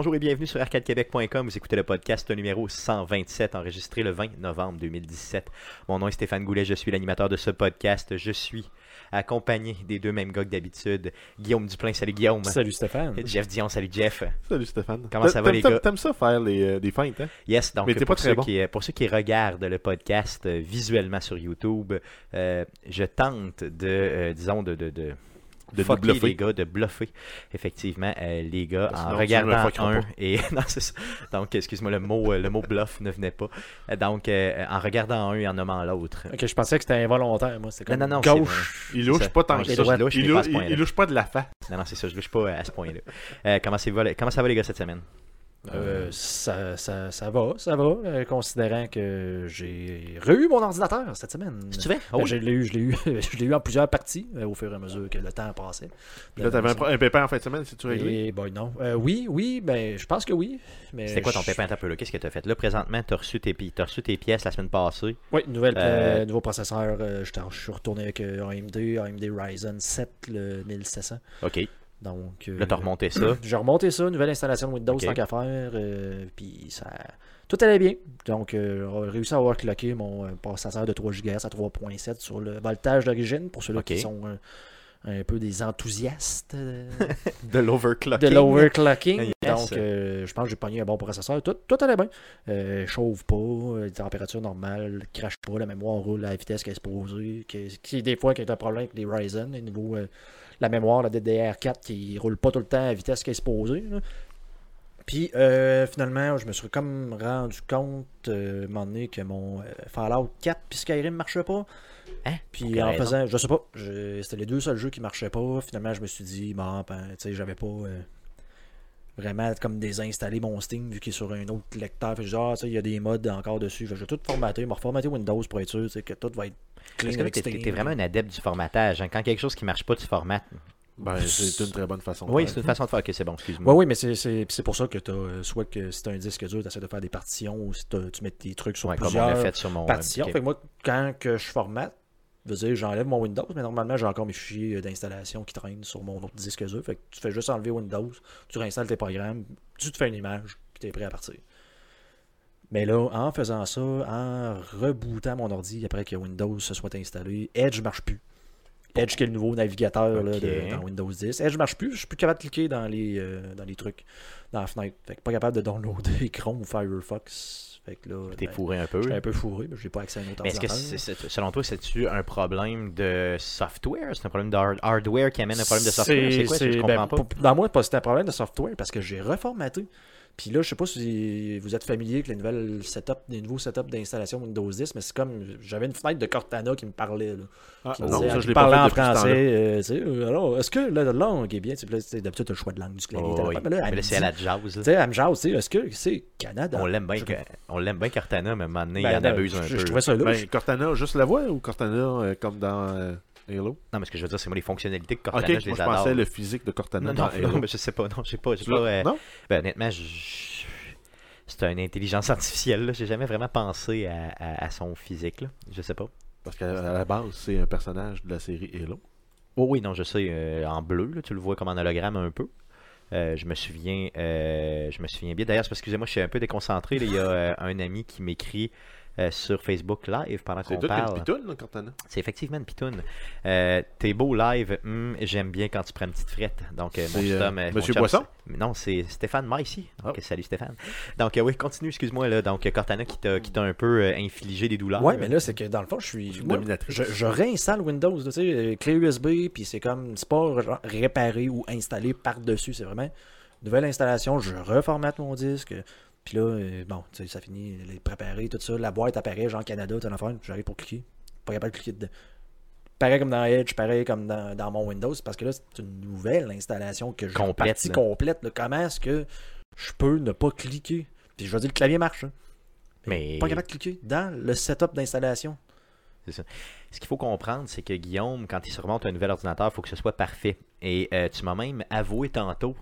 Bonjour et bienvenue sur arcadequebec.com. Vous écoutez le podcast numéro 127, enregistré le 20 novembre 2017. Mon nom est Stéphane Goulet, je suis l'animateur de ce podcast. Je suis accompagné des deux mêmes gars que d'habitude. Guillaume Duplain, salut Guillaume. Salut Stéphane. Et Jeff Dion, salut Jeff. Salut Stéphane. Comment ça va, les gars? T'aimes ça faire les, euh, des feintes, hein? Yes, donc Mais t'es pour, pas très ceux bon. qui, pour ceux qui regardent le podcast euh, visuellement sur YouTube, euh, je tente de, euh, disons, de, de, de, De fucker bluffer. les gars, de bluffer, effectivement, euh, les gars, Parce en regardant un pas. et... non, c'est ça. Donc, excuse-moi, le mot, euh, le mot bluff ne venait pas. Euh, Donc, euh, en regardant un et en nommant l'autre. Ok, je pensais que c'était involontaire, moi. C'est comme Non, non, non, c'est gauche. Il louche pas tant que ça. louche, il, pas louche pas de la face. Non, non, c'est ça, je louche pas à ce point-là. Euh, comment, comment ça va, les gars, cette semaine? Euh, ça, ça, ça va, ça va, euh, considérant que j'ai re-eu mon ordinateur cette semaine. Tu fais? Euh, Je l'ai eu, je l'ai eu, je l'ai eu en plusieurs parties euh, au fur et à mesure que le temps passait. Puis là, t'avais un, pro- un pépin en fin de semaine, c'est-tu réglé? Et, bon, non. Euh, oui, oui, ben, je pense que oui. mais C'était quoi ton pépin un peu là? Qu'est-ce que tu as fait? Là, présentement, tu as, reçu tes reçu tes pièces la semaine passée. Oui, nouvelle, Euh, euh, nouveau processeur. euh, je, suis retourné avec euh, AMD, AMD Ryzen 7, le 1700. OK. Donc, euh, Là, tu as remonté ça. J'ai remonté ça, nouvelle installation de Windows Ok. tant qu'à faire, euh, puis ça... Tout allait bien. Donc, euh, j'ai réussi à overclocker mon euh, processeur de 3 GHz à 3.7 sur le voltage d'origine, pour ceux-là qui sont euh, un peu des enthousiastes euh, De l'overclocking. de l'overclocking. Yes. Donc, euh, je pense que j'ai pogné un bon processeur. Tout, tout allait bien. Euh, chauffe pas, euh, température normale, crache pas, la mémoire roule à la vitesse qu'elle est supposée. Qui, qui des fois, qui est un problème avec les Ryzen, au niveau euh, la mémoire, la DDR4 qui roule pas tout le temps à la vitesse qu'elle est supposée. là. Puis euh, finalement, je me suis comme rendu compte euh, un moment donné que mon euh, Fallout 4 puis Skyrim marchait pas. Hein? Puis en faisant, je sais pas, c'était les deux seuls jeux qui marchaient pas. Finalement, je me suis dit, bon, ben, tu sais, j'avais pas euh, vraiment comme désinstallé mon Steam vu qu'il est sur un autre lecteur. Fait je ah, sais, il y a des mods encore dessus. Fait je vais tout formater, me reformater Windows pour être sûr que tout va être clean Parce que avec t'es, vraiment un adepte du formatage. hein. Quand quelque chose qui marche pas, tu formates. Ben, c'est une très bonne façon. de Oui, faire. c'est une façon de faire. Ok, c'est bon, excuse-moi. Oui, oui, mais c'est, c'est, c'est pour ça que tu as, soit que si tu as un disque dur, tu essaies de faire des partitions ou si tu mets tes trucs sur Ouais, comme on plusieurs l'a fait sur mon. partitions. euh, ok. Fait que moi, quand que je formate, je veux dire, j'enlève mon Windows, mais normalement, j'ai encore mes fichiers euh, d'installation qui traînent sur mon autre disque dur. Fait que tu fais juste enlever Windows, tu réinstalles tes programmes, tu te fais une image, puis tu es prêt à partir. Mais là, en faisant ça, en rebootant mon ordi après que Windows se soit installé, Edge marche plus. Edge qui est le nouveau navigateur là, de- dans Windows 10. Edge marche plus, je suis plus capable de cliquer dans les, euh, dans les trucs, dans la fenêtre. Fait que pas capable de downloader Chrome ou Firefox. Fait que là, T'es ben, fourré un peu. J'étais un peu fourré, mais j'ai pas accès à un autre Mais est-ce que ordinateur. c'est- c'est- selon toi, c'est-tu un problème de software? C'est un problème de hard- hardware qui amène un problème de software? C'est quoi ça? Je c'est- comprends ben, pas? pour- Dans moi, c'était un problème de software parce que j'ai reformaté. Puis là, je sais pas si vous êtes familier avec les nouvelles setup, les nouveaux setups d'installation Windows 10, mais c'est comme j'avais une fenêtre de Cortana qui me parlait. Là, Ah, qui me non, disait- ça, qui je l'ai pas en ce français. temps-là. euh, euh, alors, est-ce que la langue est bien? D'habitude, tu as le choix de langue du clavier. Oh, oui. mais là, elle Mais me là, c'est à la jazz. Tu là. sais, elle me est-ce que c'est Canada? On l'aime bien, Je- que- on l'aime bien Cortana, mais à un moment donné, Ben, il en abuse un je, peu. je trouvais ça louche. Ben, Cortana, juste la voix ou Cortana euh, comme dans euh, Halo? Non, mais ce que je veux dire, c'est moi les fonctionnalités de Cortana, ok, je moi les je pensais le physique de Cortana Non, non, Halo. non, mais je sais pas, non, j'ai pas, j'ai pas, euh, Non? ben, honnêtement, je- c'est une intelligence artificielle, là. j'ai jamais vraiment pensé à, à- à son physique, là. je sais pas. Parce qu'à à la base, c'est un personnage de la série Halo. Oh oui, non, je sais, euh, en bleu, là, tu le vois comme en hologramme un peu. Euh, je me souviens, euh, je me souviens bien. D'ailleurs, c'est parce que, excusez-moi, je suis un peu déconcentré. là. Il y a un ami qui m'écrit euh, sur Facebook Live pendant C'est qu'on parle. pitoune, là, Cortana. C'est effectivement une pitoune. Euh, T'es beau live, hum, j'aime bien quand tu prends une petite frette. Donc, euh, mon C'est, euh, chum, mon Monsieur chum, Boisson? c'est- Non, c'est Stéphane Maïsi. Donc, Oh. salut Stéphane. Donc, euh, oui, continue, excuse-moi. là. Donc, Cortana qui t'a qui t'a un peu euh, infligé des douleurs. Ouais, mais là, c'est que dans le fond, je suis. Une moi, dominatrice. je, je réinstalle Windows, tu sais, clé USB, puis c'est comme. C'est pas genre réparé ou installé par-dessus, c'est vraiment nouvelle installation, je reformate mon disque. Puis là, euh, bon, tu sais, ça finit, les préparer, tout ça. La boîte apparaît, genre Canada, t'as affaire, j'arrive pour cliquer. Pas capable de cliquer dedans. Pareil comme dans Edge, pareil comme dans, dans mon Windows, parce que là, c'est une nouvelle installation que je Complète, partie là. complète. là. Comment est-ce que je peux ne pas cliquer? Puis je vais dire, le clavier marche. hein. Mais- Pas capable de cliquer dans le setup d'installation. Ce qu'il faut comprendre, c'est que Guillaume, quand il se remonte un nouvel ordinateur, il faut que ce soit parfait. Et euh, tu m'as même avoué tantôt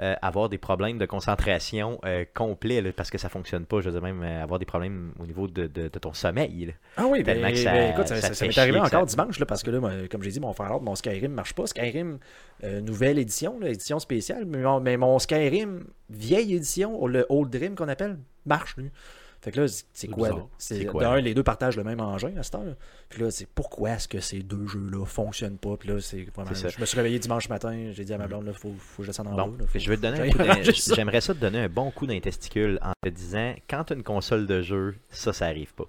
euh, avoir des problèmes de concentration euh, complets là, parce que ça fonctionne pas. Je veux dire, même euh, avoir des problèmes au niveau de, de- de ton sommeil. là. Ah oui, Tellement ben, que ça- écoute, ça, m'est arrivé encore dimanche, là, parce que là, moi, comme j'ai dit, mon Fallout, mon Skyrim marche pas. Skyrim, euh, nouvelle édition, édition spéciale, mais mon, mais mon Skyrim, vieille édition, le Old Dream qu'on appelle, marche, lui. Fait que là, c'est quoi? C'est d'un, les deux partagent le même engin à cette heure. Puis là, c'est pourquoi est-ce que ces deux jeux-là fonctionnent pas? Puis là, c'est. Je me suis réveillé dimanche matin, j'ai dit à ma blonde, là, faut, faut que je descende en Bon, haut. là, je vais te donner. J'aimerais ça te donner un bon coup d'un testicule en te disant quand tu as une console de jeu, ça, ça arrive pas.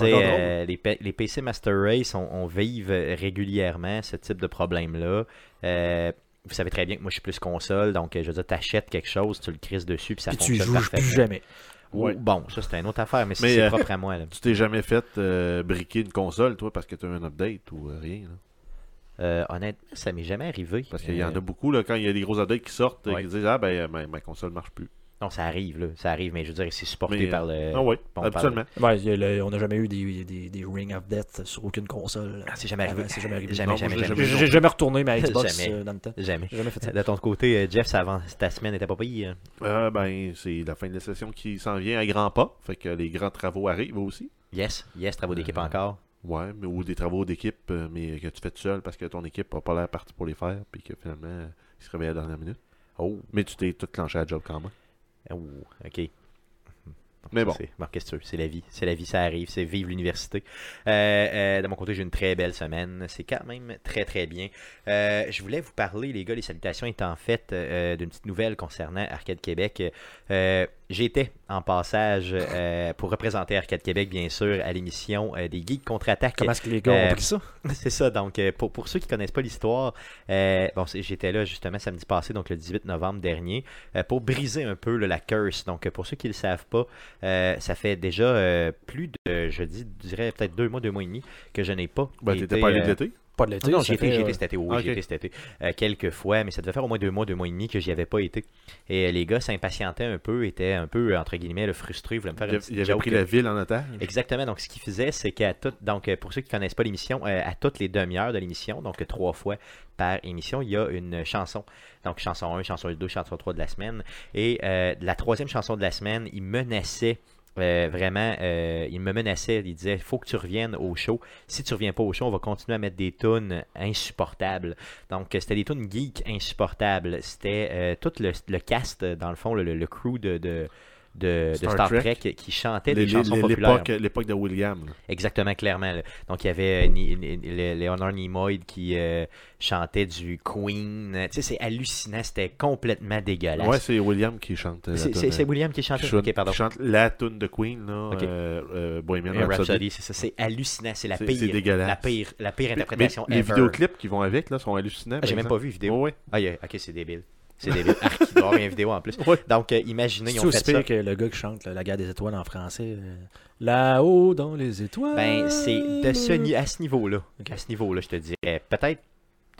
Euh, les, les PC Master Race, on, on vive régulièrement ce type de problème-là. Euh, vous savez très bien que moi, je suis plus console, donc euh, je veux dire, t'achètes quelque chose, tu le crises dessus, puis ça Puis tu fonctionne joues plus parfaitement. Ou-. Bon, ça, c'est une autre affaire, mais, c'est- Mais, c'est euh, propre à moi. là. Tu t'es jamais fait euh, briquer une console, toi, parce que tu as un update ou euh, rien. là? Euh, honnêtement, ça m'est jamais arrivé. Parce qu'il y en a beaucoup, là, quand il y a des gros updates qui sortent, Ouais. qui disent Ah, ben, ma, ma console marche plus. Non, ça arrive, là. Ça arrive, mais je veux dire, c'est supporté Mais, par le. ah, oui, bon, habituellement. Ouais, le- on n'a jamais eu des, des, des Ring of Death sur aucune console. Ah, c'est jamais Ah, arrivé. ouais, c'est jamais arrivé. Jamais, Non, jamais, j'ai jamais. J'ai jamais retourné ma Xbox Jamais. euh, dans le temps. Jamais. Jamais fait ça. De ton côté, euh, Jeff, ça avant, ta semaine n'était pas payée. hein? Euh, ben, c'est la fin de la session qui s'en vient à grands pas. Fait que les grands travaux arrivent aussi. Yes, yes, travaux d'équipe Euh, encore. Ouais, mais, ou des travaux d'équipe, mais que tu fais tout seul parce que ton équipe n'a pas l'air partie pour les faire, puis que finalement, ils se réveillent à la dernière minute. Oh, Mais tu t'es tout clenché à la job quand même. Oh, ok. Mais bon. C'est, bon, qu'est-ce que c'est la vie. C'est la vie, ça arrive. C'est vive l'université. Euh, euh, de mon côté, j'ai une très belle semaine. C'est quand même très, très bien. Euh, je voulais vous parler, les gars, les salutations étant faites, d'une petite nouvelle concernant Arcade Québec. Euh, J'étais en passage euh, pour représenter Arcade Québec, bien sûr, à l'émission euh, des Geeks contre-attaque. Comment est-ce que les gars Euh, ont pris ça? C'est ça, donc euh, pour, pour ceux qui connaissent pas l'histoire, euh, bon, j'étais là justement samedi passé, donc le 18 novembre dernier, euh, pour briser un peu là, la curse. Donc euh, pour ceux qui ne le savent pas, euh, ça fait déjà euh, plus de, je dis, je dirais peut-être deux mois, deux mois et demi que je n'ai pas. Ben, été, t'étais pas allé euh, de l'été? Pas de l'été. non, ça j'y étais, euh, cet été, oui, cet été, euh, quelques fois, mais ça devait faire au moins deux mois, deux mois et demi que j'y avais pas été. Et euh, les gars s'impatientaient un peu, étaient un peu, entre guillemets, le frustrés, voulaient me faire Il une avait, il pris la ville en otage. Exactement. Donc, ce qu'il faisait, c'est qu'à tout, donc pour ceux qui connaissent pas l'émission, euh, à toutes les demi-heures de l'émission, donc trois fois par émission, il y a une chanson. Donc, chanson 1, chanson 2, chanson 3 de la semaine. Et euh, la troisième chanson de la semaine, il menaçait. Euh, vraiment, euh, il me menaçait, il disait faut que tu reviennes au show. Si tu reviens pas au show, on va continuer à mettre des tunes insupportables. Donc, euh, c'était des tunes geek insupportables. C'était euh, tout le, le cast, dans le fond, le- le crew de, de, de, de Star Trek. Trek. qui chantait Les- des chansons les- populaires. L'époque de William. là. Exactement, clairement. là. Donc, il y avait euh, Leonard Nimoy qui euh, chantait du Queen. Tu sais, c'est hallucinant. C'était complètement dégueulasse. Ouais, c'est William qui chante. euh, la c'est, William qui qui chantait. chante, pardon. qui chante la tune de Queen, là, Ok. euh, Bohemian Rhapsody. Rhapsody, c'est ça. C'est hallucinant. C'est la pire. c'est dégueulasse. La pire, la pire interprétation mais les ever. vidéoclips qui vont avec là, sont hallucinants. Ah, j'ai même pas vu vidéo. Ouais, ouais. Ah, yeah, ok, c'est débile. C'est débile. Arc, il doit avoir une vidéo en plus. Ouais. Donc, euh, imaginez, ils ont fait ça. que le gars qui chante là, La guerre des étoiles en français. euh, Là-haut dans les étoiles. Ben, c'est de ce à ce niveau-là. Ok. À ce niveau-là, je te dirais. Peut-être.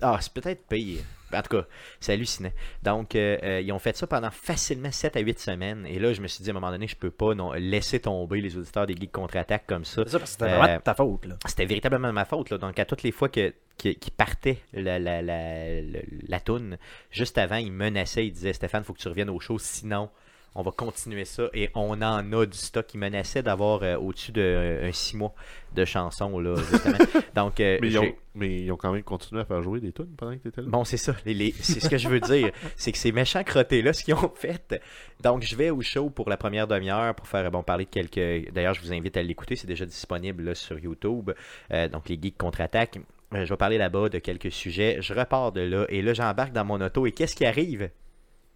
Ah, c'est peut-être pire. En tout cas, c'est hallucinant. Donc, euh, euh, ils ont fait ça pendant facilement 7 à 8 semaines. Et là, je me suis dit, à un moment donné, je peux pas non, laisser tomber les auditeurs des Geeks contre-attaque comme ça. C'est ça, parce que c'était Euh, vraiment de ta faute. Là. C'était véritablement ma faute. Là. Donc, à toutes les fois que, que- qu'il partait la, la, la, la, la toune, juste avant, il menaçait, il disait Stéphane, faut que tu reviennes au show, sinon on va continuer ça. Et on en a du stock. Il menaçait d'avoir euh, au-dessus de 6 mois de chansons, là, justement. Donc, euh, Mais ils, ont, mais ils ont quand même continué à faire jouer des tunes pendant que tu étais là. Bon, c'est ça. Les- les- c'est ce que je veux dire. C'est que ces méchants crottés-là, ce qu'ils ont fait. Donc, je vais au show pour la première demi-heure pour faire bon parler de quelques. D'ailleurs, je vous invite à l'écouter. C'est déjà disponible là, sur YouTube. Euh, donc, les geeks contre-attaque. Euh, je vais parler là-bas de quelques sujets. Je repars de là. Et là, j'embarque dans mon auto. Et qu'est-ce qui arrive?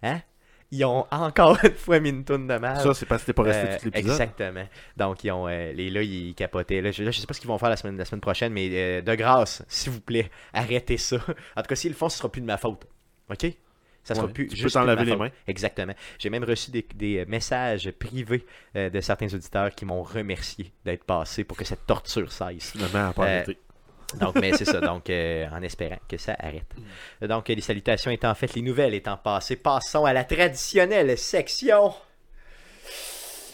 Hein? Ils ont encore une fois mis une toune de mal. Ça, c'est parce que t'es pas resté Euh, tout l'épisode. Exactement. Donc, ils ont, euh, les là, ils capotaient. Là, je, là, je sais pas ce qu'ils vont faire la semaine, la semaine prochaine, mais euh, de grâce, s'il vous plaît, arrêtez ça. En tout cas, s'ils le font, ce sera plus de ma faute. OK? Ça sera Ouais, plus tu peux juste t'en de laver les mains. Exactement. J'ai même reçu des, des, messages privés euh, de certains auditeurs qui m'ont remercié d'être passé pour que cette torture cesse. Finalement, à pas Euh. Donc, mais c'est ça. Donc, euh, en espérant que ça arrête. Donc, les salutations étant faites, les nouvelles étant passées, passons à la traditionnelle section.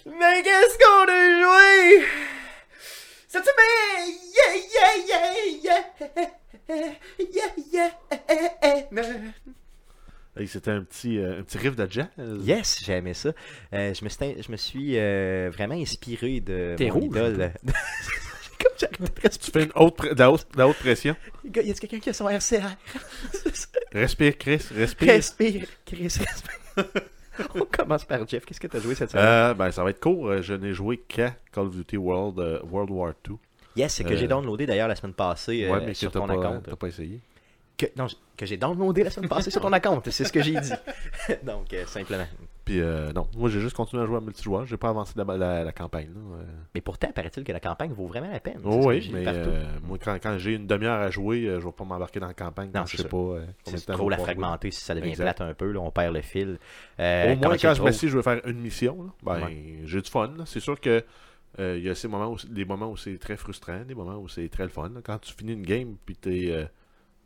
Mais qu'est-ce qu'on a joué cette semaine? Yeah, yeah, yeah, yeah, yeah, yeah. Hey, C'était un petit, euh, un petit riff de jazz. Yes, j'ai aimé ça. Euh, je me suis, je me suis euh, vraiment inspiré de T'es mon rouge, idole. Tu fais une haute, la haute, de la haute pression. respirer. Y a quelqu'un qui a son RCR? Respire, Chris, respire. Respire, Chris, respire. On commence par Jeff. Qu'est-ce que tu as joué cette semaine? Euh, ben, ça va être court. Euh, Je n'ai joué qu'à Call of Duty World, euh, World War II. yes, c'est que euh, j'ai downloadé d'ailleurs la semaine passée ouais, mais que sur ton pas, account. t'as pas essayé. Que, non, que j'ai downloadé la semaine passée sur ton account, c'est ce que j'ai dit. Donc, euh, simplement. Puis euh, non, moi j'ai juste continué à jouer à multijoueur. J'ai pas avancé la, la, la campagne. Là. Euh, Mais pourtant, paraît-il que la campagne vaut vraiment la peine. Oh oui, mais euh, moi quand, quand j'ai une demi-heure à jouer, je vais pas m'embarquer dans la campagne. Non, je sais ça. pas. euh, C'est trop la fragmenter si ça devient Exact. plate un peu, là, on perd le fil. Au moins quand je m'assieds, je vais faire une mission. là, ben, Ouais. j'ai du fun. C'est sûr que il y a ces moments où, des moments où c'est très frustrant, des moments où c'est très le fun. Quand tu finis une game puis t'es euh,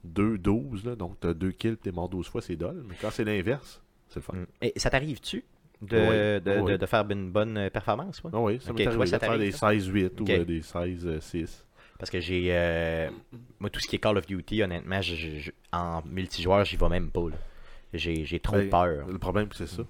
2-12, là, donc t'as 2 kills, t'es mort 12 fois, c'est dole. Mais quand c'est l'inverse, c'est le fun. Mm. Et ça t'arrive-tu de, Oui, de, de- oui. de faire une bonne euh, performance? ouais? Oui, ça Ok, m'est arrivé de faire des ça? 16-8 Ok. ou euh, des 16-6. Parce que j'ai. euh, moi, tout ce qui est Call of Duty, honnêtement, en multijoueur, j'y vais même pas. j'ai trop Ben, peur. Le problème, c'est ça.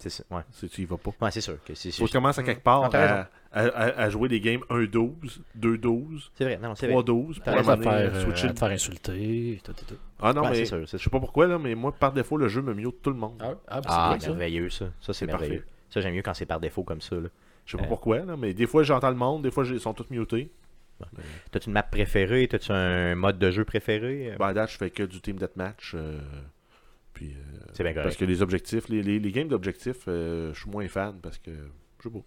C'est ça. Ouais, tu y vas pas. ouais c'est sûr. que c'est Faut que tu commences à quelque part Non, à, à- à- à jouer des games 1-12, 2-12, C'est vrai, non, c'est vrai. 3-12 pour à raison faire, euh, switcher. à te faire insulter. tout, tout, tout. Ah non, Ouais, mais c'est sûr, c'est je sais pas pourquoi, là, mais moi, par défaut, le jeu me mute tout le monde. Ah, ah, ben, Ah, c'est ça. merveilleux, ça. Ça, c'est C'est merveilleux. parfait. Ça, j'aime mieux quand c'est par défaut comme ça. là. Je sais pas Euh. pourquoi, là, mais des fois, j'entends le monde, des fois, ils sont tous mutés. T'as-tu une map préférée? T'as-tu un mode de jeu préféré? Ben, à date, je fais que du team deathmatch. euh, puis, euh, c'est bien correct. parce que les objectifs, les, les, les games d'objectifs, euh, je suis moins fan parce que, je sais pas.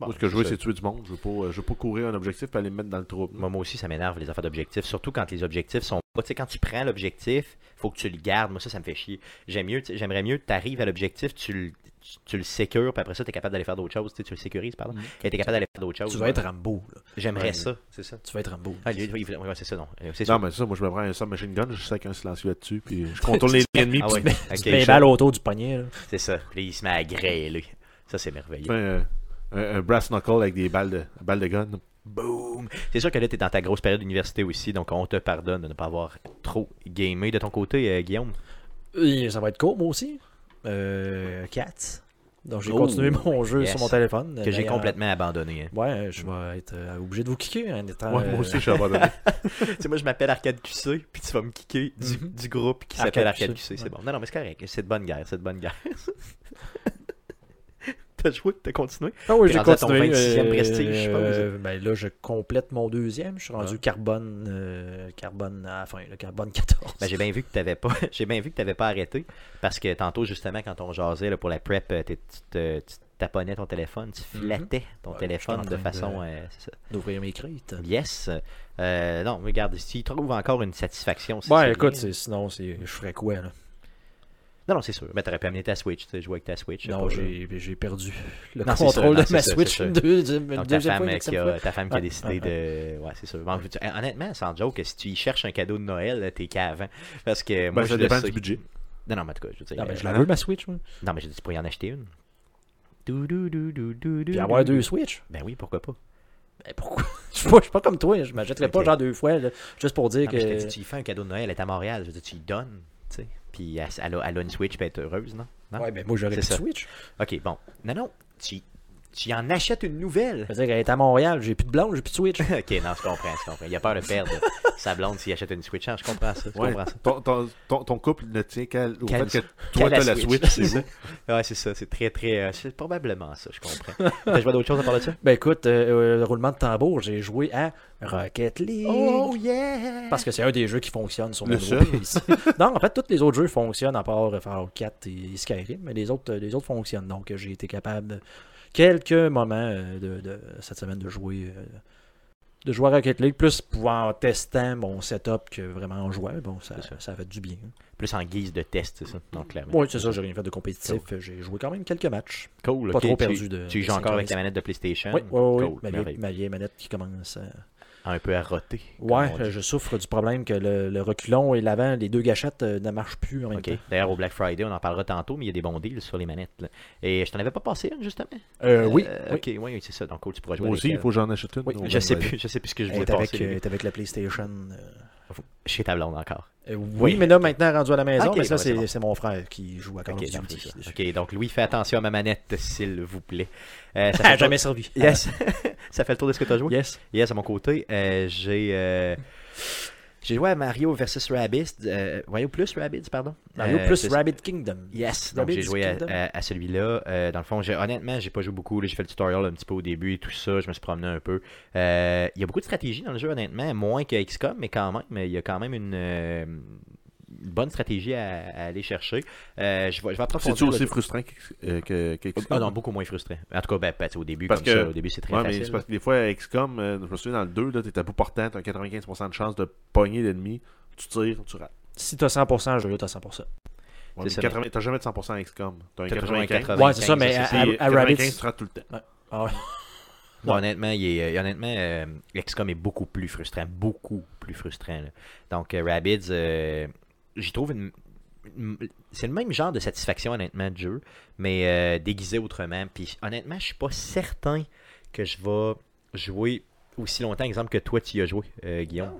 Bon, Moi, ce que je veux, c'est tuer du monde. Je veux pas, euh, je veux pas courir un objectif et aller me mettre dans le trouble. Moi, moi aussi, ça m'énerve les affaires d'objectifs. Surtout quand les objectifs sont pas. Tu sais, quand tu prends l'objectif, faut que tu le gardes. Moi, ça, ça me fait chier. J'aime mieux, j'aimerais mieux que tu arrives à l'objectif, tu le, tu, tu le sécures, puis après ça, tu es capable d'aller faire d'autres choses. Tu, sais, tu le sécurises, pardon. Et tu es capable d'aller faire d'autres choses. Tu vas être Rambo. là. J'aimerais Ouais. ça, c'est ça. Tu vas être Rambo. Ah, lui, il- ouais, c'est ça, non. Euh, Non, mais ça, moi, je me prends un submachine gun, je sais qu'un silencieux là-dessus, puis je contrôle les ennemis, Ah puis ouais, tu ok, Tu mets je- balle autour du poignet. là. c'est ça. Puis il se met à grêler. Ça, c'est merveilleux. un, un- un brass knuckle avec des balles de, balles de gun. Boom! C'est sûr que là, tu es dans ta grosse période d'université aussi, donc on te pardonne de ne pas avoir trop gamé. De ton côté, euh, Guillaume? Et ça va être court, moi aussi. Euh, Cats. Donc j'ai Oh, continué mon jeu yes. sur mon téléphone. Que j'ai complètement abandonné. hein. Ouais, je vais être euh, obligé de vous kicker en étant. Ouais, moi euh, aussi, je suis abandonné. tu sais, moi, je m'appelle Arcade QC, puis tu vas me kicker du, Mhm. du groupe qui Arcade s'appelle Arcade QC, QC. C'est ouais. bon. Non, non, mais c'est correct. C'est de bonne guerre. C'est de bonne guerre. T'as joué, t'as continué. Ah oui, j'ai à ton continué. 26e euh, prestige, je euh, ben là, je complète mon deuxième. Je suis rendu carbone, euh, carbone à la fin, le carbone 14. Ben, j'ai bien vu que t'avais pas, j'ai bien vu que t'avais pas arrêté, parce que tantôt justement quand on jasait là, pour la prep, tu, te, taponnais ton téléphone, tu flattais ton téléphone de façon. D'ouvrir mes crites. Yes. Non, regarde, s'il trouve encore une satisfaction. Ouais, écoute, sinon, c'est- je ferais quoi, là? Non, non, c'est sûr. Ben, t'aurais pu amener ta Switch, tu sais, jouer avec ta Switch. Non, j'ai j'ai perdu le Non, contrôle non, de ma ça, Switch Donc, ta femme, fois, qui a, fois. ta femme qui a Ouais, décidé de. Ouais, c'est sûr. Bon, tu- honnêtement, sans joke, si tu y cherches un cadeau de Noël, t'es qu'avant. Parce que moi, Ben, je ça le dépend sais. du budget. Non, non, mais en tout cas, je veux dire. Non, mais euh, je la veux, ma Switch, moi. Non, mais je dis, tu pourrais y en acheter une. Dou, dou, Puis avoir deux Switch? Ben oui, pourquoi pas. Ben pourquoi? Je suis pas, je suis pas comme toi, je m'achèterais pas genre deux fois, là, juste pour dire Non, mais je te dis, que. tu lui fais un cadeau de Noël, elle est à Montréal, je veux dire, tu lui donnes, tu sais. Puis elle, elle a, elle a une Switch, puis elle est heureuse, non? non? Ouais, ben moi j'aurais ça. Switch. Ok, bon. Non, non, tu, tu en achètes une nouvelle. Je veux dire qu'elle est à Montréal, j'ai plus de blonde, j'ai plus de Switch. ok, non, je comprends, je comprends. Il a peur de perdre sa blonde s'il achète une Switch. Ah, je comprends ça, je Ouais. comprends ça. Ton, ton, ton, ton couple ne tient qu'à au fait que toi, la t'as la Switch. C'est vous. Ouais, c'est ça, c'est très, très. euh, c'est probablement ça, je comprends. T'as joué à d'autres choses à part de ça? Ben écoute, euh, euh, roulement de tambour, j'ai joué à Rocket League. Oh, yeah! Parce que c'est un des jeux qui fonctionne sur Le mon seul? PC. non, en fait, tous les autres jeux fonctionnent à part Fallout 4 et Skyrim, mais les autres, les autres fonctionnent. Donc, j'ai été capable, quelques moments euh, de, de cette semaine, de jouer, euh, de jouer à Rocket League, plus pouvoir en testant mon setup que vraiment en jouant. Bon, ça, ça. ça fait du bien. Plus en guise de test, c'est ça. Donc, clairement. Oui, c'est ça, j'ai rien fait de compétitif. J'ai joué quand même quelques matchs. Cool. Pas trop tu- perdu de- Tu joues encore avec la manette de PlayStation? Oui, oui, oui. Cool, Ma, vieille, ma vieille manette qui commence à... Un peu comme Ouais, euh, je souffre du problème que le, le reculon et l'avant, les deux gâchettes euh, ne marchent plus en même Ok. temps. D'ailleurs, au Black Friday, on en parlera tantôt, mais il y a des bons deals sur les manettes. là. Et je t'en avais pas passé une, justement? Euh, oui, Euh, oui. Ok, oui, c'est ça. Donc, cool, tu pourras jouer Moi avec aussi, il elle. faut que j'en achète une. Oui, Je sais plus, je sais plus ce que je voulais avec, passer. euh, est avec la PlayStation. Chez ta blonde encore. Euh, oui, Oui. mais là, maintenant, rendu à la maison, mais ça, c'est bon. mon frère qui joue à Call Ok, of donc, Duty. dessus. ok, donc Louis, fais attention à ma manette, s'il vous plaît. Euh, ça, fait tour- jamais servi. Yes. ça fait le tour de ce que tu as joué? Yes. Yes, à mon côté, euh, j'ai j'ai joué à Mario vs Rabbids, euh, Mario plus Rabbids, pardon. Mario Euh, plus Rabbit Kingdom. Yes, donc j'ai joué à, Kingdom. à- à celui-là. Euh, dans le fond, honnêtement, j'ai pas joué beaucoup. J'ai fait le tutorial un petit peu au début et tout ça. Je me suis promené un peu. Il y a beaucoup de stratégie dans le jeu, honnêtement. Moins que XCOM, mais quand même. Mais il y a quand même une bonne stratégie à, à aller chercher. Euh, je vais, je vais approfondir. C'est-tu le- aussi frustrant euh, que que XCOM? Ah non, beaucoup moins frustré. En tout cas, ben, peut-être au début, Parce comme que- ça. Au début, c'est très Ouais, mais facile. c'est parce que des fois, XCOM, euh, je me souviens dans le 2, là, t'es à bout portant, t'as 95% de chance de pogner l'ennemi, tu tires, tu rates. Si t'as 100%, je jeu, t'as 100%. Ouais, C'est mais ça, 80 T'as jamais de 100% à XCOM. T'as un T'as toujours un 95. 80. Ouais, c'est ça, mais c'est à, à, à 95, Rabbids. tu rates tout le temps. Ah ouais. Honnêtement, il est, euh, honnêtement euh, XCOM est beaucoup plus frustrant. Beaucoup plus frustrant. là. Donc, euh, Rabbids, euh, j'y trouve une. une- C'est le même genre de satisfaction, honnêtement, de jeu, mais euh, déguisé autrement. Puis, honnêtement, je suis pas certain que je vais jouer aussi longtemps, exemple, que toi, tu y as joué, euh, Guillaume.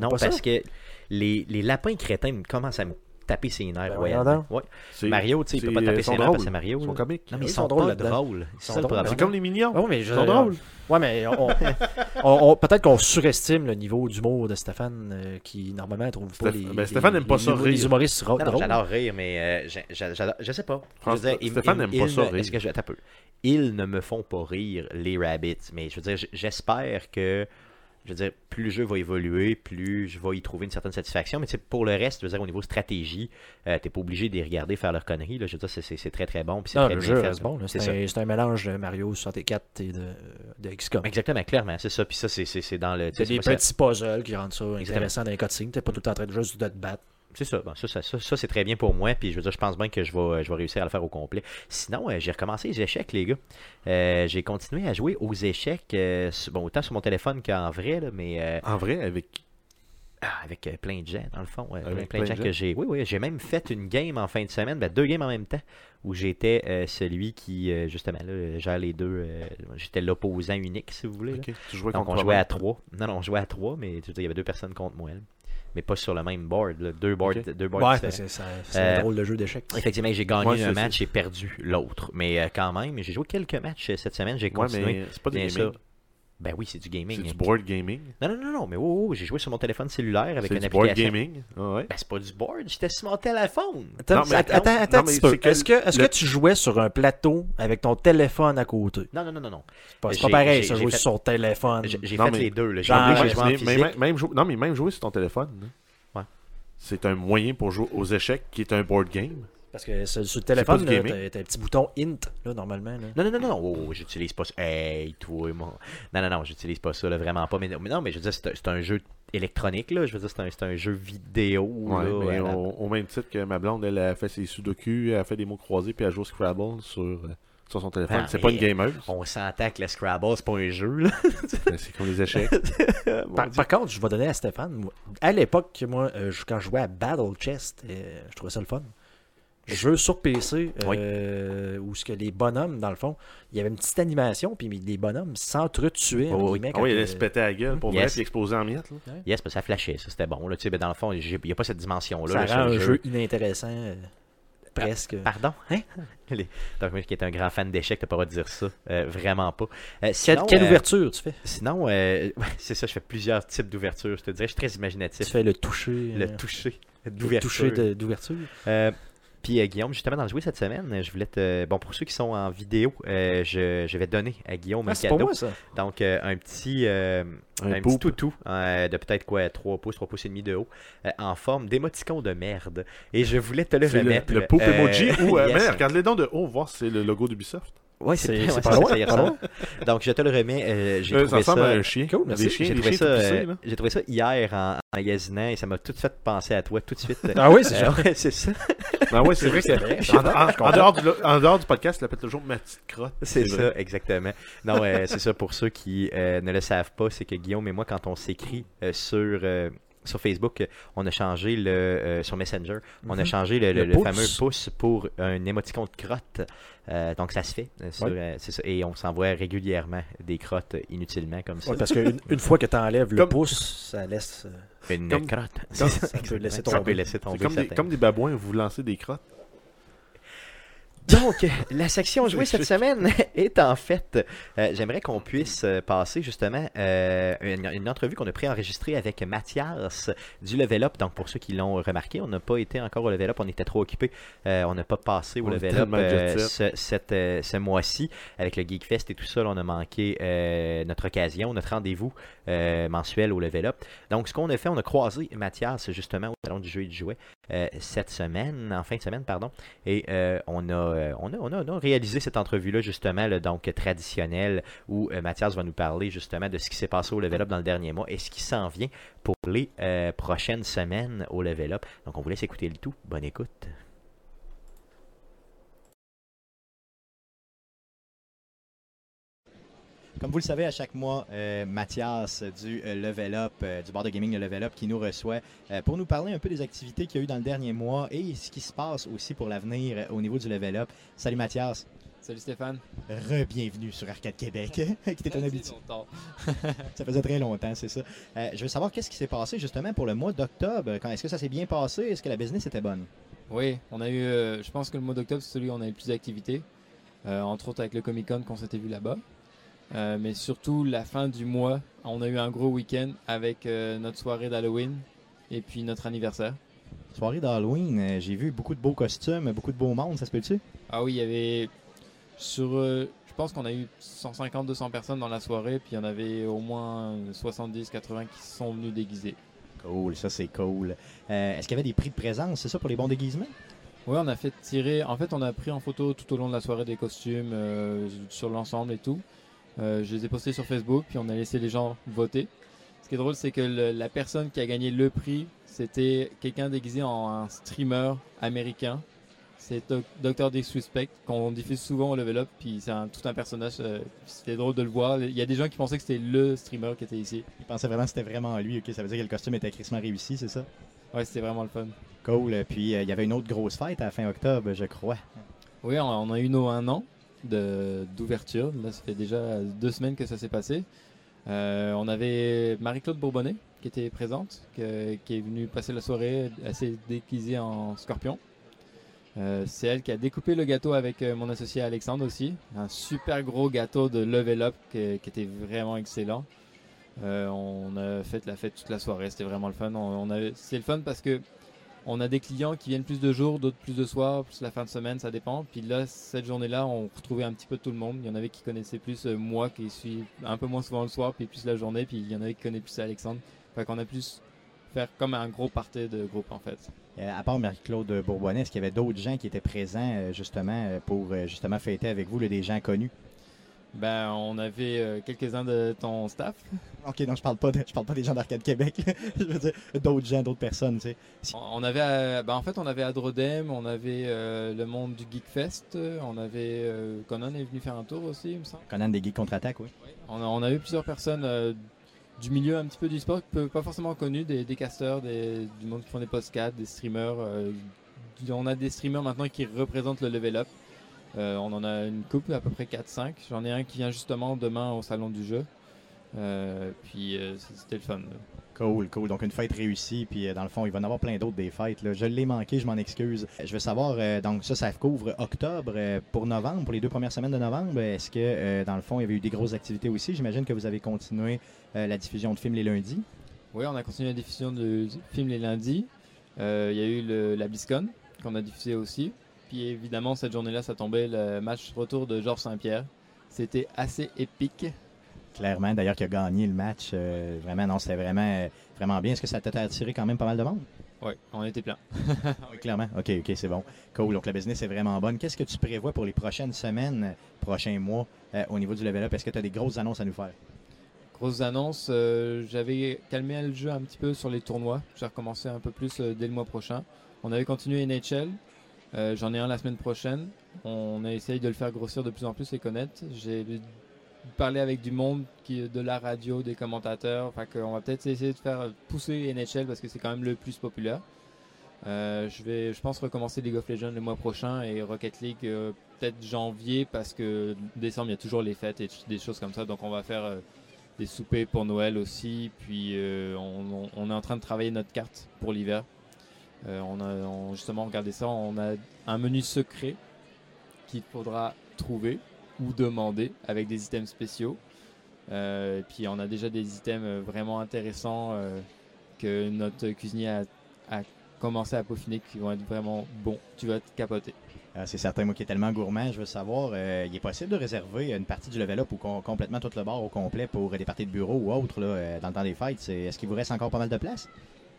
Non, ça? parce que les, les lapins crétins me commencent à me taper ses nerfs. Ben, Ouais. C'est- Mario, tu sais, il peut pas taper ses nerfs parce que c'est Mario. Ils sont comiques. Non, mais Ils ils sont sont, drôles drôles. Ils C'est. C'est comme les mignons. Oh, mais je Ils sont drôles. Ouais, mais on, on- on- peut-être qu'on surestime le niveau d'humour de Stéphane, euh, qui normalement trouve pas les, ben, Stéphane les- aime pas les ça humo- rire. les humoristes Non, non, drôles. j'adore rire, mais euh, j'adore- je sais pas. Je veux François- dire, ils- Stéphane n'aime pas ça ne- rire. est-ce que je- attends un peu. Ils ne me font pas rire, les Rabbits. Mais je veux dire, j'espère que. Je veux dire, plus le jeu va évoluer, plus je vais y trouver une certaine satisfaction. Mais pour le reste, je veux dire, au niveau stratégie, euh, t'es pas obligé de les regarder faire leurs conneries. Là. Je veux dire, c'est- très très bon. c'est très le jeu reste bon. C'est un, mélange de Mario 64 et de, de XCOM. Exactement, clairement, c'est ça. Puis ça, c'est- dans le. C'est des ça- petits puzzles qui rendent ça intéressant dans les cutscenes. T'es pas tout le temps en train de juste de te battre. C'est ça, bon, ça, ça, ça, ça, c'est très bien pour moi, puis je veux dire, je pense bien que je vais, je vais réussir à le faire au complet. Sinon, euh, j'ai recommencé les échecs, les gars. Euh, j'ai continué à jouer aux échecs, euh, bon, autant sur mon téléphone qu'en vrai, là, mais euh, En vrai, avec. ah, avec euh, plein de gens, dans le fond. ouais, plein, de gens que j'ai. Oui, oui, j'ai même fait une game en fin de semaine, ben, deux games en même temps, où j'étais euh, celui qui, euh, justement, là, gère les deux. euh, j'étais l'opposant unique, si vous voulez. Tu jouais Donc, contre on jouait à trois. Non, non, on jouait à trois, mais tu veux dire, il y avait deux personnes contre moi. là. Mais pas sur le même board. là. Deux boards, Ok. deux boards Ouais, différents. c'est ça- c'est Euh, un drôle de jeu d'échecs. Effectivement, j'ai gagné Ouais, c'est- un match et perdu l'autre. Mais euh, quand même, j'ai joué quelques matchs euh, cette semaine. J'ai Ouais, continué. mais c'est pas du bien gaming. sûr. Ben oui, c'est du gaming. C'est du board gaming? Non, non, non, non, mais oh, oh, j'ai joué sur mon téléphone cellulaire avec C'est une du board application. gaming? Ah ouais. Ben c'est pas du board, j'étais sur mon téléphone. Attends, Non, mais attends, attends, attends, non, un mais petit peu. c'est que Est-ce que, est-ce le- que tu jouais sur un plateau avec ton téléphone à côté? Non, non, non, non, non. C'est pas, c'est pareil, ça, jouer fait- sur téléphone. J'ai fait mais- les deux. Là. J'ai Genre, ouais, joué en Mais- mais- physique. même, jou- non, mais même jouer sur ton téléphone, Ouais. c'est un moyen pour jouer aux échecs qui est un board game. Parce que sur sur le téléphone, t'as un petit bouton int, là, normalement. Là. Non, non, non, non, oh, oh, j'utilise pas ça. Hey, toi, moi. Non, non, non, j'utilise pas ça, là, vraiment pas. Mais, mais non, mais je veux dire, c'est un- jeu électronique, là. Je veux dire, c'est un, c'est un jeu vidéo. Ouais, là, mais au, au même titre que ma blonde, elle a fait ses sudoku, elle a fait des mots croisés, puis elle joue au Scrabble sur, euh, sur son téléphone. Ah, c'est pas une gameuse. On s'entend que le Scrabble, c'est pas un jeu, là. Ben, c'est comme les échecs. Par, contre, je vais donner à Stéphane. moi, à l'époque, moi, euh, quand je jouais à Battle Chest, euh, je trouvais ça le fun. Jeu sur PC, euh, où ce que les bonhommes, dans le fond, il y avait une petite animation, puis les bonhommes s'entretuaient. Oh, oui. Ah oui, elle euh, se pétait à la gueule pour Yes. vrai, puis exploser en miettes. là. Yes, parce que ça flashait, ça c'était bon. Là, tu sais, ben, dans le fond, il n'y a pas cette dimension-là. ça là, rend le un jeu inintéressant, euh, presque. Pardon? Hein? Les- Donc, moi qui est un grand fan d'échecs, t'as pas le droit de dire ça. Euh, vraiment pas. Euh, Quelle, sinon, quelle euh, ouverture tu fais? Sinon, euh, c'est ça, je fais plusieurs types d'ouvertures. Je te dirais, je suis très imaginatif. Tu fais le toucher. Le euh, toucher le d'ouverture. toucher de- d'ouverture. Puis euh, Guillaume, justement, dans le jouer cette semaine, je voulais te... Bon, pour ceux qui sont en vidéo, euh, je, je vais donner à Guillaume un Ah, pour cadeau. moi, ça. Donc, euh, un petit, euh, Un un petit toutou euh, de peut-être quoi, 3 pouces, 3 pouces et demi de haut, euh, en forme d'émoticône de merde. Et je voulais te le le, remettre. le poop euh, emoji ou. euh, yes. mais regarde-les dents de haut, voir si c'est le logo d'Ubisoft. Ouais, C'est- ouais, pas ça, loin, ça pas ressemble. Donc, je te le remets. euh, J'ai Euh, ça trouvé ça. ressemble à un chien. Cool, merci. J'ai trouvé, ça, euh, j'ai trouvé ça hier en, en magasinant et ça m'a tout fait penser à toi tout de suite. Ah oui, c'est Euh, ça. ouais, c'est ça. Ah ouais, c'est vrai que c'est vrai. En, en- en dehors du, en dehors du podcast, il appelle toujours ma petite crotte. C'est vrai. ça, exactement. Non, c'est ça pour ceux qui euh, ne le savent pas, c'est que Guillaume et moi, quand on s'écrit sur, sur Facebook, on a changé le euh, sur Messenger, on a Mhm. changé le, le- Le le pouce. fameux pouce pour un émoticône de crotte. Euh, donc ça se fait. euh, sur, Ouais. euh, c'est ça. Et on s'envoie régulièrement des crottes inutilement comme ça. Ouais, parce qu'une une fois que tu enlèves le Comme- pouce, ça laisse. euh, Une comme- crotte. comme- C'est ça peut laisser Ça peut tomber. laisser tomber. comme des, comme des babouins, vous lancez des crottes. Donc, la section jouée cette semaine est en fait, euh, j'aimerais qu'on puisse euh, passer justement euh, une, une entrevue qu'on a préenregistrée avec Mathias du Level Up. Donc, pour ceux qui l'ont remarqué, on n'a pas été encore au Level Up, on était trop occupés. Euh, on n'a pas passé au On Level Up ce, cette, ce mois-ci avec le Geek Fest et tout ça. là, on a manqué notre occasion, notre rendez-vous mensuel au Level Up. Donc, ce qu'on a fait, on a croisé Mathias justement au salon du jeu et du jouet cette semaine, en fin de semaine, pardon. Et on, a, euh, on, a, réalisé cette entrevue-là, justement, donc traditionnelle, où euh, Mathias va nous parler justement de ce qui s'est passé au Level Up dans le dernier mois et ce qui s'en vient pour les euh, prochaines semaines au Level Up. Donc, on vous laisse écouter le tout. Bonne écoute. Comme vous le savez, à chaque mois, euh, Mathias du euh, Level Up, euh, du bar de gaming Le Level Up, qui nous reçoit euh, pour nous parler un peu des activités qu'il y a eu dans le dernier mois et ce qui se passe aussi pour l'avenir au niveau du Level Up. Salut Mathias, Salut Stéphane. re-bienvenue sur Arcade Québec, qui était un habitué. Ça faisait très longtemps, c'est ça. Je veux savoir qu'est-ce qui s'est passé justement pour le mois d'octobre. Quand- Est-ce que ça s'est bien passé? Est-ce que la business était bonne? Oui, on a eu, je pense que le mois d'octobre, c'est celui où on a eu le plus d'activités. Entre autres avec le Comic Con qu'on s'était vu là-bas. Euh, mais surtout, la fin du mois, on a eu un gros week-end avec euh, notre soirée d'Halloween et puis notre anniversaire. Soirée d'Halloween, euh, j'ai vu beaucoup de beaux costumes, beaucoup de beaux mondes, ça se peut-tu? Ah oui, il y avait. Sur. je pense qu'on a eu 150-200 personnes dans la soirée, puis il y en avait au moins 70-80 qui sont venus déguisés. Cool, ça c'est cool. Est-ce qu'il y avait des prix de présence, c'est ça, pour les bons déguisements? Oui, on a fait tirer. En fait, on a pris en photo tout au long de la soirée des costumes sur l'ensemble et tout. Euh, je les ai postés sur Facebook, puis on a laissé les gens voter. Ce qui est drôle, c'est que le- la personne qui a gagné le prix, c'était quelqu'un déguisé en un streamer américain. C'est Doc- Dr. Disrespect, qu'on diffuse souvent au Level Up, puis c'est un- tout un personnage. euh, c'était drôle de le voir. Il y a des gens qui pensaient que c'était le streamer qui était ici. Il pensait vraiment que c'était vraiment lui, ok? Ça veut dire que le costume était crissement réussi, c'est ça? Ouais, c'était vraiment le fun. Cool. euh, Puis euh, il y avait une autre grosse fête à la fin octobre, je crois. Oui, on on a eu nos un an d'ouverture. Là, ça fait déjà deux semaines que ça s'est passé. Euh, on avait Marie-Claude Bourbonnet qui était présente, qui est venue passer la soirée assez déguisée en scorpion. Euh, c'est elle qui a découpé le gâteau avec euh, mon associé Alexandre aussi. Un super gros gâteau de level up qui, était vraiment excellent. On a fait la fête toute la soirée, c'était vraiment le fun. On, on c'est le fun parce que on a des clients qui viennent plus de jours, d'autres plus de soirs, plus la fin de semaine, ça dépend. Puis là, cette journée-là, on retrouvait un petit peu tout le monde. Il y en avait qui connaissaient plus euh, moi, qui suis un peu moins souvent le soir, puis plus la journée. Puis il y en avait qui connaissaient plus Alexandre. Fait qu'on a plus faire comme un gros party de groupe en fait. Euh, à part Marie-Claude Bourbonnais, est-ce qu'il y avait d'autres gens qui étaient présents euh, justement pour justement fêter avec vous, des gens connus? Ben, on avait euh, quelques-uns de ton staff. Ok, non, je parle pas, de- je parle pas des gens d'Arcade Québec. je veux dire d'autres gens, d'autres personnes, tu sais. Si- On avait, euh, ben, en fait, on avait Adrodem, on avait euh, le monde du Geekfest, on avait Conan est venu faire un tour aussi, il me semble. Conan des Geeks contre-attaque, oui. On a, on a eu plusieurs personnes du milieu un petit peu du sport, pas forcément connus, des, des casteurs, des, du monde qui font des podcasts, des streamers. on a des streamers maintenant qui représentent le level up. Euh, on en a une couple, à peu près 4-5. J'en ai un qui vient justement demain au salon du jeu. Euh, puis euh, c'était le fun. là. Cool, cool. Donc une fête réussie, puis dans le fond, il va y en avoir plein d'autres des fêtes. Là. Je l'ai manqué, je m'en excuse. Je veux savoir, donc ça, ça couvre octobre. pour novembre, pour les deux premières semaines de novembre, est-ce que dans le fond, il y avait eu des grosses activités aussi? J'imagine que vous avez continué la diffusion de films les lundis. Oui, on a continué la diffusion de films les lundis. Il y a eu le- la BlizzCon qu'on a diffusé aussi. Puis évidemment, cette journée-là, ça tombait le match retour de Georges Saint-Pierre. C'était assez épique. Clairement, d'ailleurs, qui a gagné le match. euh, vraiment, non, c'était vraiment, euh, vraiment bien. Est-ce que ça t'a attiré quand même pas mal de monde? Oui, on était plein. Oui, clairement. OK, OK, c'est bon. Cool. Donc, la business est vraiment bonne. Qu'est-ce que tu prévois pour les prochaines semaines, prochains mois euh, au niveau du level up? Est-ce que tu as des grosses annonces à nous faire? Grosse annonce, euh, j'avais calmé le jeu un petit peu sur les tournois. J'ai recommencé un peu plus euh, dès le mois prochain. On avait continué NHL. Euh, J'en ai un la semaine prochaine. On essaye de le faire grossir de plus en plus et connaître. J'ai parler avec du monde qui de la radio, des commentateurs. Enfin, qu'on va peut-être essayer de faire pousser NHL parce que c'est quand même le plus populaire. Euh, je vais, je pense recommencer League of Legends le mois prochain et Rocket League euh, peut-être janvier parce que décembre il y a toujours les fêtes et des choses comme ça. Donc on va faire des soupers pour Noël aussi. Puis on, on- on est en train de travailler notre carte pour l'hiver. Euh, on a justement regardé ça. On a un menu secret qu'il faudra trouver ou demander avec des items spéciaux. Euh, puis on a déjà des items euh, vraiment intéressants que notre cuisinier a, commencé à peaufiner qui vont être vraiment bons. Tu vas te capoter. C'est certain, moi qui est tellement gourmand, je veux savoir, il est possible de réserver une partie du level up ou com- complètement tout le bar au complet pour des parties de bureau ou autre dans le temps des fêtes? Est-ce qu'il vous reste encore pas mal de place?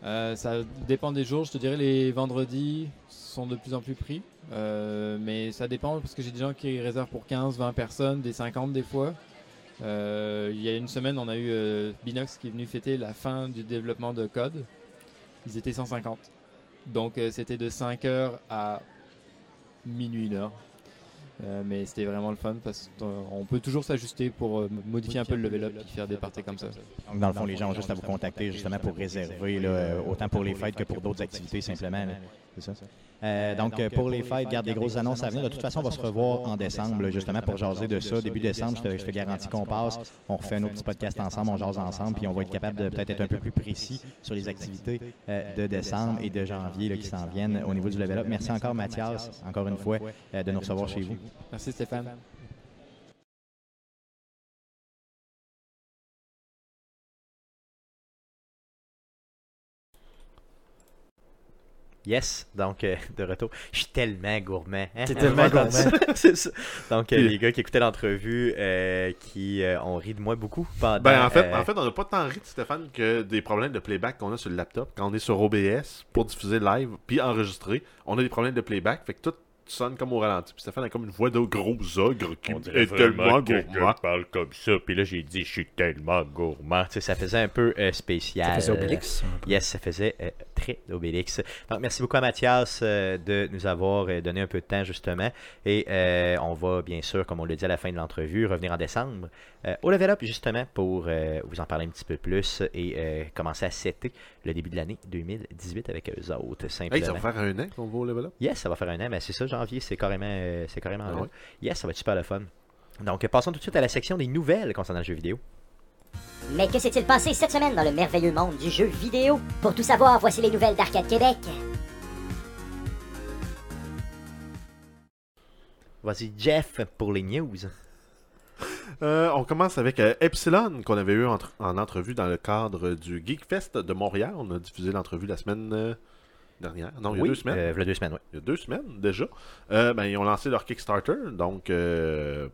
Euh, ça dépend des jours. Je te dirais les vendredis sont de plus en plus pris. Euh, mais ça dépend parce que j'ai des gens qui réservent pour 15, 20 personnes, des 50 des fois. Euh, il y a une semaine, on a eu Binox qui est venu fêter la fin du développement de code. Ils étaient 150. Donc c'était de 5h à minuit, une heure. Euh, mais c'était vraiment le fun parce qu'on peut toujours s'ajuster pour euh, modifier un peu le level up et faire des parties comme ça. Donc, dans le fond, les gens ont juste à vous contacter justement pour réserver, là, euh, autant pour les fêtes que pour d'autres activités simplement. là. C'est ça? Euh, donc, euh, pour les fêtes, garde des grosses annonces à venir. De toute façon, on va se revoir en décembre, justement, pour jaser de ça. Début décembre, je te, je te garantis qu'on passe. On refait nos petits podcasts ensemble, on jase ensemble, puis on va être capable de peut-être être un peu plus précis sur les activités euh, de décembre et de janvier là, qui s'en viennent au niveau du level up. Merci encore, Mathias, encore une fois, euh, de nous recevoir chez vous. Merci Stéphane. Yes, donc euh, de retour. Je suis tellement gourmand. hein? T'es tellement gourmand. C'est ça. Donc euh, les gars qui écoutaient l'entrevue, euh, qui ont ri de moi beaucoup pendant. Ben, en fait, en fait on n'a pas tant ri de Stéphane que des problèmes de playback qu'on a sur le laptop. Quand on est sur OBS pour diffuser live puis enregistrer, on a des problèmes de playback. Fait que tout sonne comme au ralenti. Puis Stéphane a comme une voix de gros ogre qui est tellement gourmand. parle comme ça. Puis là, j'ai dit, je suis tellement gourmand. Tu sais, ça faisait un peu euh, spécial. Ça faisait Obélix. Yes, ça faisait euh, très Obélix. Donc, merci beaucoup à Mathias euh, de nous avoir donné un peu de temps, justement. Et euh, on va, bien sûr, comme on l'a dit à la fin de l'entrevue, revenir en décembre euh, au Level Up, justement, pour euh, vous en parler un petit peu plus et euh, commencer à setter le début de l'année 2018 avec eux autres, simplement. Hey, ça va faire un an qu'on va au level up? Yes, ça va faire un an, mais c'est ça, janvier, c'est carrément, euh, c'est carrément Ah là. ouais? Yes, ça va être super le fun. Donc, passons tout de suite à la section des nouvelles concernant le jeu vidéo. Mais que s'est-il passé cette semaine dans le merveilleux monde du jeu vidéo? Pour tout savoir, voici les nouvelles d'Arcade Québec. Vas-y, Jeff, pour les news. Euh, on commence avec euh, Epsilon, qu'on avait eu entre- en entrevue dans le cadre du Geekfest de Montréal. On a diffusé l'entrevue la semaine euh, dernière. Non, il y a Oui, deux semaines. v'là deux semaines, oui. il y a deux semaines déjà, ben, ils ont lancé leur Kickstarter donc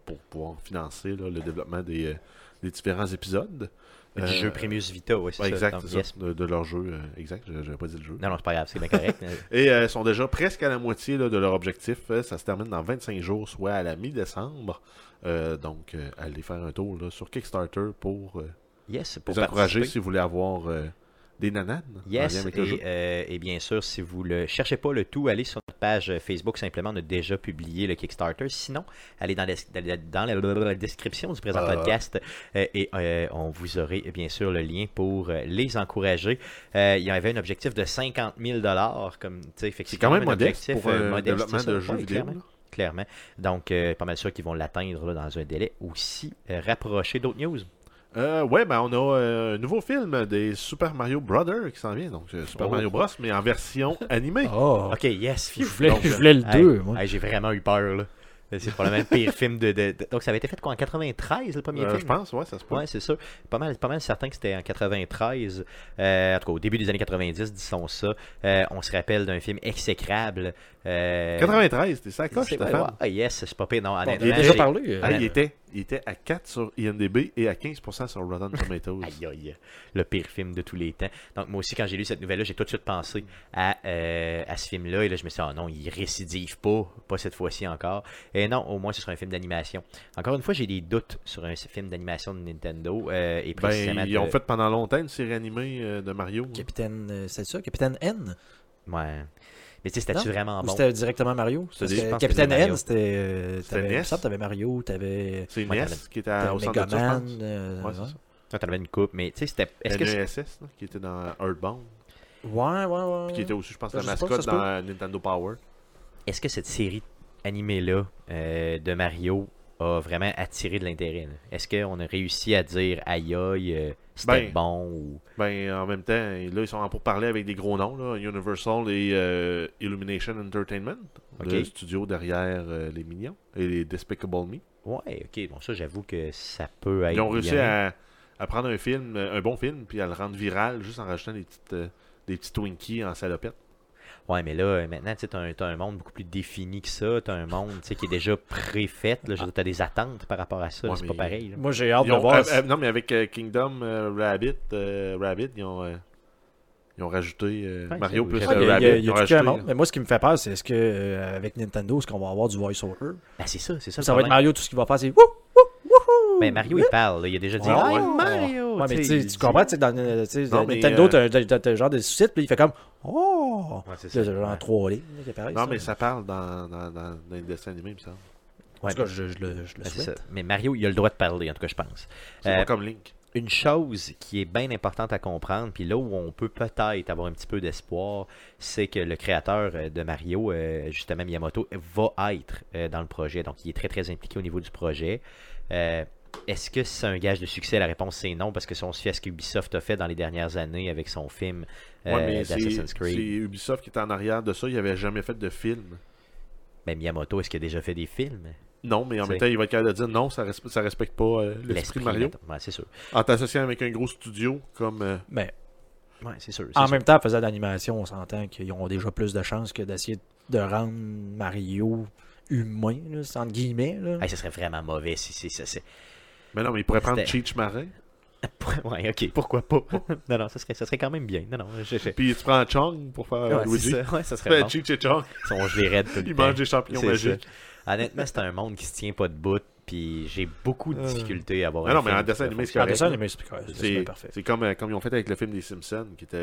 pour pouvoir financer là, le développement des, des différents épisodes. Du jeu Primus Vita, oui, c'est ouais, ça. exact, yes. de, de leur jeu. exact, je n'avais pas dit le jeu. Non, non, c'est pas grave, c'est bien correct. Et euh, sont déjà presque à la moitié là, de leur objectif. Ça se termine dans 25 jours, soit à la mi-décembre. Euh, donc, euh, allez faire un tour là, sur Kickstarter pour euh, yes, pour les encourager si vous voulez avoir euh, des nananes Yes, et, euh, et bien sûr, si vous ne cherchez pas le tout, allez sur notre page Facebook, simplement, on a déjà publié le Kickstarter. Sinon, allez dans la, dans description du présent Ah. podcast euh, et euh, on vous aurez bien sûr le lien pour euh, les encourager. Euh, il y avait un objectif de 50 000 comme, C'est quand même un modeste objectif, pour euh, un modeste, développement ça? de jeux vidéo. Clairement. Donc, euh, pas mal sûr qu'ils vont l'atteindre dans un délai aussi euh, rapproché d'autres news? Euh, ouais, ben on a euh, un nouveau film des Super Mario Brothers qui s'en vient. Donc, euh, Super Oh. Mario Bros, mais en version animée. Oh, Ok, yes. je voulais, Donc, je voulais le Hey, 2, moi. hey, J'ai vraiment eu peur, là. C'est probablement le pire film de, de- de- Donc, ça avait été fait quoi en 93, le premier Euh, film? je pense, ouais, ça se peut. Ouais, c'est ça. Pas mal, pas mal certain que c'était en 93. Euh, en tout cas, au début des années 90, disons ça. Euh, on se rappelle d'un film exécrable. Euh, 93, t'es ça coche. Ah, yes, c'est pas pire. Non, Bon, il a déjà parlé. Ah, il, était, il était à 4 sur IMDb et à 15% sur Rotten Tomatoes. Aïe, aïe, le pire film de tous les temps. Donc, moi aussi, quand j'ai lu cette nouvelle-là, j'ai tout de suite pensé à, euh, à ce film-là. Et là, je me suis dit, oh non, il récidive pas, pas cette fois-ci encore. Et non, au moins, ce sera un film d'animation. Encore une fois, j'ai des doutes sur un film d'animation de Nintendo. euh, et précisément. Ben, ils ont de- fait pendant longtemps une série animée euh, de Mario. Capitaine, euh, c'est ça, Capitaine N? Ouais. Mais tu sais, c'était-tu Non? vraiment Ou bon? c'était directement Mario? C'était Capitaine c'était Mario. N, c'était. euh, C'était t'avais- Mario, t'avais. C'est NES qui était au centre de Ouais, c'est ça. T'en une coupe, mais tu sais, c'était. Est-ce que NESS, qui était dans Earthbound. Ouais, ouais, ouais. Puis qui était aussi, je pense, la mascotte dans Nintendo Power. est-ce que cette série animée-là euh, de Mario a vraiment attiré de l'intérêt? Est-ce qu'on a réussi à dire aïe aïe, euh, c'était Ben, bon ou. Ben, en même temps, là, ils sont en pour parler avec des gros noms, là, Universal et euh, Illumination Entertainment, le studio derrière euh, Les Minions et les Despicable Me. Ouais, ok, bon, ça, j'avoue que ça peut être. Ils ont réussi à, à prendre un film, un bon film, puis à le rendre viral juste en rajoutant des petites, euh, des petits Twinkies en salopette. Ouais, mais là, euh, maintenant, tu sais, t'as un, monde beaucoup plus défini que ça. T'as un monde, tu sais, qui est déjà préfait. Dire, t'as des attentes par rapport à ça. Ouais, c'est pas pareil. là. Moi, j'ai hâte Ils de ont- voir. euh, euh, non, mais avec euh, Kingdom euh, Rabbit, euh, Rabbit, ils ont, euh, ils ont rajouté euh, Ouais, Mario plus j'avais- Ouais, il y euh, a, il y Rabbit. a- il y a ont tout rajouté, un monde. Mais moi, ce qui me fait peur, c'est est-ce que euh, avec Nintendo, est-ce qu'on va avoir du voice-over? Ben, c'est ça, c'est ça. Ça va être. Mario, tout ce qu'il va faire, c'est wouh, wouh, Ben, Mario, il parle. là. Il a déjà dit Ouais, ouais. Mario. Ouais, mais tu comprends, tu sais, dans euh, tu sais, Non, mais, Nintendo, euh, t'as genre des sous-titres, puis il fait comme Oh! Ouais, c'est genre Ouais. trois lignes. Non, mais ça parle dans, dans, dans, dans les dessins animés, il me semble. En tout cas, je, je le, je le Ben, souhaite. ça. Mais Mario, il a le droit de parler, en tout cas, je pense. C'est Euh, pas comme Link. une chose qui est bien importante à comprendre, puis là où on peut peut-être avoir un petit peu d'espoir, c'est que le créateur euh, de Mario, euh, justement Miyamoto, va être euh, dans le projet. Donc, il est très, très impliqué au niveau du projet. Euh, Est-ce que c'est un gage de succès? La réponse, c'est non, parce que si on se fie à ce qu'Ubisoft a fait dans les dernières années avec son film euh, Ouais, mais c'est d'Assassin's c'est Creed, Ubisoft qui est en arrière de ça. Il avait jamais fait de film. ben, Miyamoto, est-ce qu'il a déjà fait des films? Non, mais en C'est- même temps, il va être capable de dire non, ça respecte, ça respecte pas euh, l'esprit de Mario. Ouais, c'est sûr. En t'associant avec un gros studio comme. euh, Mais Ouais, c'est sûr. c'est en sûr. même temps, en faisant de l'animation, on s'entend qu'ils ont déjà plus de chances que d'essayer de rendre Mario humain, là, c'est entre guillemets. Là. Hey, ce serait vraiment mauvais si c'est ça. c'est- Mais non, mais il pourrait prendre Cheech Marin. Ouais, ok, pourquoi pas? non, non, ça serait, ça serait quand même bien. Non, non, je, je... Puis tu prends Chong pour faire Ouais, Luigi. c'est ça. Ouais, ça serait Ben, bon. Cheech et Chong, Ils sont gelés raides tout le ils temps. mangent des champignons magiques. ça. Honnêtement, c'est un monde qui se tient pas de bout, puis j'ai beaucoup de Euh. difficultés à avoir Mais un non, mais film en qui dessin va animé, c'est En correct. dessin animé, c'est correct, c'est parfait. c'est comme, euh, comme ils ont fait avec le film des Simpsons, qui était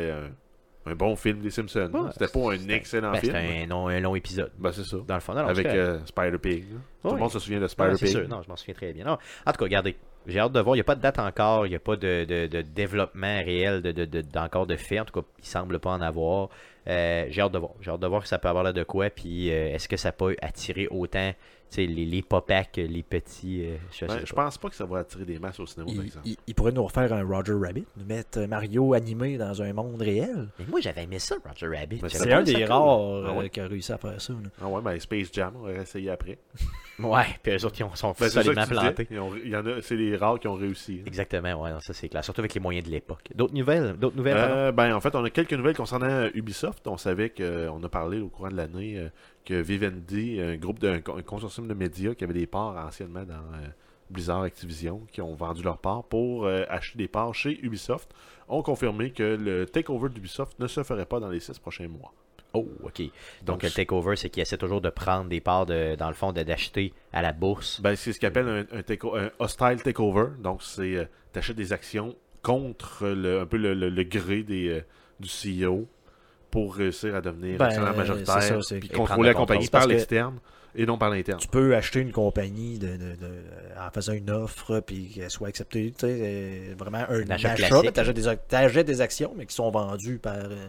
un, bon film des Simpsons. Ouais, C'était pas un excellent Ben, film. c'était un, long- un long épisode. Ben, c'est ça. Dans le fond, non, avec euh, Spider-Pig. là. Tout Ouais. le monde se souvient de c'est sûr, non, je m'en souviens très bien. Non. En tout cas, regardez, j'ai hâte de voir. Il n'y a pas de date encore, il n'y a pas de, de- de développement réel de, de, de- d'encore de fait. En tout cas, il semble pas en avoir. Euh, j'ai hâte de voir. J'ai hâte de voir que ça peut avoir là de quoi. Puis euh, est-ce que ça peut attirer autant les, les popacs les petits. euh, je Ben, je pense pas que ça va attirer des masses au cinéma, par exemple. il- il pourrait nous refaire un Roger Rabbit, nous mettre Mario animé dans un monde réel. Mais moi, j'avais aimé ça, Roger Rabbit. Mais C'est un des rares cool. Ah euh, ouais. qui a réussi à faire ça. là. Ah ouais, ben Space Jam, on va essayer après. Ouais, puis eux autres, ils ont- sont Ben, solidement plantés. Ils ont- Il y en a, c'est les rares qui ont réussi. hein. Exactement, ouais, non, ça c'est clair. Surtout avec les moyens de l'époque. D'autres nouvelles D'autres nouvelles? Euh, ben, en fait, on a quelques nouvelles concernant euh, Ubisoft. On savait qu'on a parlé au courant de l'année euh, que Vivendi, un groupe de, un con- un consortium de médias qui avait des parts anciennement dans euh, Blizzard Activision, qui ont vendu leurs parts pour euh, acheter des parts chez Ubisoft, ont confirmé que le takeover d'Ubisoft ne se ferait pas dans les six prochains mois. Oh, ok. Donc, Donc, le takeover, c'est qu'ils essaient toujours de prendre des parts, de, dans le fond, d'acheter à la bourse. Ben, c'est ce qu'ils appellent un, un take- un hostile takeover. Donc, c'est euh, t'achètes des actions contre le, un peu le, le- le gré des, euh, du CEO pour réussir à devenir Ben, actionnaire c'est majoritaire ça, puis contrôler le la compagnie par l'externe et non par l'interne. Tu peux acheter une compagnie de, de- de- en faisant une offre puis qu'elle soit acceptée. Tu sais, euh, vraiment un, Un achat. Tu achètes des, t'achètes des actions, mais qui sont vendues par, euh,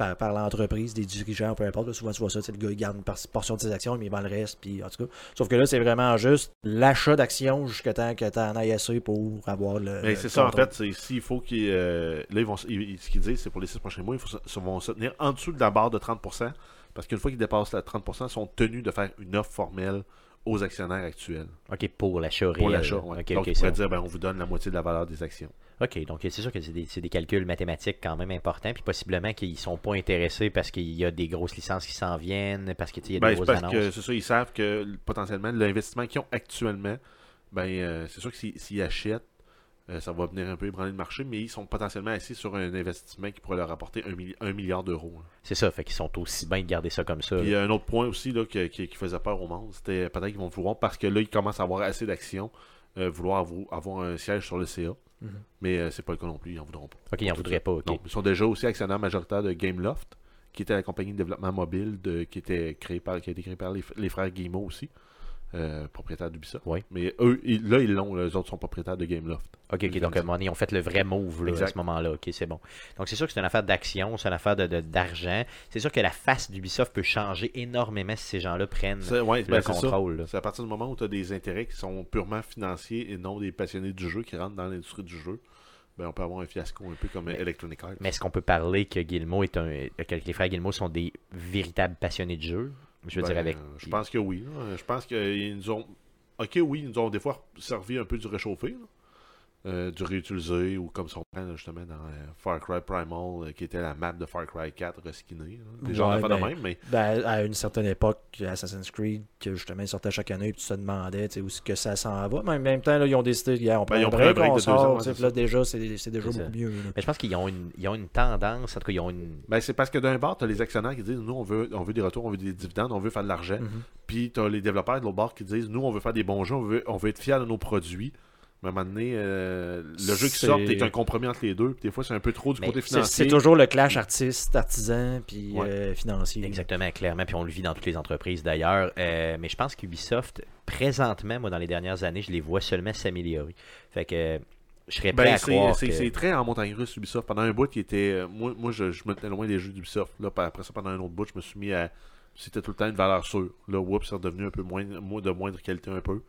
par, par l'entreprise, des dirigeants, peu importe. là. souvent, tu vois ça, le gars, il garde une portion de ses actions, mais il vend le reste. Puis, en tout cas. Sauf que là, c'est vraiment juste l'achat d'actions jusqu'à temps que tu en ailles assez pour avoir le. Mais c'est ça, en fait, c'est s'il faut qu'ils. euh, là, ils vont, ils- ce qu'ils disent, c'est pour les six prochains mois, ils faut se- vont se tenir en dessous de la barre de 30%, parce qu'une fois qu'ils dépassent la 30%, ils sont tenus de faire une offre formelle aux actionnaires actuels. Ok, pour l'achat réel. Pour l'achat, ouais. Ok, Donc, ok, ils c'est pourraient bon. dire, ben, on vous donne la moitié de la valeur des actions. Ok, donc c'est sûr que c'est des, des calculs mathématiques quand même importants, puis possiblement qu'ils sont pas intéressés parce qu'il y a des grosses licences qui s'en viennent, parce qu'il y a Ben, des c'est grosses parce annonces. c'est ça, ils savent que potentiellement l'investissement qu'ils ont actuellement, ben euh, c'est sûr que s'ils achètent, euh, ça va venir un peu ébranler le marché, mais ils sont potentiellement assis sur un investissement qui pourrait leur apporter un, milli- un milliard d'euros. là. C'est ça, fait qu'ils sont aussi bien de garder ça comme ça. Il y a un autre point aussi là, qui, qui- qui faisait peur au monde, c'était peut-être qu'ils vont vouloir, parce que là, ils commencent à avoir assez d'actions, euh, vouloir avoir un siège sur le CA. Mhm. Mais euh, c'est pas le cas non plus, ils en voudront pas. Ok, ils en voudraient pas. Non, ils sont déjà aussi actionnaires majoritaires de Gameloft, qui était la compagnie de développement mobile de, qui, était créée par, qui a été créée par les, les frères Guillemot aussi, euh, propriétaires d'Ubisoft. Oui. Mais eux, ils- là, ils l'ont. Les autres sont propriétaires de Gameloft. Ok, ok, donc à un moment donné, ils ont fait le vrai move là, à ce moment-là. Ok, c'est bon. Donc c'est sûr que c'est une affaire d'action, c'est une affaire de- de- d'argent. c'est sûr que la face d'Ubisoft peut changer énormément si ces gens-là prennent ouais, le ben, contrôle. C'est à partir du moment où tu as des intérêts qui sont purement financiers et non des passionnés du jeu qui rentrent dans l'industrie du jeu, ben, on peut avoir un fiasco un peu comme Mais- Electronic Arts. Mais est-ce qu'on peut parler que Guillemot est un. que les frères Guillemot sont des véritables passionnés de jeu? Je veux Ben, dire, avec. Je pense que oui. là. Je pense qu'ils nous ont. Ok, oui, ils nous ont des fois servi un peu du réchauffé, là. Euh, du réutilisé, ou comme si on prend là, justement dans euh, Far Cry Primal, euh, qui était la map de Far Cry 4 reskinée. là. Des gens Ouais, d'affaires de ben, même, mais Ben, à une certaine époque, Assassin's Creed, que justement, ils sortaient chaque année, puis tu te demandais tu sais, où est-ce que ça s'en va. Mais en même temps, là, ils ont décidé, gars, on prend Ben, ils un ont pris un break, break on de deux ans, là, déjà, c'est déjà beaucoup ça. mieux. là. Mais je pense qu'ils ont une, ils ont une tendance, en tout cas, ils ont une. ben, c'est parce que d'un bord, tu as les actionnaires qui disent nous, on veut, on veut des retours, on veut des dividendes, on veut faire de l'argent. Mhm. Puis tu as les développeurs de l'autre bord qui disent nous, on veut faire des bons jeux, on veut, on veut être fiers de nos produits. Mais à un moment donné, euh, le jeu qui sort est un compromis entre les deux. Puis des fois, c'est un peu trop du Mais côté financier. c'est toujours le clash artiste, artisan, puis Ouais. euh, financier. Exactement, clairement, puis on le vit dans toutes les entreprises d'ailleurs. Euh, mais je pense qu'Ubisoft, présentement, moi, dans les dernières années, je les vois seulement s'améliorer. Fait que je serais prêt Ben, à c'est, croire c'est- que... c'est très en montagne russe Ubisoft. Pendant un bout qui était. Moi, moi je, je me tenais loin des jeux d'Ubisoft. Là, après ça, pendant un autre bout, je me suis mis à. C'était tout le temps une valeur sûre. Là, whoops, c'est redevenu un peu moins, moins de moindre qualité un peu.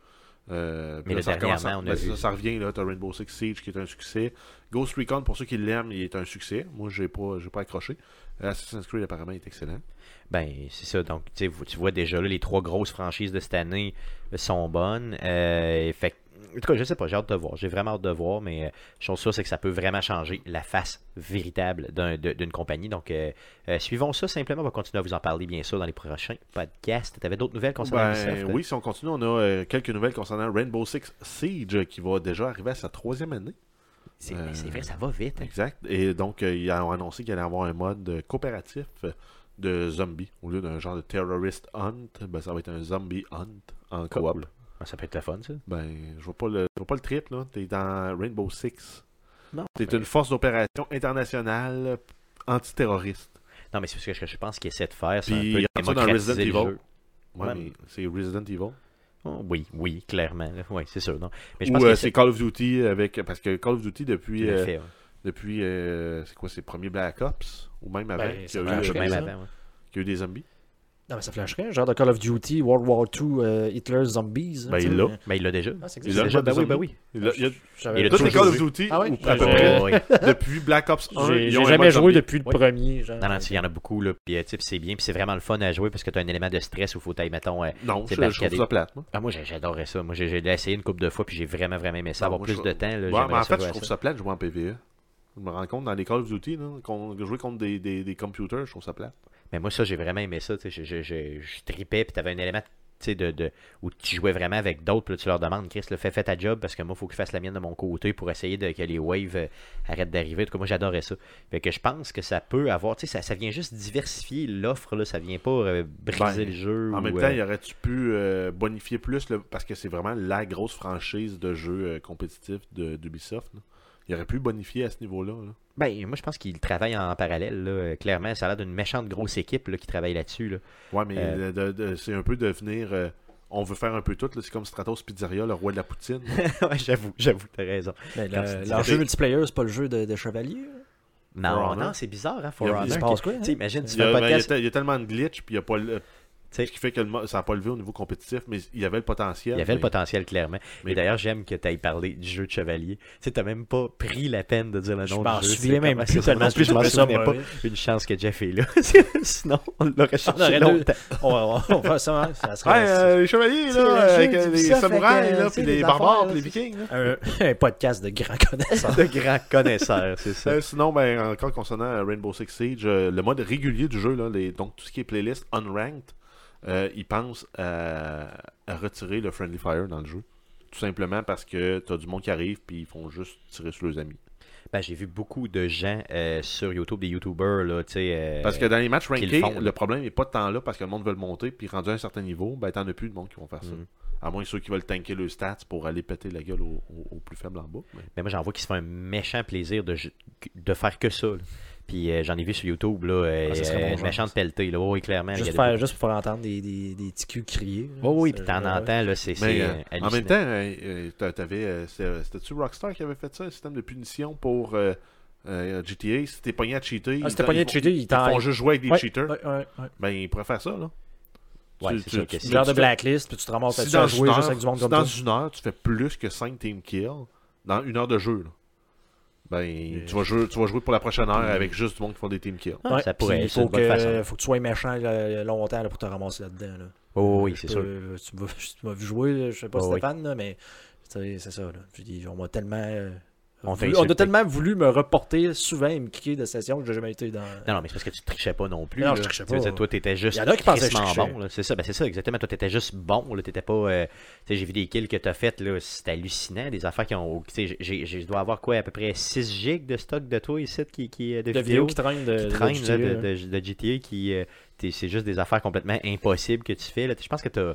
Euh, Mais là, ça, à- dernièrement, on a ben, vu- ça, ça revient là, t'as Rainbow Six Siege qui est un succès. Ghost Recon, pour ceux qui l'aiment, il est un succès. Moi, j'ai pas, j'ai pas accroché. Assassin's Creed apparemment est excellent. Ben, c'est ça. Donc, tu vois déjà là, les trois grosses franchises de cette année sont bonnes. Euh, fait en tout cas, je sais pas, j'ai hâte de voir. J'ai vraiment hâte de voir, mais euh, chose sûre, c'est que ça peut vraiment changer la face véritable d'une compagnie. Donc, euh, euh, suivons ça simplement. On va continuer à vous en parler, bien sûr, dans les prochains podcasts. Tu avais d'autres nouvelles concernant Ben, Ubisoft? oui, si on continue, on a euh, quelques nouvelles concernant Rainbow Six Siege qui va déjà arriver à sa troisième année. C'est vrai, ça va vite. hein. Exact. Et donc, ils ont annoncé qu'il allait avoir un mode coopératif de zombies. Au lieu d'un genre de terrorist hunt, ben, ça va être un zombie hunt en coop. Ah, Ça peut être le fun, ça. Ben, je vois pas le, je vois pas le trip, là. T'es dans Rainbow Six. Non. T'es mais- une force d'opération internationale antiterroriste. Non, mais c'est parce que je pense qu'il essaie de faire, c'est un peu il ça dans Resident Evil. Ouais, Ouais. mais c'est Resident Evil. Oh, oui, oui, clairement. Oui, c'est sûr. Non. Mais je Ou pense euh, que c'est Call of Duty avec. Parce que Call of Duty, depuis. euh, fait, ouais. depuis euh, c'est quoi, ses premiers Black Ops Ou même avant, Ben, qu'il y, ça a eu, marche euh, bien, Même ça. avant, ouais. qu'il y a eu des zombies. Non, mais ça flasherait. Genre de Call of Duty, World War II, euh, Hitler's Zombies. Ben, sais, il l'a. mais- Ben, il l'a déjà. Ah, Il l'a déjà. ben oui, ben oui. Il a- il a- Il a Tous les Call of joué. Duty, Ah ouais? ou à peu ouais. près, Oh, ouais. depuis Black Ops 1, J'ai ils j'ai jamais joué zombie. depuis le Oui. premier. genre. Non, non, il y en a beaucoup, là. Puis, euh, c'est bien, puis c'est vraiment le fun à jouer parce que tu as un élément de stress où faut t'aille, mettons. euh, Non, C'est je, je trouve ça plate. Moi. Ah, moi, j'ai- j'adorais ça. Moi, j'ai j'ai essayé une couple de fois, puis j'ai vraiment, vraiment aimé ça. Avoir plus de temps, Ouais, en fait, je trouve ça. plate de jouer en PvE. Je me rends compte dans les Call of Duty, jouer contre des computers, je trouve ça plate. Mais moi, ça, j'ai vraiment aimé ça. Je, je, je, je tripais, puis t'avais un élément de, de, où tu jouais vraiment avec d'autres, puis tu leur demandes, Chris, le fais, fais ta job, parce que moi, il faut que je fasse la mienne de mon côté pour essayer de, que les waves euh, arrêtent d'arriver. En tout cas, moi, j'adorais ça. Fait que je pense que ça peut avoir, tu sais, ça, ça vient juste diversifier l'offre, là, ça vient pas euh, briser Ben, le jeu. En ou, même euh, temps, y aurait-tu pu euh, bonifier plus, parce que c'est vraiment la grosse franchise de jeux euh, compétitifs de- d'Ubisoft. là? Il aurait pu bonifier à ce niveau-là. là. Ben, moi, je pense qu'ils travaillent en parallèle, là, clairement. Ça a l'air d'une méchante grosse équipe là, qui travaille là-dessus. Là. Ouais, mais Euh. de- de- c'est un peu devenir. euh, on veut faire un peu tout. C'est comme Stratos Pizzeria, le roi de la poutine. ouais, j'avoue, j'avoue, t'as raison. Mais Quand le- multiplayer, c'est pas le jeu de, de chevalier. là? Non, non, c'est bizarre, hein, For Il y a- Honor, Il se que- passe quoi? Tu hein? imagine, tu Il fais y, a, un ben, il y a podcast. te- il y a tellement de glitch, puis il y a pas le- ce qui fait que le ça n'a pas levé au niveau compétitif, mais il y avait le potentiel. Il y avait le potentiel, clairement. mais- d'ailleurs, j'aime que tu aies parlé du jeu de chevalier. Tu sais, t'as même pas pris la peine de dire le nom du jeu. souviens C'est même plus tellement je m'en souvenais pas. Une chance que Jeff est là. Sinon, on l'aurait cherché longtemps. On va, on va ça, hein, ça serait Ouais, euh, les chevaliers, là, avec euh, les samouraïs, euh, là, puis les barbares, puis les vikings. un, podcast de grands connaisseurs. de grands connaisseurs, c'est ça. Sinon, ben, encore concernant Rainbow Six Siege, le mode régulier du jeu, là, donc tout ce qui est playlist unranked, euh, ils pensent à, à retirer le Friendly Fire dans le jeu. Tout simplement parce que t'as du monde qui arrive puis ils font juste tirer sur leurs amis. Ben, j'ai vu beaucoup de gens euh, sur YouTube, des YouTubers, là, tu sais. euh, Parce que dans les matchs rankés, le problème n'est pas de temps là parce que le monde veut le monter puis rendu à un certain niveau, ben t'en as plus de monde qui vont faire ça. Mhm. À moins que ceux qui veulent tanker le stats pour aller péter la gueule au, au- au plus faible en bas. mais- Mais moi, j'en vois qui se font un méchant plaisir de, de faire que ça. là. Puis euh, j'en ai vu sur YouTube, là, euh, Ah, ça serait bon, méchante pelletée, là. Oui, clairement. Juste, des- faire, juste pour faire entendre des, des, des petits culs crier. là. Oh oui, puis t'en entends, là, c'est euh, euh, en même temps, euh, euh, t'a- t'avais, euh, c'était- c'était-tu Rockstar qui avait fait ça, un système de punition pour euh, euh, GTA Si t'es pogné à cheater, Ah, ils c'était t'en- pogné font- cheater, ils Ils t'en. font juste jouer avec des Ouais, cheaters. ouais, ouais, ouais. Ben, ils pourraient faire ça, là. Ouais, Tu- c'est sûr que c'est- de blacklist, puis tu te ramasses Si à dans, jouer une juste heure, avec du monde si comme dans toi. une heure, tu fais plus que 5 team kills dans une heure de jeu, là, ben, tu, vas jouer, tu vas jouer pour la prochaine heure avec juste du monde qui font des team kills. Ah, Ouais, ça pourrait il être faut une bonne que, façon. faut que tu sois méchant là, longtemps là, pour te ramasser là-dedans. Là. Oh, oui, c'est sûr. peux- Tu m'as vu jouer, je sais pas Oh, oui. Stéphane, là, mais c'est ça. Là. Je dis, on m'a tellement. On t'a voulu- on a tellement voulu me reporter souvent et me kicker de session que j'ai jamais été dans. Non, non, mais c'est parce que tu trichais pas non plus. Non, là. je trichais Tu veux pas. dire, toi, t'étais juste Il y en a qui pensaient que bon. C'est ça, ben, c'est ça, exactement. Toi, t'étais juste bon. T'étais pas. euh, tu sais, j'ai vu des kills que t'as faites, là. C'est hallucinant. Des affaires qui ont. Tu sais, je dois avoir quoi, à peu près 6 gigs de stock de toi ici, qui, qui, euh, de, de vidéos qui traînent de, qui de GTA, là, de, GTA qui. euh, c'est juste des affaires complètement impossibles que tu fais. Là. Je pense que t'as.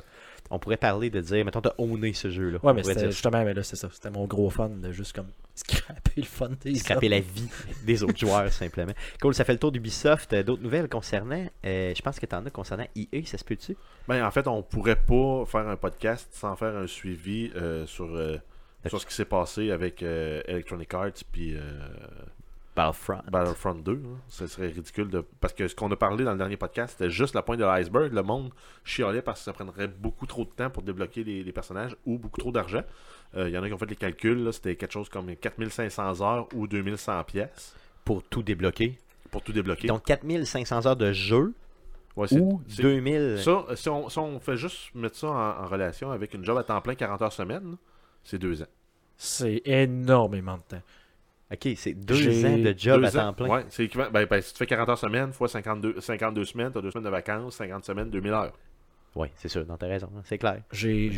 On pourrait parler de dire, mettons, t'as owné ce jeu-là. Ouais, mais c'était justement, mais là, c'est ça. C'était mon gros fun de juste comme scraper le fun des scraper la vie des autres joueurs, simplement. Cool, ça fait le tour d'Ubisoft. Euh, D'autres nouvelles concernant, euh, je pense que t'en as concernant EA, ça se peut-tu? Ben, en fait, on pourrait pas faire un podcast sans faire un suivi euh, sur, euh, sur ce qui s'est passé avec euh, Electronic Arts puis euh, Battlefront. Battlefront 2. hein. Ce serait ridicule de. Parce que ce qu'on a parlé dans le dernier podcast, c'était juste la pointe de l'iceberg. Le monde chialait parce que ça prendrait beaucoup trop de temps pour débloquer les, les personnages ou beaucoup trop d'argent. Euh, Il y en a qui ont fait les calculs. là, C'était quelque chose comme 4500 heures ou 2100 pièces pour tout débloquer. pour tout débloquer. Donc 4500 heures de jeu Ouais, ou c'est- 2000. Ça, si on, si on fait juste mettre ça en, en relation avec une job à temps plein 40 heures semaine, c'est deux ans. C'est énormément de temps. Ok, c'est deux ans de job à temps plein. Ouais, c'est équivalent. Ben, ben, si tu fais 40 heures semaine, fois 52, 52 semaines, tu as deux semaines de vacances, 50 semaines, 2000 heures. Ouais, c'est sûr, non, t'as raison, hein, c'est clair. J'ai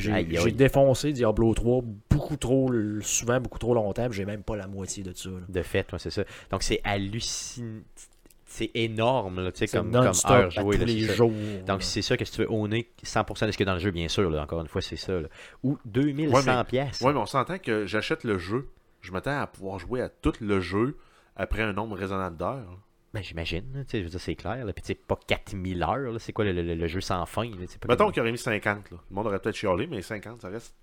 défoncé Diablo 3 beaucoup trop, souvent beaucoup trop longtemps, puis j'ai même pas la moitié de ça. là. De fait, ouais, c'est ça. Donc c'est hallucinant. C'est énorme, là, tu sais, comme, comme heure jouée. tous là, les jours. Donc c'est ça que si tu veux owner 100% de ce qu'il y a dans le jeu, bien sûr, là, encore une fois, c'est ça. là. Ou 2100 Ouais, mais- pièces. Ouais, mais on s'entend que j'achète le jeu. Je m'attends à pouvoir jouer à tout le jeu après un nombre raisonnable d'heures. Ben j'imagine, là, tu sais, je veux dire, c'est clair. Là. Puis pas 4000 heures, là, c'est quoi le, le- le jeu sans fin? Là, pas Mettons comme- qu'il aurait mis 50. Là. Le monde aurait peut-être chialé, mais 50, ça reste,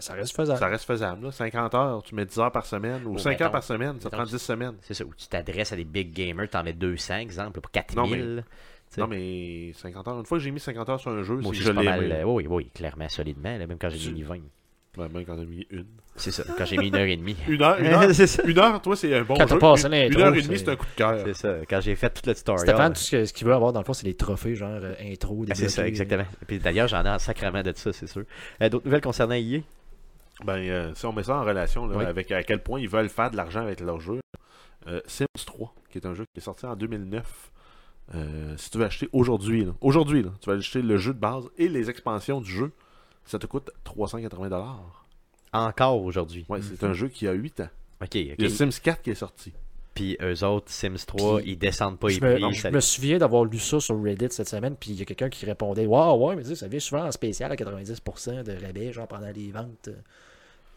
Ça reste faisable. ça reste faisable. là. 50 heures, tu mets 10 heures par semaine, ou Ou 5 mettons- heures par semaine, ça mettons prend que- 10 semaines. C'est ça, où tu t'adresses à des big gamers, t'en mets 200, exemple, pour 4000. Non, mais-. Non, mais 50 heures. Une fois que j'ai mis 50 heures sur un jeu, Moi c'est je pas l'ai euh, oui, oui, clairement, solidement, là, même quand j'ai Tu- mis 20. Même quand j'ai mis une. C'est ça, quand j'ai mis une heure et demie. Une heure, une heure, ça. une heure, toi, c'est un bon Quand t'as jeu. passé Une, l'intro, une heure et demie, c'est un coup de cœur. C'est ça, quand j'ai fait tout le tutorial. Stéphane, tout ce que- ce qu'il veut avoir dans le fond, c'est les trophées, genre euh, intro, Ah, c'est ça, exactement. Et puis d'ailleurs, j'en ai un sacrement de ça, c'est sûr. Euh, D'autres nouvelles concernant EA Ben, euh, si on met ça en relation là, Oui. avec à quel point ils veulent faire de l'argent avec leur jeu, euh, Sims 3, qui est un jeu qui est sorti en 2009. euh, si tu veux acheter aujourd'hui, aujourd'hui, tu vas acheter le jeu de base et les expansions du jeu, ça te coûte 380$. Encore aujourd'hui. Ouais, c'est un jeu qui a 8 ans. Ok, ok. Sims 4 qui est sorti. Puis eux autres, Sims 3, Puis, ils descendent pas les Je me, prix. je ça- me souviens d'avoir lu ça sur Reddit cette semaine, puis il y a quelqu'un qui répondait Waouh, ouais, mais tu sais, ça vient souvent en spécial à 90% de rabais, genre pendant les ventes.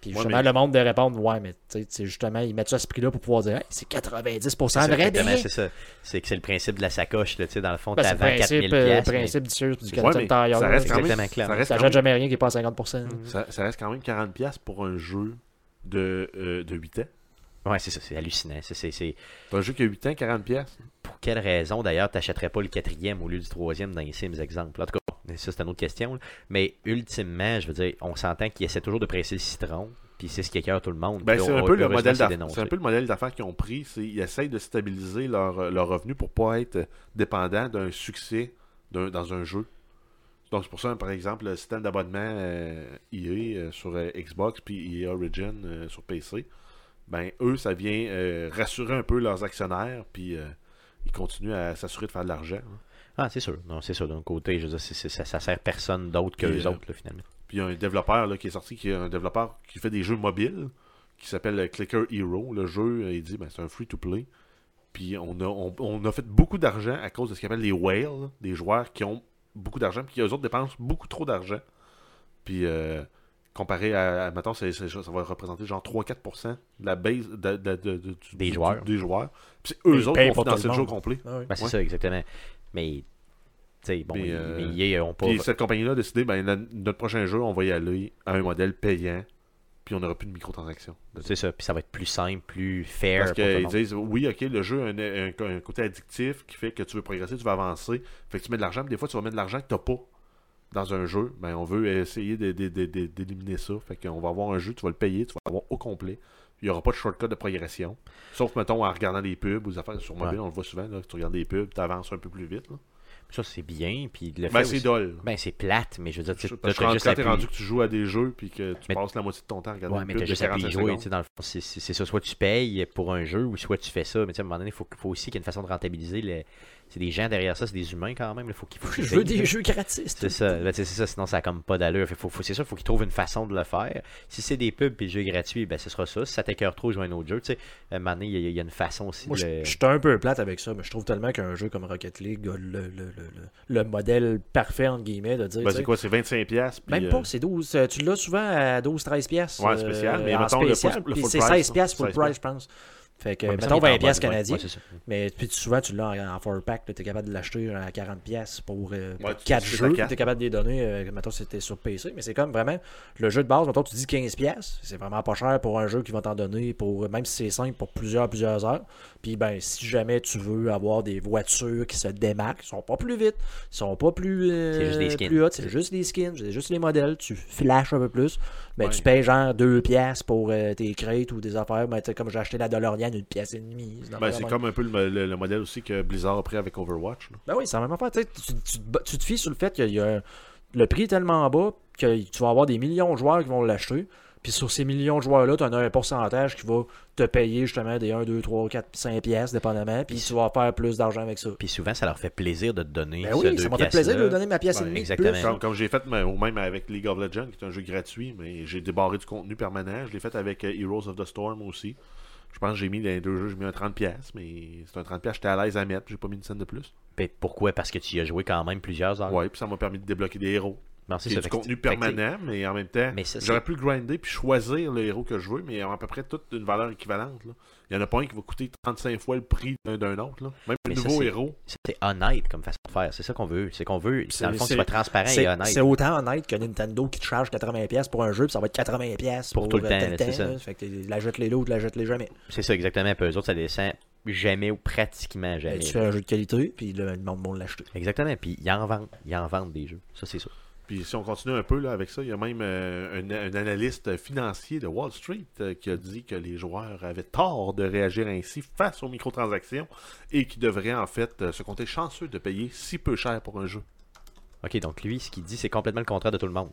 Puis Ouais, justement, mais- le monde de répondre Ouais, mais tu sais, c'est justement, ils mettent ça à ce prix-là pour pouvoir dire Hey, c'est 90% C'est de rabais. c'est ça. C'est que c'est le principe de la sacoche, là, tu sais, dans le fond, Ben, c'est t'avais le 4000 principe, euh, pièces. mais- principe du Sears du Ouais, ça là. reste quand même, clair. ça reste quand T'achètes même, jamais rien qui est pas à 50%. ça, ça reste quand même 40$ pour un jeu de, euh, de 8 ans. Ouais, c'est ça, c'est hallucinant. C'est- c'est- c'est- C'est un jeu qui a 8 ans, 40$. Pour quelle raison, d'ailleurs, t'achèterais pas le quatrième au lieu du troisième dans les Sims, exemple? En tout cas, ça, c'est une autre question. là. Mais ultimement, je veux dire, on s'entend qu'ils essaient toujours de presser le citron, puis c'est ce qui écœure tout le monde. Ben, puis c'est un peu le heureusement, modèle c'est d'affaires. dénoncé. C'est un peu le modèle d'affaires qu'ils ont pris. C'est ils essayent de stabiliser leur, euh, leur revenu pour pas être dépendant d'un succès d'un- dans un jeu. Donc c'est pour ça, par exemple, le système d'abonnement euh, EA euh, sur euh, Xbox puis EA Origin euh, sur PC, ben eux, ça vient euh, rassurer un peu leurs actionnaires, puis euh, ils continuent à s'assurer de faire de l'argent. hein. Ah, c'est sûr. Non, c'est sûr. D'un côté, je veux dire, ça, ça sert personne d'autre que les euh, autres, là, finalement. Puis il y a un développeur là, qui est sorti, qui est un développeur qui fait des jeux mobiles, qui s'appelle euh, Clicker Hero. Le jeu, euh, il dit, ben, c'est un free-to-play. Puis on a, on, on a fait beaucoup d'argent à cause de ce qu'ils appellent les whales, là, des joueurs qui ont beaucoup d'argent, puis eux autres dépensent beaucoup trop d'argent. Puis euh, comparé à, à c'est- ça va représenter genre 3-4% de la base de, de- de- de- du- Des du- joueurs. des joueurs. Puis c'est eux autres qui financer le le jeu complet. Ah oui. Ben, c'est Ouais. ça, exactement. Mais, tu sais, bon, Mais, ils- euh, mais EA ont pas. Puis cette compagnie-là a décidé, ben, la- notre prochain jeu, on va y aller à un modèle payant, puis on n'aura plus de microtransactions. C'est ça, puis ça va être plus simple, plus fair. Parce qu'ils disent, oui, ok, le jeu a un, un- un côté addictif qui fait que tu veux progresser, tu veux avancer. Fait que tu mets de l'argent, mais des fois, tu vas mettre de l'argent que tu n'as pas dans un jeu. Ben, on veut essayer d'éliminer ça. Fait qu'on va avoir un jeu, tu vas le payer, tu vas l'avoir au complet. Il n'y aura pas de shortcut de progression. Sauf, mettons, en regardant les pubs ou des affaires sur mobile, Ouais. on le voit souvent, là, tu regardes des pubs, tu avances un peu plus vite. là. Ça, c'est bien. Puis le Ben, c'est dole. Ben, c'est plate, mais je veux dire, tu appuyé- rendu que tu joues à des jeux puis que tu Mais- passes la moitié de ton temps à regarder Ouais, mais t'as juste à 45 y jouer, dans le fond, c'est ça, soit tu payes pour un jeu ou soit tu fais ça, mais à un moment donné, il faut, faut aussi qu'il y ait une façon de rentabiliser, le- c'est des gens derrière ça, c'est des humains quand même, il faut qu'il faut qu'ils Je veux des jeux gratis. C'est ça, ben, sais, c'est ça, sinon ça a comme pas d'allure. Faut, faut- c'est ça, il faut qu'ils trouvent une façon de le faire. Si c'est des pubs et le jeu est gratuit, ben ce sera ça. Si ça t'écœure trop, jouer à un autre jeu. Tu sais, à un moment donné, il y, a- il y a une façon aussi Moi, de je le- je suis un peu plate avec ça, mais je trouve tellement qu'un jeu comme Rocket League a le, le, le, le, le modèle parfait, entre guillemets, de dire. Ben, c'est quoi, c'est 25$. piastres, puis, Même euh, pas, c'est 12. euh, Tu l'as souvent à 12-13 pièces. Ouais, spécial, mais en mettons le spécial, le c'est price, 16 là. pièces full 16 price, je pense. Fait que, Ouais, mettons il est en 20 pièces canadiens. ouais, c'est ça. Mais puis souvent, tu l'as en, en 4 pack, tu es capable de l'acheter à 40$ pièces pour euh, Ouais, tu 4 dis que c'est jeux, tu es capable de les donner, euh, mettons c'était sur PC, mais c'est comme vraiment le jeu de base, mettons tu dis 15$, pièces, c'est vraiment pas cher pour un jeu qui va t'en donner, pour même si c'est simple, pour plusieurs, plusieurs heures. Puis ben, si jamais tu veux avoir des voitures qui se démarquent, ils sont pas plus vite, ils sont pas plus, euh, C'est juste des skins. plus hot, c'est juste des skins, c'est juste les modèles, tu flashes un peu plus, mais Ouais. tu payes genre 2 pièces pour euh, tes crêtes ou des affaires, ben, tu sais, comme j'ai acheté la Une pièce et demie. Ben, c'est même. comme un peu le, le- le modèle aussi que Blizzard a pris avec Overwatch. là. Ben oui, c'est la même affaire. Tu, tu, tu te ba- tu te fies sur le fait qu'il y a le prix est tellement bas que tu vas avoir des millions de joueurs qui vont l'acheter. Puis sur ces millions de joueurs-là, tu en as un pourcentage qui va te payer justement des 1, 2, 3, 4, 5 pièces, dépendamment. Puis tu vas faire plus d'argent avec ça. Puis souvent, ça leur fait plaisir de te donner Ben oui, deux ça m'a fait plaisir de lui donner ma pièce Ben, et demie. de exactement. plus. Comme, comme j'ai fait ou même avec League of Legends, qui est un jeu gratuit, mais j'ai débarré du contenu permanent. Je l'ai fait avec euh, Heroes of the Storm aussi. Je pense que j'ai mis dans les deux jeux, j'ai mis un 30$, pièces mais c'est un 30$, pièces, j'étais à l'aise à mettre, j'ai pas mis une scène de plus. Ben, pourquoi? Parce que tu y as joué quand même plusieurs heures. Ouais, puis ça m'a permis de débloquer des héros. Non, c'est du contenu permanent, mais en même temps, j'aurais pu grinder puis choisir le héros que je veux, mais à peu près toute une valeur équivalente. Là. Il y en a pas un qui va coûter 35 fois le prix d'un, d'un autre. Là. Même Mais le nouveau héros. C'est honnête comme façon de faire. C'est ça qu'on veut. C'est qu'on veut. C'est- Dans le fond, que c'est- transparent et C'est honnête. c'est autant honnête que Nintendo qui te charge 80$ pièces pour un jeu, puis ça va être 80$ pièces Pour tout le euh, temps, tel c'est ça. là. Fait que tu la jettes les lots, tu la jettes les jamais. C'est ça, exactement. Puis eux autres, ça descend jamais ou pratiquement Ben, jamais. tu fais un jeu de qualité, puis le monde va l'acheter. Exactement. Puis ils en vendent. Ils en vendent des jeux. Ça, c'est ça. Puis si on continue un peu là, avec ça, il y a même euh, un, analyste financier de Wall Street euh, qui a dit que les joueurs avaient tort de réagir ainsi face aux microtransactions et qui devraient en fait euh, se compter chanceux de payer si peu cher pour un jeu. OK, donc lui, ce qu'il dit, c'est complètement le contraire de tout le monde.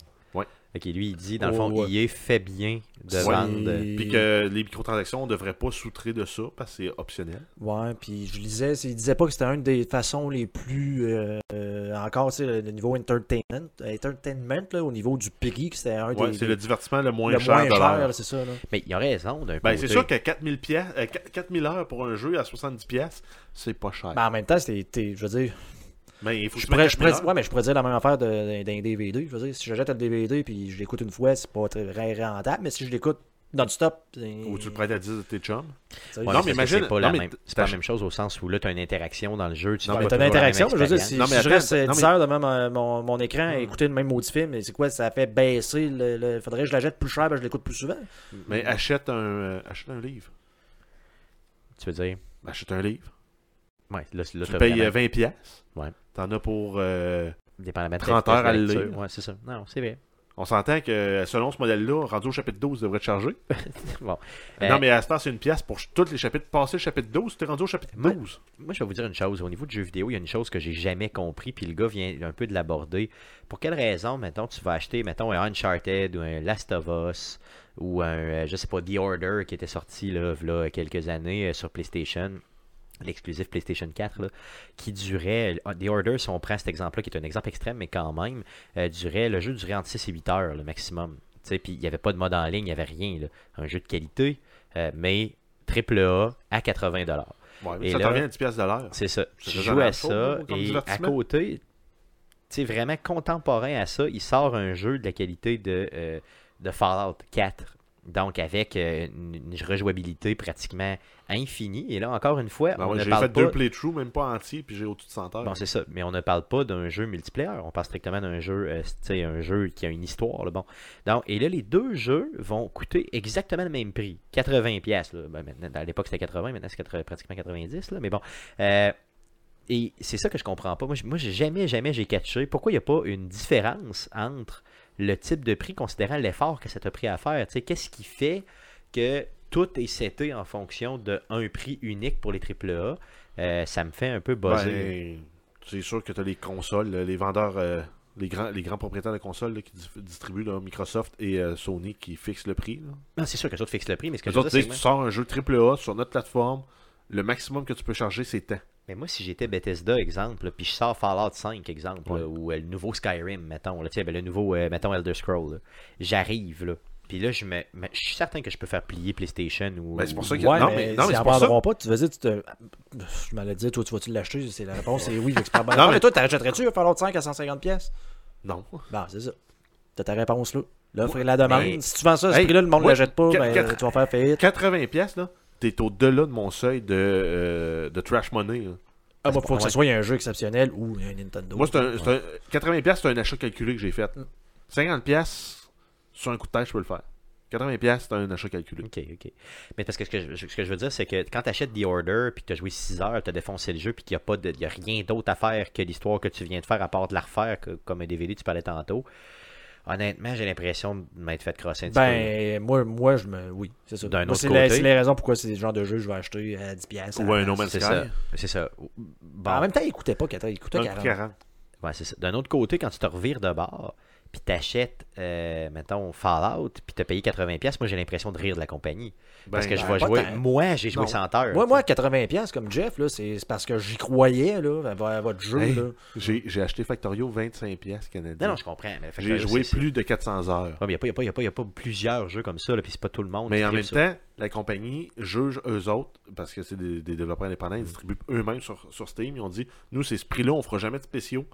OK, lui, il dit, dans le Oh, fond, ouais. il est fait bien de Ouais. vendre. Et- Puis que les microtransactions, on ne devrait pas soutrer de ça parce que c'est optionnel. Ouais, puis je lisais, il disait pas que c'était une des façons les plus. euh, euh, encore, tu sais, le, le niveau entertainment, entertainment là, au niveau du prix, que c'était un Ouais, des. c'est le divertissement le moins le cher moins de cher, c'est ça. Là. Mais il a raison d'un Ben, c'est sûr que 4000, pièces, euh, 4000 heures pour un jeu à 70$, pièces, c'est pas cher. Ben, en même temps, c'était, je veux dire, mais il faut je que tu pourrais, je pourrais- 4000 heures. ouais, mais je pourrais dire la même affaire de- d'un DVD. Je veux dire, si j'achète un DVD puis je l'écoute une fois, c'est pas très rentable, mais si je l'écoute non-stop. c'est- Ou tu le prêtes à 10 de tes chums. tu Ouais, Non, mais mais c'est- imagine- C'est pas, la non, mais même, c'est pas la même chose au sens où là, tu as une interaction dans le jeu. Tu Non, mais pas T'as une interaction, mais je veux dire, si, expérience. Non, mais si je reste euh, non, 10 mais- heures devant mon, mon- mon écran à écouter le même maudit film, mais c'est quoi, ça fait baisser le, le- faudrait que je la jette plus cher, ben je l'écoute plus souvent. Mais achète un, euh, achète un livre. Tu veux dire? Achète un livre. Ouais, là, là Tu payes vraiment- euh, 20 pièces. Ouais. T'en as pour... euh, dépendamment de 30 ta vitesse heures à le. Ouais, c'est ça. Non, c'est vrai. on s'entend que selon ce modèle-là, rendu au chapitre 12, devrait te charger. Bon. Euh, Euh, non, mais à ce temps, c'est une pièce pour tous les chapitres. Passer le chapitre 12, t'es rendu au chapitre Moi- 12. Moi, je vais vous dire une chose. Au niveau du jeu vidéo, il y a une chose que j'ai jamais compris, puis le gars vient un peu de l'aborder. Pour quelle raison, mettons, tu vas acheter, mettons, un Uncharted ou un Last of Us ou un, euh, je sais pas, The Order qui était sorti là, v'là quelques années euh, sur PlayStation, l'exclusif PlayStation 4, là, qui durait, The Order, si on prend cet exemple-là, qui est un exemple extrême, mais quand même, euh, durait, le jeu durait entre 6 et 8 heures, le maximum. Puis il n'y avait pas de mode en ligne, il n'y avait rien. là. Un jeu de qualité, euh, mais AAA à 80$. Ouais, mais Et ça là- revient à 10 pièces de l'heure. C'est ça. C'est Tu joues à ça, ça et à côté, tu vraiment contemporain à ça, il sort un jeu de la qualité de, euh, de Fallout 4. Donc, avec euh, une, rejouabilité pratiquement infinie. Et là, encore une fois, Ben on ouais, ne j'ai parle fait pas... deux playthroughs, même pas entiers, puis j'ai au-dessus de 100 heures. Bon, c'est ça. Mais on ne parle pas d'un jeu multiplayer. On parle strictement d'un jeu, euh, un jeu qui a une histoire. Là, bon. Donc, et là, les deux jeux vont coûter exactement le même prix. 80$. pièces Ben, maintenant, à l'époque, c'était 80, maintenant, c'est 80 pratiquement 90. Là, mais bon. Euh, et c'est ça que je comprends pas. Moi, moi jamais, jamais j'ai catché. Pourquoi il n'y a pas une différence entre le type de prix considérant l'effort que ça t'a pris à faire? Tu sais, Qu'est-ce qui fait que tout est seté en fonction d'un prix unique pour les AAA? Euh, ça me fait un peu buzzer. Ben, c'est sûr que tu as les consoles, les vendeurs, euh, les, grands, les grands propriétaires de consoles là, qui distribuent là, Microsoft et euh, Sony qui fixent le prix. là. Non, c'est sûr que ça te fixe le prix, mais ce que Les je autres dire, tu sors un jeu AAA sur notre plateforme, le maximum que tu peux charger, c'est temps. Mais moi, si j'étais Bethesda, exemple, puis je sors Fallout 5, exemple, Ouais. là, ou euh, le nouveau Skyrim, mettons, là, ben, le nouveau, euh, mettons, Elder Scroll, j'arrive, là, puis là, je me, je suis certain que je peux faire plier PlayStation ou... Ben, c'est pour ça que- Ouais, non, mais, mais- non, mais c'est pour ça- pas, tu vas dire, tu te... Je m'allais dire, toi, tu vas-tu l'acheter? C'est la réponse, c'est oui, j'espère bien. Non, Non, mais- toi, t'achèterais-tu Fallout 5 à 150$? pièces? Non. Bon, c'est ça. T'as ta réponse là. L'offre et la demande. Si tu vends ça à ce hey, prix-là, le monde ne l'achète pas, ben, tu vas faire faillite. 80 pièces là, t'es au-delà de mon seuil de, euh, de trash money. là. Ah, moi, faut que ce soit un jeu exceptionnel ou un Nintendo. Moi, c'est un, c'est Ouais. un- 80 pièces, c'est un achat calculé que j'ai fait. 50 pièces sur un coup de tête, je peux le faire. 80 pièces, c'est un achat calculé. Ok, ok. Mais parce que ce que je, ce que je veux dire, c'est que quand tu achètes The Order, puis que tu as joué 6 heures, tu as défoncé le jeu, puis qu'il n'y a, pas de- il y a rien d'autre à faire que l'histoire que tu viens de faire, à part de la refaire, que- comme un DVD, tu parlais tantôt. Honnêtement, j'ai l'impression de m'être fait crosser un petit peu. Ben, moi, moi, je me. Oui, c'est ça. D'un Moi, autre c'est la- côté- c'est les raisons pourquoi c'est le genre de jeu que je vais acheter à 10$. piastres, Ou un No Man's C'est Sky. ça. C'est ça. Bon. En même temps, il coûtait pas 40$, il coûtait Un 40$. 40. Ouais, c'est ça. D'un autre côté, quand tu te revires de bord, puis t'achètes, euh, mettons, Fallout, puis t'as payé 80$, moi j'ai l'impression de rire de la compagnie. Parce Ben, que je ben, vais jouer. Moi, j'ai joué Non. 100 heures. Moi, moi, sais. 80$, comme Jeff, là, c'est parce que j'y croyais là, à, votre jeu. Hey. J'ai j'ai acheté Factorio 25 pièces canadiens. Non, non, je comprends. J'ai joué plus de 400 heures. Ouais, il n'y a, pas- a a plusieurs jeux comme ça, là, puis c'est pas tout le monde. Mais en même temps, la compagnie juge eux autres, parce que c'est des, des développeurs indépendants, ils distribuent eux-mêmes sur, sur Steam. Ils ont dit Nous, c'est ce prix-là, on fera jamais de spéciaux.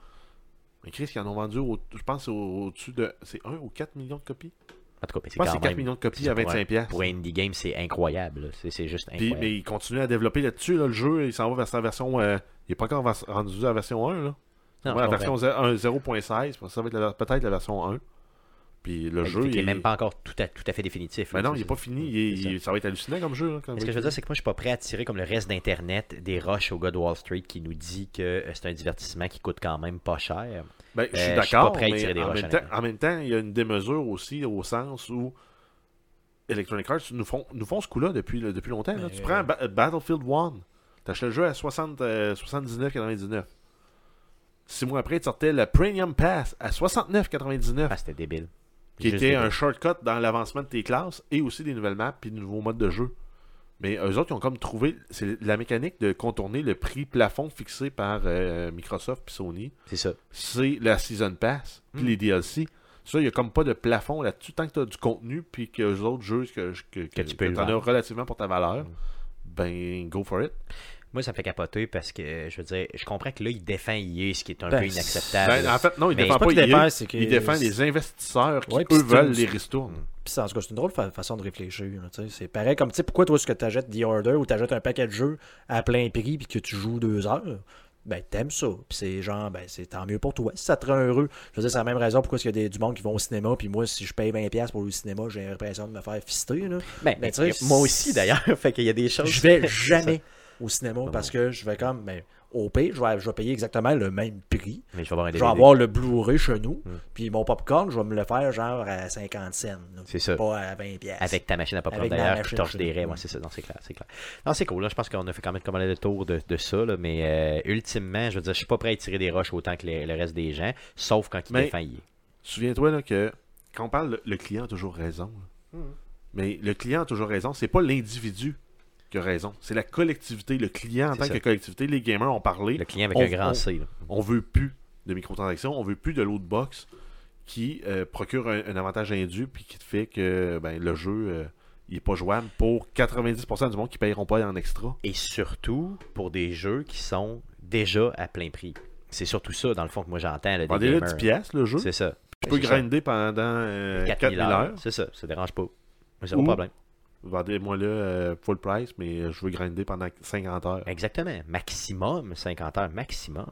Mais Chris, ils en ont vendu, au- je pense, au- au-dessus de. C'est 1 ou 4 millions de copies? En tout cas, c'est quand c'est 4 même. millions de copies à pour un- 25 pièces. Pour un indie game, c'est incroyable. C'est juste Puis, incroyable. mais ils continuent à développer là-dessus. là, le jeu, il s'en va vers sa version. euh, il n'est pas encore rendu à la version 1. Là. Non, Ouais, la version comprends. 0- 0.16, ça va être peut-être la version 1. Puis le Fait jeu, il est même pas encore tout à, tout à fait définitif. Ben là, non, il n'est pas fini. Il est- ça. il- ça va être hallucinant comme jeu. là, quand Mais ce que je veux dire, c'est que moi, je suis pas prêt à tirer comme le reste d'Internet des rushs au gars de Wall Street qui nous dit que euh, c'est un divertissement qui coûte quand même pas cher. Ben, je Euh, suis je suis d'accord, pas prêt à mais tirer des en même, en temps, en même temps, il y a une démesure aussi au sens où Electronic Arts nous font, nous font ce coup-là depuis, depuis longtemps. là. Mais- Tu prends Ba- Battlefield 1, t'achètes le jeu à 60, euh, 79,99. Six mois après, tu sortais le Premium Pass à 69,99, Ah, c'était débile. Qui était un shortcut dans l'avancement de tes classes et aussi des nouvelles maps et de nouveaux modes de jeu. Mais eux autres, ils ont comme trouvé c'est la mécanique de contourner le prix plafond fixé par euh, Microsoft et Sony C'est ça. c'est la Season Pass, puis Mm. les DLC. Ça, il n'y a comme pas de plafond là-dessus. Tant que tu as du contenu, puis que les autres jeux que, que, que, tu peux en as relativement pour ta valeur, Mm. ben, go for it. Moi, ça me fait capoter parce que, je veux dire, je comprends que là, il défend EA, ce qui est un Ben, peu inacceptable. Ben, en fait, non, il Mais défend pas défend, que. il défend les investisseurs qui, Ouais, eux, veulent les ristournes. Puis en tout cas, c'est une drôle fa- façon de réfléchir. C'est pareil comme, tu sais, pourquoi toi, ce que tu achètes The Order ou tu achètes un paquet de jeux à plein prix puis que tu joues deux heures, ben t'aimes ça. Puis c'est genre, ben c'est tant mieux pour toi. Si ça te rend heureux, je veux dire, c'est la même raison pourquoi il y a des, du monde qui vont au cinéma. Puis moi, si je paye 20$ pour le cinéma, j'ai l'impression de me faire fister. Là. Ben, Ben, tu sais, moi aussi, d'ailleurs. fait qu'il y a des choses. Je vais jamais au cinéma parce que je vais comme, ben, au pire, je vais, je vais payer exactement le même prix. Mais je vais avoir un Je vais avoir le Blu-ray chez nous. Mm. Puis mon popcorn, je vais me le faire genre à 50 cents. C'est ça. Pas à 20$. piastres. Avec ta machine à popcorn d'ailleurs, qui torche des raies. Ouais, c'est ça. Non, c'est clair, c'est clair. Non, c'est cool. Là, je pense qu'on a fait quand même comme le tour de, de ça. là, mais euh, ultimement, je veux dire, je suis pas prêt à tirer des roches autant que les- le reste des gens, sauf quand il Mais- défend EA. Souviens-toi là, que quand on parle, le, client a toujours raison. là. Mais le client a toujours raison. C'est pas l'individu qui a raison. C'est la collectivité. Le client en C'est tant ça. que collectivité, les gamers ont parlé. Le client avec On- un grand on- C. là. on veut plus de microtransactions, on veut plus de loot box qui euh, procure un, un avantage indu puis qui te fait que ben, le jeu euh, il est pas jouable pour 90% du monde qui paieront pas en extra. Et surtout pour des jeux qui sont déjà à plein prix. C'est surtout ça, dans le fond, que moi j'entends. Vendez-le gamers. 10 pièces le jeu. C'est ça. Tu peux c'est ça. grinder pendant euh, 4000 4000 heures. C'est ça, ça dérange pas. Zéro Ou- problème. Vendez-moi là euh, full price, mais je veux grinder pendant 50 heures. Exactement. Maximum 50 heures, maximum.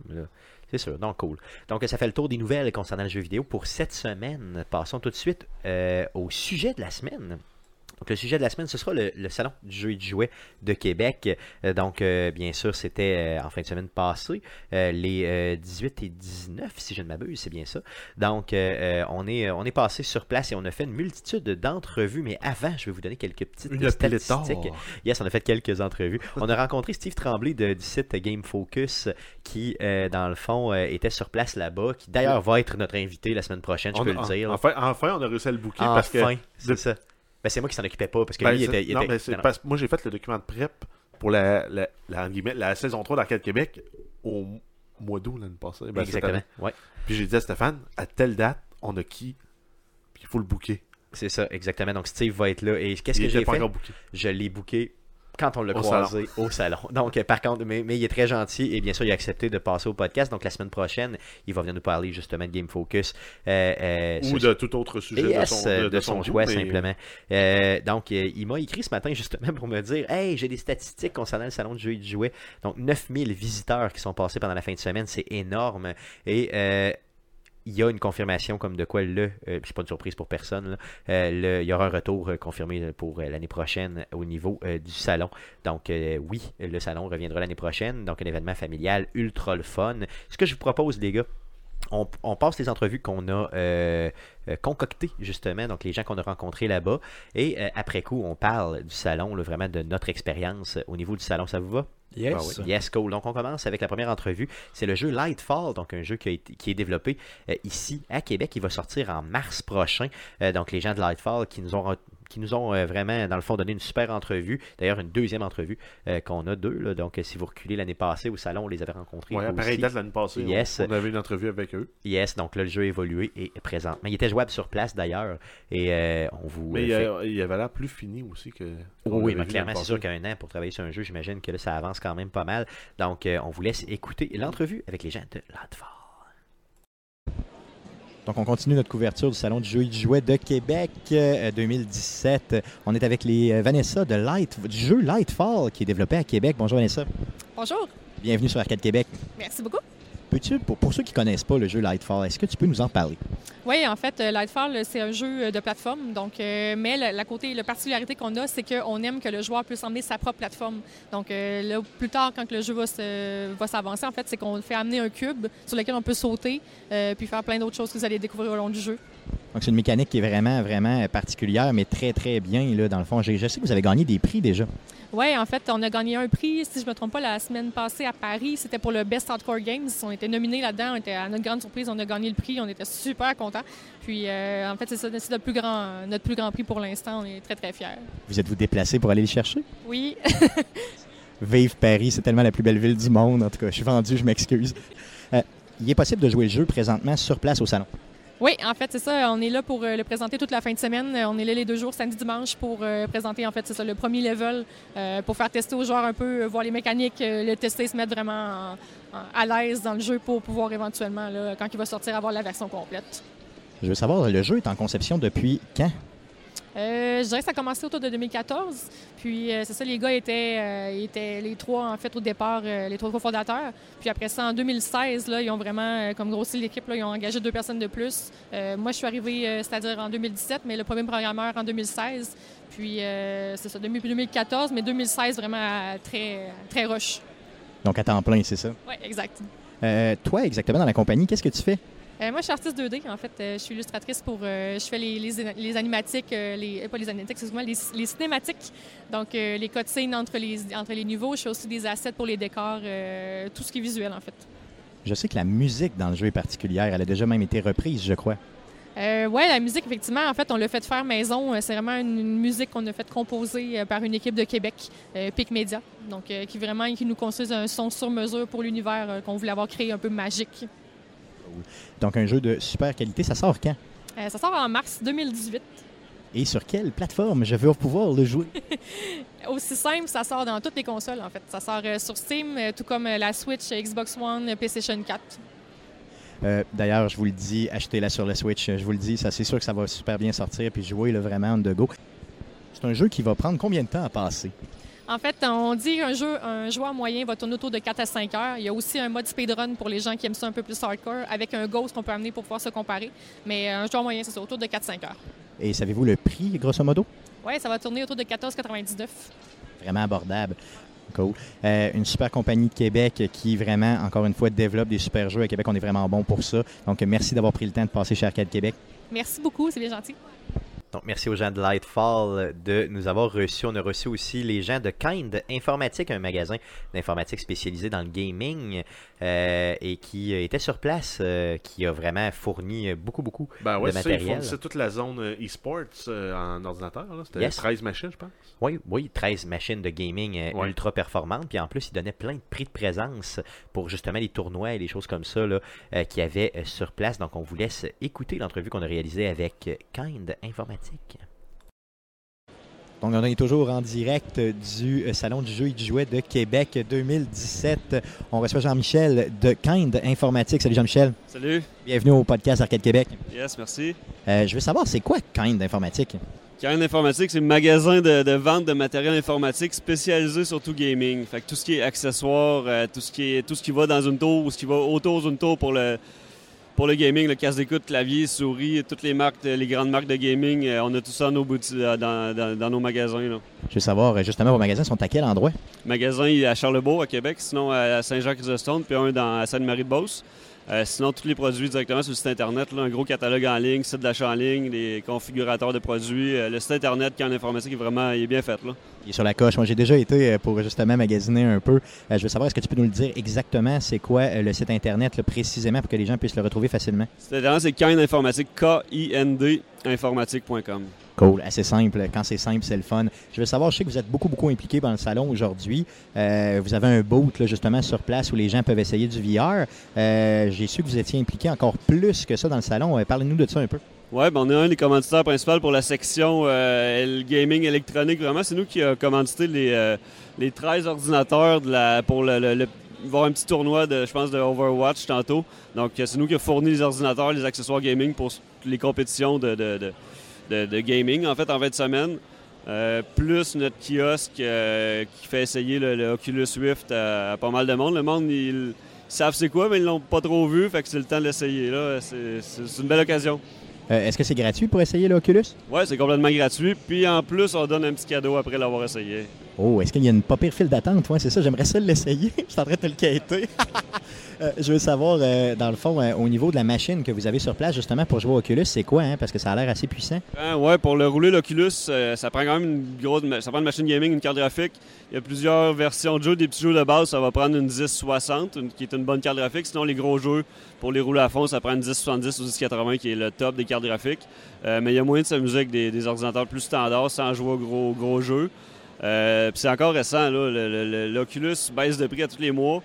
C'est sûr, donc cool. Donc ça fait le tour des nouvelles concernant le jeu vidéo pour cette semaine. Passons tout de suite euh, au sujet de la semaine. Donc le sujet de la semaine, ce sera le, le salon du jeu et du jouet de Québec. Euh, donc euh, bien sûr, c'était euh, en fin de semaine passée, les euh, 18 et 19, si je ne m'abuse, c'est bien ça. Donc on est on est passé sur place et on a fait une multitude d'entrevues. Mais avant, je vais vous donner quelques petites Une statistiques. pléthore. Yes, on a fait quelques entrevues. On a rencontré Steve Tremblay de- du site Game Focus qui, dans le fond, était sur place là-bas, qui d'ailleurs va être notre invité la semaine prochaine, je On peux le dire. Enfin, enfin, on a réussi à le booker parce que. Enfin, c'est de- ça. Ben, c'est moi qui s'en occupais pas, parce que Ben, lui, il était... il non, était- mais c'est parce que moi, j'ai fait le document de prep pour la, la, la, entre guillemets, la saison 3 d'Arcade Québec au mois d'août l'année passée. Ben, Exactement, ouais. Puis j'ai dit à Stéphane, à telle date, on a qui Puis il faut le booker. C'est ça, exactement. Donc, Steve va être là. Et qu'est-ce que j'ai fait? Je l'ai booké quand on l'a croisé au salon. Donc, par contre, mais, mais il est très gentil et bien sûr, il a accepté de passer au podcast. Donc, la semaine prochaine, il va venir nous parler justement de Game Focus. euh, euh, Ou de tout autre sujet de son, euh, de, de, son, choix, mais- simplement. Euh, donc, il m'a écrit ce matin justement pour me dire Hey, j'ai des statistiques concernant le salon de jeux et du jouet. Donc, 9000 visiteurs qui sont passés pendant la fin de semaine, c'est énorme. Et. Il y a une confirmation comme de quoi le, euh, c'est pas une surprise pour personne, euh, le- il y aura un retour euh, confirmé pour euh, l'année prochaine au niveau du salon. Donc oui, le salon reviendra l'année prochaine, donc un événement familial ultra le fun. Ce que je vous propose les gars, on, passe les entrevues qu'on a concoctées justement, donc les gens qu'on a rencontrés là-bas, et après coup on parle du salon, vraiment de notre expérience au niveau du salon, ça vous va? Yes. Yes, cool. Donc, on commence avec la première entrevue. C'est le jeu Lightfall, donc un jeu qui, a été- qui est développé euh, ici à Québec. Il va sortir en mars prochain. Euh, donc, les gens de Lightfall qui nous ont, qui nous ont euh, vraiment, dans le fond, donné une super entrevue. D'ailleurs, une deuxième entrevue euh, qu'on a deux. là. Donc, euh, si vous reculez l'année passée au salon, on les avait rencontrés. Aussi. pareille date l'année passée, on- Yes. on, avait une entrevue avec eux. Yes, donc là, le jeu a évolué et est présent. Mais il était jouable sur place d'ailleurs. Et euh, on vous. Mais il, il avait l'air plus fini aussi que. oui, mais clairement, c'est sûr passée. qu'un an pour travailler sur un jeu, j'imagine que là, ça avance quand même pas mal. Donc, euh, on vous laisse écouter l'entrevue avec les gens de Lightfall. Donc, on continue notre couverture du Salon du jeu et du jouet de Québec euh, 2017. On est avec les euh, Vanessa de Light, du jeu Lightfall qui est développé à Québec. Bonjour Vanessa. Bonjour, Bienvenue sur Arcade Québec. merci beaucoup. Peux-tu, pour, ceux qui ne connaissent pas le jeu Lightfall, est-ce que tu peux nous en parler? Oui, en fait, euh, Lightfall, c'est un jeu euh, de plateforme. Donc, euh, mais la, côté, la particularité qu'on a, c'est qu'on aime que le joueur puisse emmener sa propre plateforme. Donc, là, plus tard, quand le jeu va, s'avancer, en fait, c'est qu'on fait amener un cube sur lequel on peut sauter, puis faire plein d'autres choses que vous allez découvrir au long du jeu. Donc, c'est une mécanique qui est vraiment, vraiment particulière, mais très, très bien, là, dans le fond. Je, je sais que vous avez gagné des prix déjà. Oui, en fait, on a gagné un prix, si je ne me trompe pas, la semaine passée à Paris. C'était pour le Best Hardcore Games. On était nominés là-dedans. On était, à notre grande surprise, on a gagné le prix. On était super contents. Puis, euh, en fait, c'est ça, c'est notre plus grand, notre plus grand prix pour l'instant. On est très, très fiers. Vous êtes-vous déplacé pour aller le chercher? Oui, Vive Paris, c'est tellement la plus belle ville du monde. En tout cas, je suis vendu, je m'excuse. Euh, il est possible de jouer le jeu présentement sur place au salon. Oui, en fait, c'est ça. On est là pour euh, le présenter toute la fin de semaine. Euh, On est là les deux jours, samedi, dimanche, pour euh, présenter, en fait, c'est ça, le premier level, pour faire tester aux joueurs un peu, voir les mécaniques, le tester, se mettre vraiment en- à l'aise dans le jeu pour pouvoir éventuellement, quand il va sortir, avoir la version complète. Je veux savoir, le jeu est en conception depuis quand? Euh, je dirais que ça a commencé autour de 2014. Puis, euh, c'est ça, les gars étaient, euh, étaient les trois, en fait, au départ, les trois cofondateurs. Puis après ça, en 2016, là, ils ont vraiment, comme grossi l'équipe, ils ont engagé deux personnes de plus. Moi, je suis arrivé, euh, c'est-à-dire en 2017, mais le premier programmeur en 2016. Puis, c'est ça, depuis 2014, mais 2016, vraiment très, très rush. Donc à temps plein, c'est ça? Oui, exact. Toi, exactement, dans la compagnie, qu'est-ce que tu fais? Euh, moi, je suis artiste 2D. En fait, Euh, je suis illustratrice pour. euh, je fais les, les, les animatiques, les, pas les animatiques, excuse-moi, les, les cinématiques. Donc, les cutscenes entre les, entre les niveaux. Je fais aussi des assets pour les décors, tout ce qui est visuel, en fait. Je sais que la musique dans le jeu est particulière. Elle a déjà même été reprise, je crois. Euh, ouais, la musique, effectivement, en fait, on l'a fait faire maison. C'est vraiment une, une musique qu'on a fait composer par une équipe de Québec, euh, Pic Media. Donc, euh, qui vraiment qui nous construisent un son sur mesure pour l'univers qu'on voulait avoir créé un peu magique. Donc un jeu de super qualité. Ça sort quand? Euh, ça sort en mars 2018. Et sur quelle plateforme je vais pouvoir le jouer? Aussi simple, ça sort dans toutes les consoles, en fait. Ça sort euh, sur Steam, euh, tout comme la Switch, Xbox One, PlayStation 4. Euh, D'ailleurs, je vous le dis, achetez-la sur le Switch. Je vous le dis, ça c'est sûr que ça va super bien sortir. Puis jouer là, vraiment on the go. C'est un jeu qui va prendre combien de temps à passer? En fait, on dit qu'un jeu, un joueur moyen va tourner autour de 4 à 5 heures. Il y a aussi un mode speedrun pour les gens qui aiment ça un peu plus hardcore, avec un ghost qu'on peut amener pour pouvoir se comparer. Mais euh, un joueur moyen, c'est autour de 4-5 heures. Et savez-vous le prix, grosso modo? Oui, ça va tourner autour de 14,99. Vraiment abordable. Cool. Euh, une super compagnie de Québec qui vraiment, encore une fois, développe des super jeux à Québec. On est vraiment bon pour ça. Donc, merci d'avoir pris le temps de passer chez Arcade Québec. Merci beaucoup, c'est bien gentil. Donc, merci aux gens de Lightfall de nous avoir reçus. On a reçu aussi les gens de Kind Informatique, un magasin d'informatique spécialisé dans le gaming euh, et qui était sur place, euh, qui a vraiment fourni beaucoup, beaucoup Ben ouais, de c'est ça, ils matériel. fournissaient toute la zone euh, e-sports euh, en ordinateur. C'était Yes. 13 machines, je pense. Oui, oui, 13 machines de gaming euh, Ouais. ultra performantes. Puis en plus, ils donnaient plein de prix de présence pour justement les tournois et les choses comme ça euh, qu'il y avait euh, sur place. Donc, on vous laisse écouter l'entrevue qu'on a réalisée avec euh, Kind Informatique. Donc, on est toujours en direct du euh, Salon du jeu et du jouet de Québec 2017. On reçoit Jean-Michel de Kind Informatique. Salut Jean-Michel. Salut. Bienvenue au podcast Arcade Québec. Yes, merci. Euh, je veux savoir, c'est quoi Kind Informatique? Karen Informatique, c'est un magasin de, de vente de matériel informatique spécialisé sur tout gaming. Fait que tout ce qui est accessoires, euh, tout ce qui est tout ce qui va dans une tour ou ce qui va autour d'une tour pour le pour le gaming, le casse d'écoute, clavier, souris, toutes les marques, de- les grandes marques de gaming, euh, on a tout ça dans nos euh, dans, dans- dans nos magasins. Là. Je veux savoir, euh, justement, vos magasins sont à quel endroit? Magasin à Charlebourg, à Québec, sinon à Saint-Jean-Chrysostome, puis un dans, à Sainte-Marie-de-Beauce. Euh, sinon, tous les produits directement sur le site Internet, là, un gros catalogue en ligne, site d'achat en ligne, les configurateurs de produits. Euh, le site Internet qui en informatique est vraiment il est bien fait. Là. Il est sur la coche. Moi, j'ai déjà été euh, pour justement magasiner un peu. Euh, je veux savoir, est-ce que tu peux nous le dire exactement, c'est quoi le site Internet là, précisément pour que les gens puissent le retrouver facilement? Le site Internet, c'est Kind Informatique, K-I-N-D, informatique.com. Cool, assez simple. Quand c'est simple, c'est le fun. Je veux savoir, je sais que vous êtes beaucoup, beaucoup impliqué dans le salon aujourd'hui. Euh, vous avez un booth là, justement sur place où les gens peuvent essayer du VR. Euh, J'ai su que vous étiez impliqué encore plus que ça dans le salon. Euh, Parlez-nous de ça un peu. Ouais, ben on est un des commanditaires principaux pour la section gaming électronique. Vraiment, c'est nous qui avons commandité les, les 13 ordinateurs pour le, avoir un petit tournoi, de, je pense, de Overwatch tantôt. Donc, c'est nous qui avons fourni les ordinateurs, les accessoires gaming pour les compétitions de- de- de gaming, en fait, en fin de semaine. Euh, plus notre kiosque euh, qui fait essayer le, le Oculus Rift à, à pas mal de monde. Le monde, ils, ils savent c'est quoi, mais ils l'ont pas trop vu, fait que c'est le temps de l'essayer. là. C'est une belle occasion. Euh, Est-ce que c'est gratuit pour essayer l'Oculus? Ouais, c'est complètement gratuit. Puis en plus, on donne un petit cadeau après l'avoir essayé. Oh, est-ce qu'il y a une pas pire file d'attente? Ouais, c'est ça, j'aimerais ça l'essayer. je suis en train de te le quêter. Euh, je veux savoir, euh, dans le fond, euh, au niveau de la machine que vous avez sur place, justement, pour jouer au Oculus, c'est quoi? Hein? Parce que ça a l'air assez puissant. Hein, ouais, pour le rouler l'Oculus, ça prend quand même une grosse. Ça prend une machine gaming, une carte graphique. Il y a plusieurs versions de jeux. Des petits jeux de base, ça va prendre une 1060, une- qui est une bonne carte graphique. Sinon, les gros jeux, pour les rouler à fond, ça prend une 1070 ou 1080, qui est le top des cartes graphiques. Mais il y a moyen de s'amuser avec des, ordinateurs plus standards sans jouer aux gros, gros jeux. Euh, c'est encore récent, L'Oculus baisse de prix à tous les mois.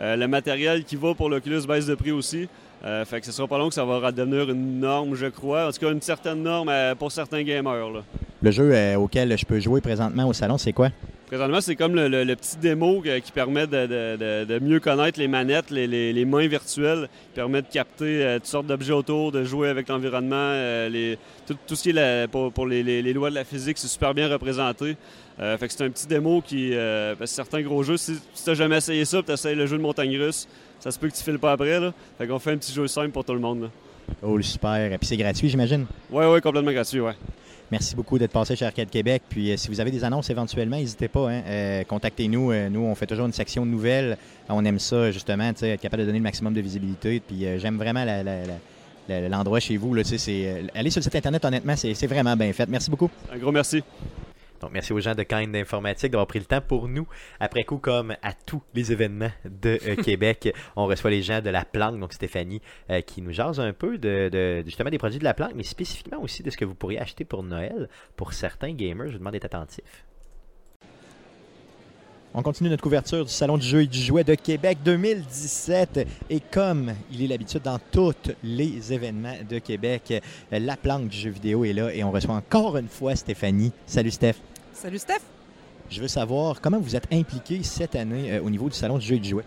Euh, le matériel qui va pour l'Oculus baisse de prix aussi. Euh, fait que ce sera pas long que ça va devenir une norme, je crois. En tout cas, une certaine norme euh, pour certains gamers. Là. Le jeu euh, auquel je peux jouer présentement au salon, c'est quoi? Présentement, c'est comme le, le- le petit démo que- qui permet de, de- de- de mieux connaître les manettes, les, les- les mains virtuelles, qui permet de capter euh, toutes sortes d'objets autour, de jouer avec l'environnement. euh, tout, tout ce qui est la- pour, pour les, lois de la physique, c'est super bien représenté. Euh, fait que c'est un petit démo qui. euh, parce que certains gros jeux, si, si t'as jamais essayé ça, tu essayes le jeu de montagne russe, ça se peut que tu files pas après. Là. Fait qu'on fait un petit jeu simple pour tout le monde. là. Oh, super. Et puis c'est gratuit, j'imagine? Ouais, ouais, complètement gratuit, ouais. Merci beaucoup d'être passé chez Arcade Québec. Puis euh, si vous avez des annonces éventuellement, n'hésitez pas. hein. Euh, Contactez-nous. Euh, nous, on fait toujours une section de nouvelles. On aime ça, justement, être capable de donner le maximum de visibilité. Puis j'aime vraiment l'endroit chez vous. Là, c'est, allez sur le site Internet, honnêtement, c'est, c'est vraiment bien fait. Merci beaucoup. Un gros merci. Donc, merci aux gens de Kind Informatique d'avoir pris le temps pour nous. Après coup, comme à tous les événements de euh, Québec, on reçoit les gens de la planque, donc Stéphanie, euh, qui nous jase un peu de, de- justement des produits de la planque, mais spécifiquement aussi de ce que vous pourriez acheter pour Noël. Pour certains gamers, je vous demande d'être attentif. On continue notre couverture du Salon du jeu et du jouet de Québec 2017. Et comme il est l'habitude dans tous les événements de Québec, la planque du jeu vidéo est là et on reçoit encore une fois Stéphanie. Salut Steph. Salut Steph. Je veux savoir comment vous êtes impliqué cette année euh, au niveau du Salon du jeu et du jouet?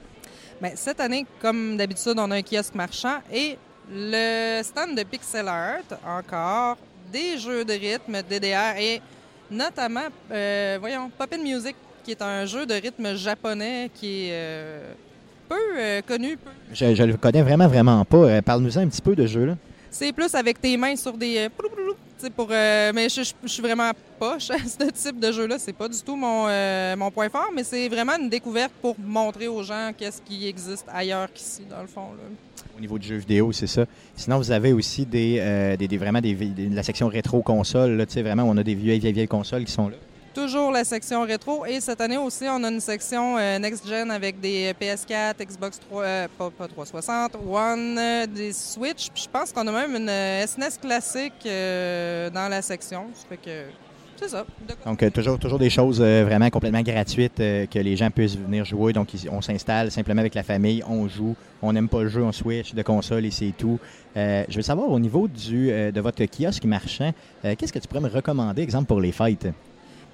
Ben, cette année, comme d'habitude, on a un kiosque marchand et le stand de pixel art, encore, des jeux de rythme, DDR et notamment, euh, voyons, Poppin Music, qui est un jeu de rythme japonais qui est euh, peu euh, connu. peu- Je, le connais vraiment, vraiment pas. Parle-nous un petit peu de jeu-là. C'est plus avec tes mains sur des. Pour, euh, mais je, suis vraiment poche à ce type de jeu-là. C'est pas du tout mon, euh, mon point fort, mais c'est vraiment une découverte pour montrer aux gens qu'est-ce qui existe ailleurs qu'ici, dans le fond. là. Au niveau du jeu vidéo, c'est ça. Sinon, vous avez aussi des, euh, des, des- vraiment des, la section rétro console. Là, tu sais, vraiment, on a des vieilles, vieilles, vieilles consoles qui sont là. Toujours la section rétro. Et cette année aussi, on a une section euh, next-gen avec des PS4, Xbox 3, euh, pas, pas 360, One, euh, des Switch. Puis je pense qu'on a même une SNES classique euh, dans la section. C'est ça. Donc, toujours, toujours des choses vraiment complètement gratuites que les gens puissent venir jouer. Donc, on s'installe simplement avec la famille, on joue. On n'aime pas le jeu, on switch de console et c'est tout. Je veux savoir, au niveau du, de votre kiosque marchand, qu'est-ce que tu pourrais me recommander, exemple, pour les fêtes?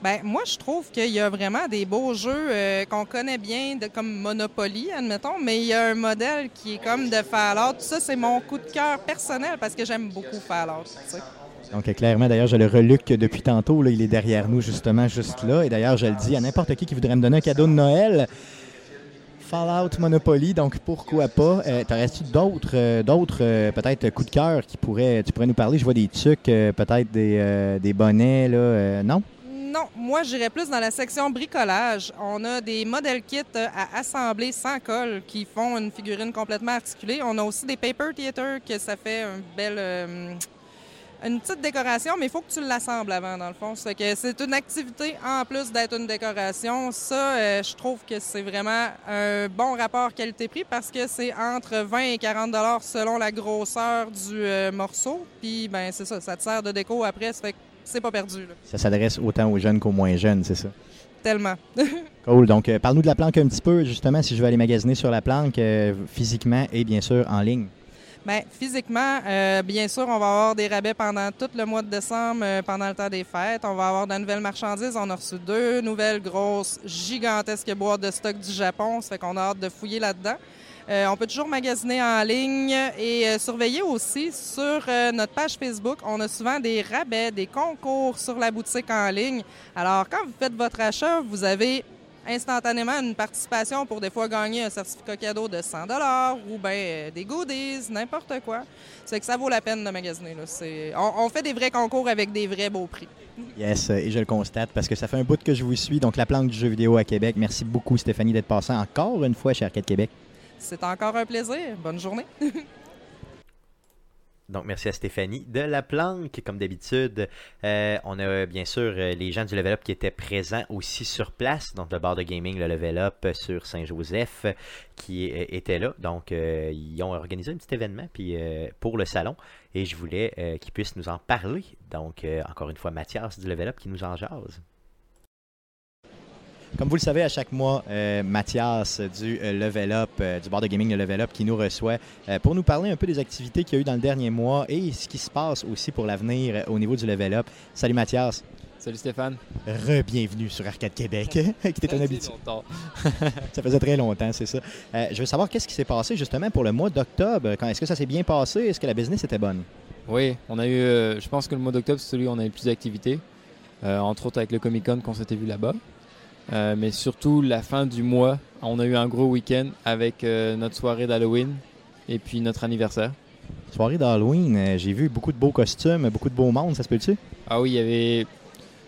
Ben, moi, je trouve qu'il y a vraiment des beaux jeux euh, qu'on connaît bien, de, comme Monopoly, admettons, mais il y a un modèle qui est comme de Fallout. Ça, c'est mon coup de cœur personnel parce que j'aime beaucoup Fallout. Donc, euh, clairement, d'ailleurs, je le reluque depuis tantôt. Il est derrière nous, justement, juste là. Et d'ailleurs, je le dis à n'importe qui qui voudrait me donner un cadeau de Noël. Fallout Monopoly, donc pourquoi pas? Euh, T'aurais-tu d'autres, euh, d'autres peut-être coups de cœur qui pourraient, tu pourrais nous parler? Je vois des trucs, euh, peut-être des, des bonnets, là. non? Non, moi, j'irais plus dans la section bricolage. On a des modèles kits euh, à assembler sans colle qui font une figurine complètement articulée. On a aussi des paper theater que ça fait un bel, euh, une petite décoration, mais il faut que tu l'assembles avant, dans le fond. C'est une activité en plus d'être une décoration. Ça, euh, je trouve que c'est vraiment un bon rapport qualité-prix parce que c'est entre 20 et 40 dollars selon la grosseur du euh, morceau. Puis, ben c'est ça, ça te sert de déco après, c'est pas perdu, là. Ça s'adresse autant aux jeunes qu'aux moins jeunes, c'est ça? Tellement. Cool. Donc, euh, parle-nous de la planque un petit peu, justement, si je veux aller magasiner sur la planque, euh, physiquement et bien sûr en ligne. Bien, physiquement, euh, bien sûr, on va avoir des rabais pendant tout le mois de décembre, euh, pendant le temps des fêtes. On va avoir de nouvelles marchandises. On a reçu deux nouvelles grosses, gigantesques boîtes de stock du Japon. Ça fait qu'on a hâte de fouiller là-dedans. Euh, on peut toujours magasiner en ligne et euh, surveiller aussi sur euh, notre page Facebook. On a souvent des rabais, des concours sur la boutique en ligne. Alors, quand vous faites votre achat, vous avez instantanément une participation pour des fois gagner un certificat cadeau de 100 ou bien des goodies, n'importe quoi. C'est que ça vaut la peine de magasiner. On, fait des vrais concours avec des vrais beaux prix. Yes, et je le constate parce que ça fait un bout que je vous suis. Donc, la planque du jeu vidéo à Québec. Merci beaucoup, Stéphanie, d'être passée encore une fois chez Arcade Québec. C'est encore un plaisir. Bonne journée. Donc, merci à Stéphanie. De la planque, comme d'habitude, euh, on a bien sûr euh, les gens du Level Up qui étaient présents aussi sur place. Donc, le bar de gaming, le Level Up sur Saint-Joseph, euh, qui euh, était là. Donc, euh, ils ont organisé un petit événement euh, pour le salon et je voulais euh, qu'ils puissent nous en parler. Donc, euh, encore une fois, Mathias du Level Up qui nous en jase. Comme vous le savez, à chaque mois, euh, Mathias du euh, Level Up, euh, du bar de gaming Le Level Up, qui nous reçoit euh, pour nous parler un peu des activités qu'il y a eu dans le dernier mois et ce qui se passe aussi pour l'avenir au niveau du Level Up. Salut Mathias. Salut Stéphane. Re-bienvenue sur Arcade Québec, qui était un habitué. Ça faisait très longtemps, c'est ça. Je veux savoir qu'est-ce qui s'est passé justement pour le mois d'octobre. Quand- Est-ce que ça s'est bien passé? Est-ce que la business était bonne? Oui, on a eu, je pense que le mois d'octobre, c'est celui où on a eu plus d'activités. Entre autres avec le Comic Con qu'on s'était vu là-bas. Euh, mais surtout, la fin du mois, on a eu un gros week-end avec euh, notre soirée d'Halloween et puis notre anniversaire. Soirée d'Halloween, euh, j'ai vu beaucoup de beaux costumes, beaucoup de beaux mondes, ça se peut-tu? Ah oui, il y avait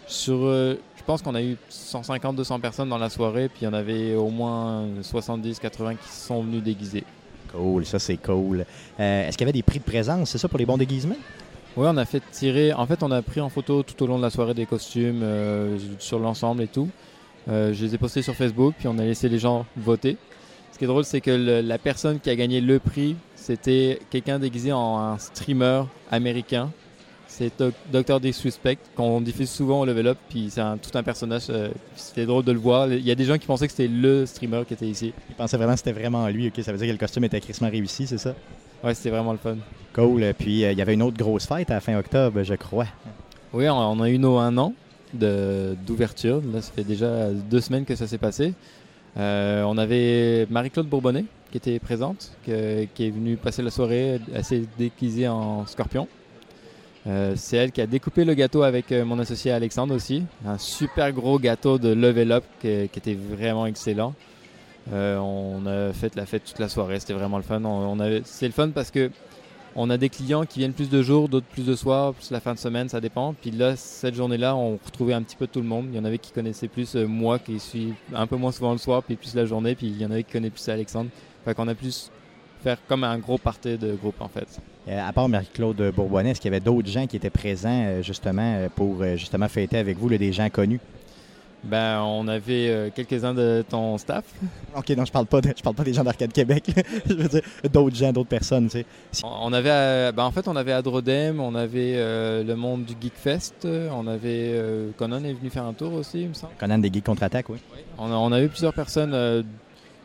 sur, je pense qu'on a eu 150-200 personnes dans la soirée, puis il y en avait au moins 70-80 qui sont venus déguisés. Cool, ça c'est cool. Est-ce qu'il y avait des prix de présence, c'est ça, pour les bons déguisements? Oui, on a fait tirer. En fait, on a pris en photo tout au long de la soirée des costumes sur l'ensemble et tout. Euh, je les ai postés sur Facebook, puis on a laissé les gens voter. Ce qui est drôle, c'est que le- la personne qui a gagné le prix, c'était quelqu'un déguisé en un streamer américain. C'est Doc- Dr. Disrespect, qu'on diffuse souvent au Level Up, puis c'est un- tout un personnage. euh, c'était drôle de le voir. Il y a des gens qui pensaient que c'était le streamer qui était ici. Il pensait vraiment que c'était vraiment lui, ok? Ça veut dire que le costume était crissement réussi, c'est ça? Ouais, c'était vraiment le fun. Cool. Puis euh, il y avait une autre grosse fête à la fin octobre, je crois. Oui, on on a eu nos un an d'ouverture. Là, ça fait déjà deux semaines que ça s'est passé. Euh, on avait Marie-Claude Bourbonnais qui était présente, qui est venue passer la soirée assez déguisée en scorpion. Euh, c'est elle qui a découpé le gâteau avec euh, mon associé Alexandre aussi. Un super gros gâteau de level up qui, était vraiment excellent. On a fait la fête toute la soirée, c'était vraiment le fun. On, on c'est le fun parce que on a des clients qui viennent plus de jours, d'autres plus de soirs, plus la fin de semaine, ça dépend. Puis là, cette journée-là, on retrouvait un petit peu tout le monde. Il y en avait qui connaissaient plus euh, moi, qui suis un peu moins souvent le soir, puis plus la journée. Puis il y en avait qui connaissaient plus Alexandre. Fait qu'on a plus faire comme un gros party de groupe en fait. Euh, à part Marie-Claude Bourbonnais, est-ce qu'il y avait d'autres gens qui étaient présents euh, justement pour justement fêter avec vous, des gens connus? Ben, on avait euh, quelques-uns de ton staff. Ok, non, je parle pas de, je parle pas des gens d'Arcade Québec. je veux dire d'autres gens, d'autres personnes. Tu sais. On avait, euh, ben, en fait, on avait Adrodem, on avait euh, le monde du Geekfest, euh, on avait euh, Conan est venu faire un tour aussi, il me semble. Conan des Geeks contre-attaque, oui. On a, on a eu plusieurs personnes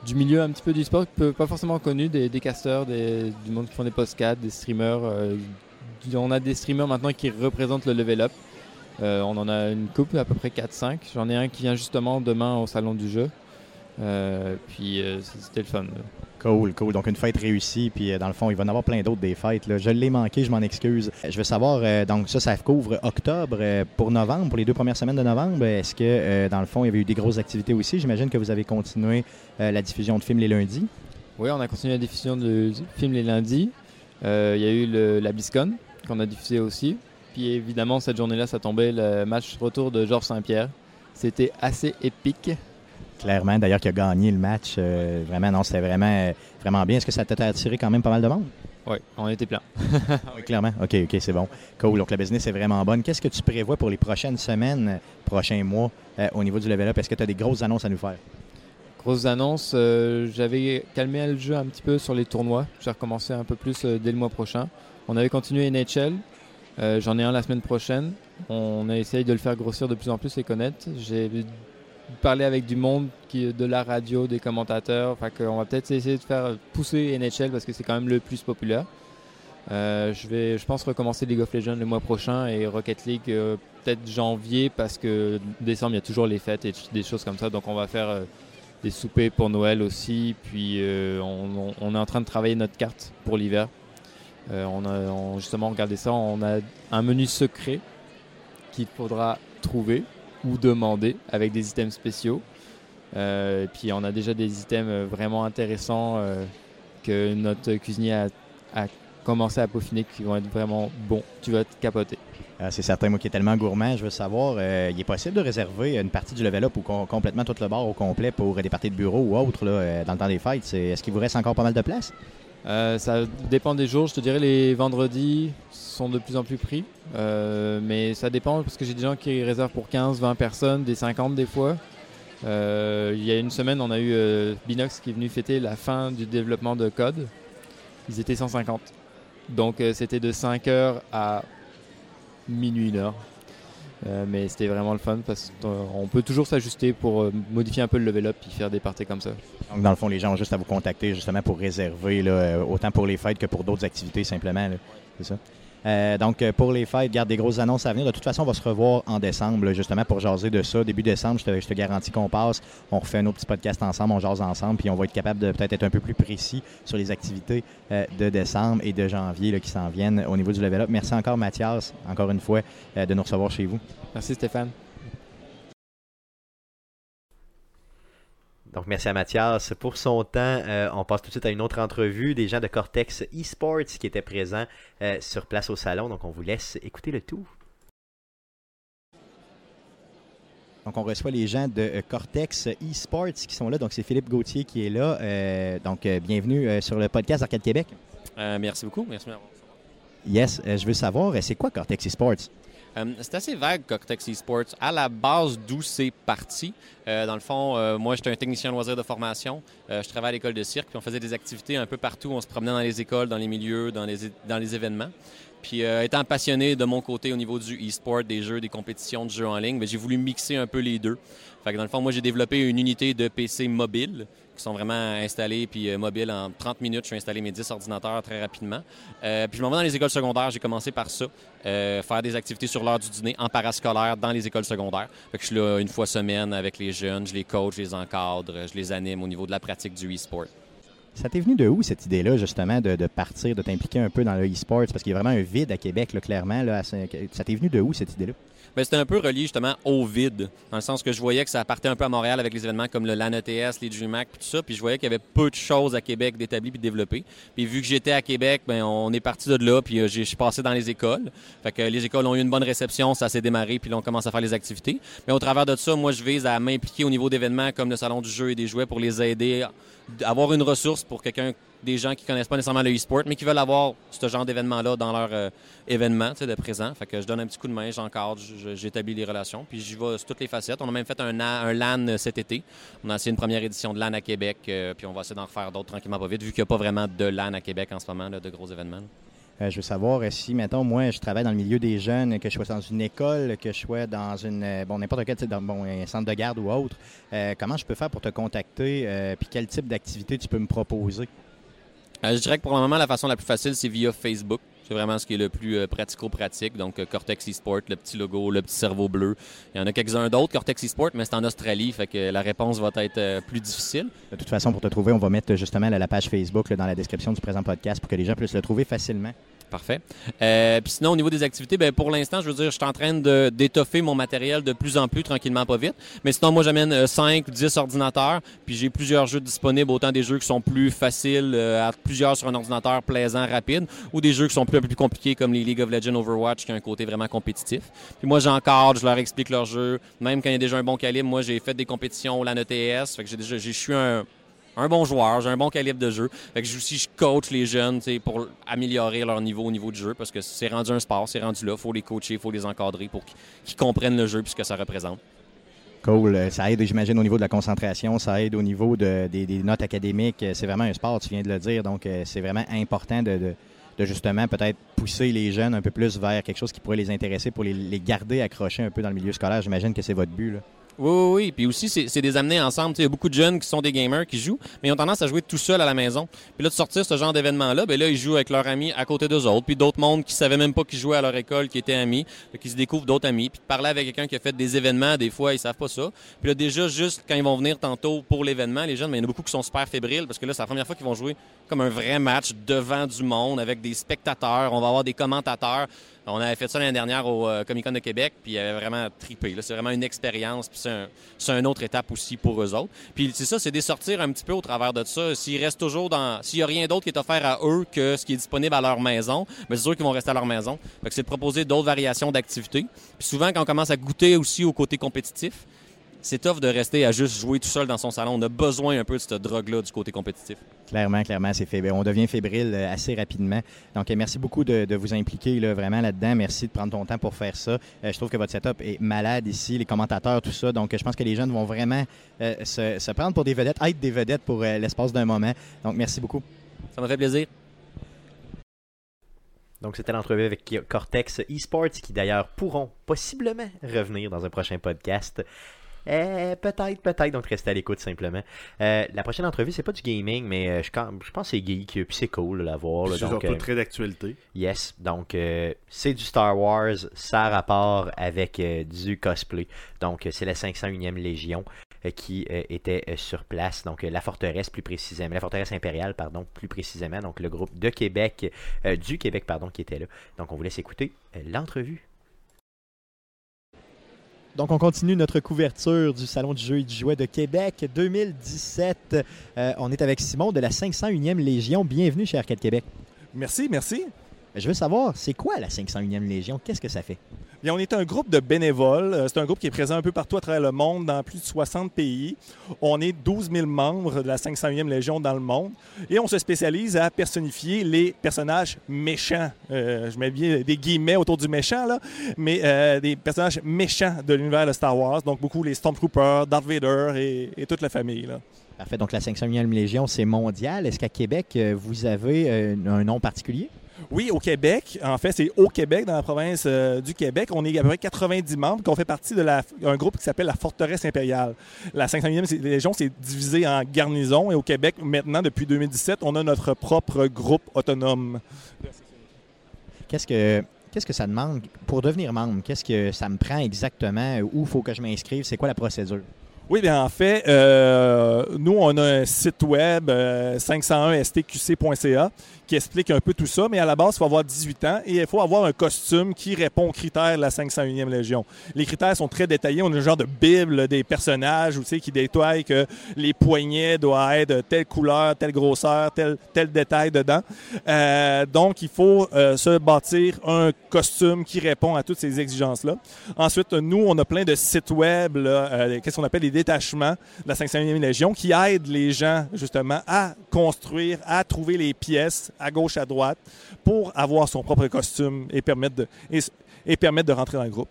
du milieu un petit peu du sport, pas forcément connues, des, des casteurs, des, du monde qui font des podcasts, des streamers. on a des streamers maintenant qui représentent le level up. Euh, on en a une couple, à peu près 4-5. J'en ai un qui vient justement demain au salon du jeu. Euh, puis euh, c'était le fun. là. Cool, cool. Donc une fête réussie, puis euh, dans le fond, il va y en avoir plein d'autres des fêtes. là. Je l'ai manqué, je m'en excuse. Je veux savoir, donc ça, ça couvre octobre pour novembre, pour les deux premières semaines de novembre. Est-ce que dans le fond, il y avait eu des grosses activités aussi? J'imagine que vous avez continué la diffusion de films les lundis. Oui, on a continué la diffusion de films les lundis. Il y a eu le- la BlizzCon qu'on a diffusé aussi. Puis évidemment, cette journée-là, ça tombait le match retour de Georges Saint-Pierre. C'était assez épique. Clairement, d'ailleurs, qui a gagné le match. euh, vraiment, non, c'était vraiment, euh, vraiment bien. Est-ce que ça t'a attiré quand même pas mal de monde? Oui, on était plein. Oui, clairement. OK, OK, c'est bon. Cool. Donc, la business est vraiment bonne. Qu'est-ce que tu prévois pour les prochaines semaines, prochains mois euh, au niveau du level up? Est-ce que tu as des grosses annonces à nous faire? Grosses annonces, euh, j'avais calmé le jeu un petit peu sur les tournois. J'ai recommencé un peu plus euh, dès le mois prochain. On avait continué NHL. Euh, J'en ai un la semaine prochaine. On a essayé de le faire grossir de plus en plus et connaître. J'ai parlé avec du monde, de la radio, des commentateurs. Fait qu'on va peut-être essayer de faire pousser NHL parce que c'est quand même le plus populaire. Euh, je vais, je pense, recommencer League of Legends le mois prochain et Rocket League euh, peut-être janvier parce que décembre il y a toujours les fêtes et des choses comme ça. Donc on va faire des soupers pour Noël aussi. Puis on, on- on est en train de travailler notre carte pour l'hiver. Euh, on a justement regardé ça. On a un menu secret qu'il faudra trouver ou demander avec des items spéciaux. Euh, puis on a déjà des items vraiment intéressants euh, que notre cuisinier a, commencé à peaufiner qui vont être vraiment bons. Tu vas te capoter. Euh, c'est certain, moi qui est tellement gourmand, je veux savoir, il est possible de réserver une partie du level up ou com- complètement tout le bar au complet pour des parties de bureau ou autre dans le temps des fêtes? Est-ce qu'il vous reste encore pas mal de place? Euh, ça dépend des jours. Je te dirais les vendredis sont de plus en plus pris. Euh, mais ça dépend parce que j'ai des gens qui réservent pour 15, 20 personnes, des 50 des fois. Euh, il y a une semaine, on a eu Binox qui est venu fêter la fin du développement de code. Ils étaient 150. Donc c'était de 5h à minuit, une heure. Euh, mais c'était vraiment le fun parce qu'on peut toujours s'ajuster pour euh, modifier un peu le level up et faire des parties comme ça. Donc, dans le fond, les gens ont juste à vous contacter justement pour réserver, là, euh, autant pour les fêtes que pour d'autres activités simplement. C'est ça? Euh, donc, euh, pour les fêtes, garde des grosses annonces à venir. De toute façon, on va se revoir en décembre, justement, pour jaser de ça. Début décembre, je te, je te garantis qu'on passe. On refait nos petits podcasts ensemble, on jase ensemble, puis on va être capable de peut-être être un peu plus précis sur les activités euh, de décembre et de janvier là, qui s'en viennent au niveau du level up. Merci encore, Mathias, encore une fois, euh, de nous recevoir chez vous. Merci Stéphane. Donc, merci à Mathias pour son temps. Euh, on passe tout de suite à une autre entrevue des gens de Cortex Esports qui étaient présents euh, sur place au salon. Donc, on vous laisse écouter le tout. Donc, on reçoit les gens de euh, Cortex Esports qui sont là. Donc, c'est Philippe Gauthier qui est là. Euh, donc, euh, bienvenue euh, sur le podcast Arcade Québec. Euh, merci beaucoup. Merci. de m'avoir- Yes, euh, je veux savoir, c'est quoi Cortex Esports? Euh, c'est assez vague, Cortex Esports. À la base, d'où c'est parti? Euh, dans le fond, euh, moi, j'étais un technicien loisir de formation. Je travaillais à l'école de cirque, puis on faisait des activités un peu partout. On se promenait dans les écoles, dans les milieux, dans les, dans les événements. Puis, euh, étant passionné de mon côté au niveau du e-sport, des jeux, des compétitions de jeux en ligne, j'ai voulu mixer un peu les deux. Fait que dans le fond, moi, j'ai développé une unité de PC mobile qui sont vraiment installés puis euh, mobiles en 30 minutes. Je suis installé mes 10 ordinateurs très rapidement. Euh, puis je m'en vais dans les écoles secondaires. J'ai commencé par ça, euh, faire des activités sur l'heure du dîner en parascolaire dans les écoles secondaires. Fait que je suis là une fois semaine avec les jeunes, je les coach, je les encadre, je les anime au niveau de la pratique du e-sport. Ça t'est venu de où cette idée-là, justement, de, partir, de t'impliquer un peu dans le e-sports? Parce qu'il y a vraiment un vide à Québec, là, clairement. Là, ça t'est venu de où cette idée-là? Ben, c'était un peu relié justement au vide, dans le sens que je voyais que ça partait un peu à Montréal avec les événements comme le LAN ETS, les DreamHack, tout ça, puis je voyais qu'il y avait peu de choses à Québec d'établies puis développées. Puis vu que j'étais à Québec, ben on est parti de là, puis euh, je suis passé dans les écoles. Fait que les écoles ont eu une bonne réception, ça s'est démarré, puis là on commence à faire les activités. Mais au travers de ça, moi je vise à m'impliquer au niveau d'événements comme le salon du jeu et des jouets pour les aider, à avoir une ressource pour quelqu'un des gens qui connaissent pas nécessairement le e-sport, mais qui veulent avoir ce genre d'événement-là dans leur euh, événement de présent. Fait que je donne un petit coup de main, j'encadre, je- j'établis les relations, puis j'y vais sur toutes les facettes. On a même fait un, LAN cet été. On a essayé une première édition de LAN à Québec, euh, puis on va essayer d'en refaire d'autres tranquillement pas vite, vu qu'il n'y a pas vraiment de LAN à Québec en ce moment, de gros événements. Euh, je veux savoir si, mettons, moi, je travaille dans le milieu des jeunes, que je sois dans une école, que je sois dans une, bon, n'importe quel dans, un centre de garde ou autre, comment je peux faire pour te contacter, euh, puis quel type d'activité tu peux me proposer? Euh, je dirais que pour le moment, la façon la plus facile, c'est via Facebook. C'est vraiment ce qui est le plus euh, pratico-pratique. Donc, euh, Cortex eSport, le petit logo, le petit cerveau bleu. Il y en a quelques-uns d'autres, Cortex eSport, mais c'est en Australie, fait que la réponse va être plus difficile. De toute façon, pour te trouver, on va mettre justement la, page Facebook dans la description du présent podcast pour que les gens puissent le trouver facilement. Parfait. Euh, Puis sinon, au niveau des activités, ben, pour l'instant, je veux dire, je suis en train d'étoffer mon matériel de plus en plus, tranquillement, pas vite. Mais sinon, moi, j'amène 5 ou 10 ordinateurs, puis j'ai plusieurs jeux disponibles, autant des jeux qui sont plus faciles, euh, à plusieurs sur un ordinateur plaisant, rapide, ou des jeux qui sont plus, un peu plus compliqués, comme les League of Legends Overwatch, qui a un côté vraiment compétitif. Puis moi, j'encadre, je leur explique leur jeu. Même quand il y a déjà un bon calibre, moi, j'ai fait des compétitions au LAN ETS, fait que j'ai déjà, je suis un un bon joueur, j'ai un bon calibre de jeu. Fait que aussi, je coach les jeunes pour améliorer leur niveau au niveau du jeu parce que c'est rendu un sport, c'est rendu là. faut les coacher, faut les encadrer pour qu'ils comprennent le jeu et ce que ça représente. Cool. Euh, Ça aide, j'imagine, au niveau de la concentration, ça aide au niveau de- des, notes académiques. Euh, C'est vraiment un sport, tu viens de le dire, donc euh, c'est vraiment important de justement peut-être pousser les jeunes un peu plus vers quelque chose qui pourrait les intéresser pour les, les garder accrochés un peu dans le milieu scolaire. J'imagine que c'est votre but. Là. Oui, oui, oui. Puis aussi, c'est des amener ensemble. Il y a beaucoup de jeunes qui sont des gamers, qui jouent, mais ils ont tendance à jouer tout seuls à la maison. Puis là, de sortir ce genre d'événement-là, ben là, ils jouent avec leurs amis à côté d'eux autres. Puis d'autres mondes qui savaient même pas qu'ils jouaient à leur école, qui étaient amis, qu'ils se découvrent d'autres amis. Puis de parler avec quelqu'un qui a fait des événements, des fois, ils savent pas ça. Puis là, déjà, juste quand ils vont venir tantôt pour l'événement, les jeunes, mais il y en a beaucoup qui sont super fébriles parce que là, c'est la première fois qu'ils vont jouer comme un vrai match devant du monde avec des spectateurs. On va avoir des commentateurs. On avait fait ça l'année dernière au euh, Comic Con de Québec, puis ils avaient vraiment trippé. là. C'est vraiment une expérience, puis c'est un, une autre étape aussi pour eux autres. Puis c'est ça, c'est de sortir un petit peu au travers de ça. S'ils restent toujours dans... S'il n'y a rien d'autre qui est offert à eux que ce qui est disponible à leur maison, mais c'est sûr qu'ils vont rester à leur maison. C'est de proposer d'autres variations d'activités. Puis souvent, quand on commence à goûter aussi au côté compétitif, c'est tough de rester à juste jouer tout seul dans son salon. On a besoin un peu de cette drogue-là du côté compétitif. Clairement, clairement, c'est fébrile. On devient fébrile euh, assez rapidement. Donc, euh, merci beaucoup de, de vous impliquer là, vraiment là-dedans. Merci de prendre ton temps pour faire ça. Euh, je trouve que votre setup est malade ici, les commentateurs, tout ça. Donc, je pense que les jeunes vont vraiment euh, se, se prendre pour des vedettes, être des vedettes pour euh, l'espace d'un moment. Donc, merci beaucoup. Ça m'a fait plaisir. Donc, c'était l'entrevue avec Cortex Esports, qui d'ailleurs pourront possiblement revenir dans un prochain podcast. Euh, peut-être, peut-être, donc restez à l'écoute simplement. Euh, la prochaine entrevue, c'est pas du gaming, mais euh, je, je pense que c'est geek, puis c'est cool là, à voir. là, donc, euh, très d'actualité. Yes, donc euh, c'est du Star Wars, ça a rapport avec euh, du cosplay. Donc c'est la 501e Légion qui était sur place, donc la forteresse plus précisément, la forteresse impériale, pardon, plus précisément, donc le groupe de Québec, du Québec, pardon, qui était là. Donc on vous laisse écouter l'entrevue. Donc, on continue notre couverture du Salon du jeu et du jouet de Québec 2017. Euh, on est avec Simon de la 501e Légion. Bienvenue chez Arcade Québec. Merci, merci. Je veux savoir, c'est quoi la 501e Légion? Qu'est-ce que ça fait? Bien, on est un groupe de bénévoles. Euh, C'est un groupe qui est présent un peu partout à travers le monde, dans plus de 60 pays. On est 12 000 membres de la 501e Légion dans le monde. Et on se spécialise à personnifier les personnages méchants. Euh, je mets bien des guillemets autour du méchant, là. Mais euh, des personnages méchants de l'univers de Star Wars. Donc, beaucoup les Stormtroopers, Darth Vader et, et toute la famille, là. Parfait. Donc, la 501e Légion, c'est mondial. Est-ce qu'à Québec, vous avez un nom particulier? Oui, au Québec. En fait, c'est au Québec, dans la province euh, du Québec. On est à peu près 90 membres, qu'on fait partie d'un groupe qui s'appelle la Forteresse impériale. La 501e c'est- Légion, c'est divisé en garnisons. Et au Québec, maintenant, depuis 2017, on a notre propre groupe autonome. Qu'est-ce que, qu'est-ce que ça demande? Pour devenir membre? Qu'est-ce que ça me prend exactement? Où faut que je m'inscrive? C'est quoi la procédure? Oui, bien en fait, euh, nous, on a un site web euh, 501stqc.ca qui explique un peu tout ça, mais à la base, il faut avoir 18 ans et il faut avoir un costume qui répond aux critères de la 501e Légion. Les critères sont très détaillés. On a un genre de bible des personnages qui détaille que les poignets doivent être de telle couleur, telle grosseur, tel, détail dedans. Euh, donc, il faut euh, se bâtir un costume qui répond à toutes ces exigences-là. Ensuite, nous, on a plein de sites web, euh, qu'est-ce qu'on appelle les détachements de la 501e Légion, qui aident les gens, justement, à construire, à trouver les pièces à gauche, à droite, pour avoir son propre costume et permettre de, et, et permettre de rentrer dans le groupe.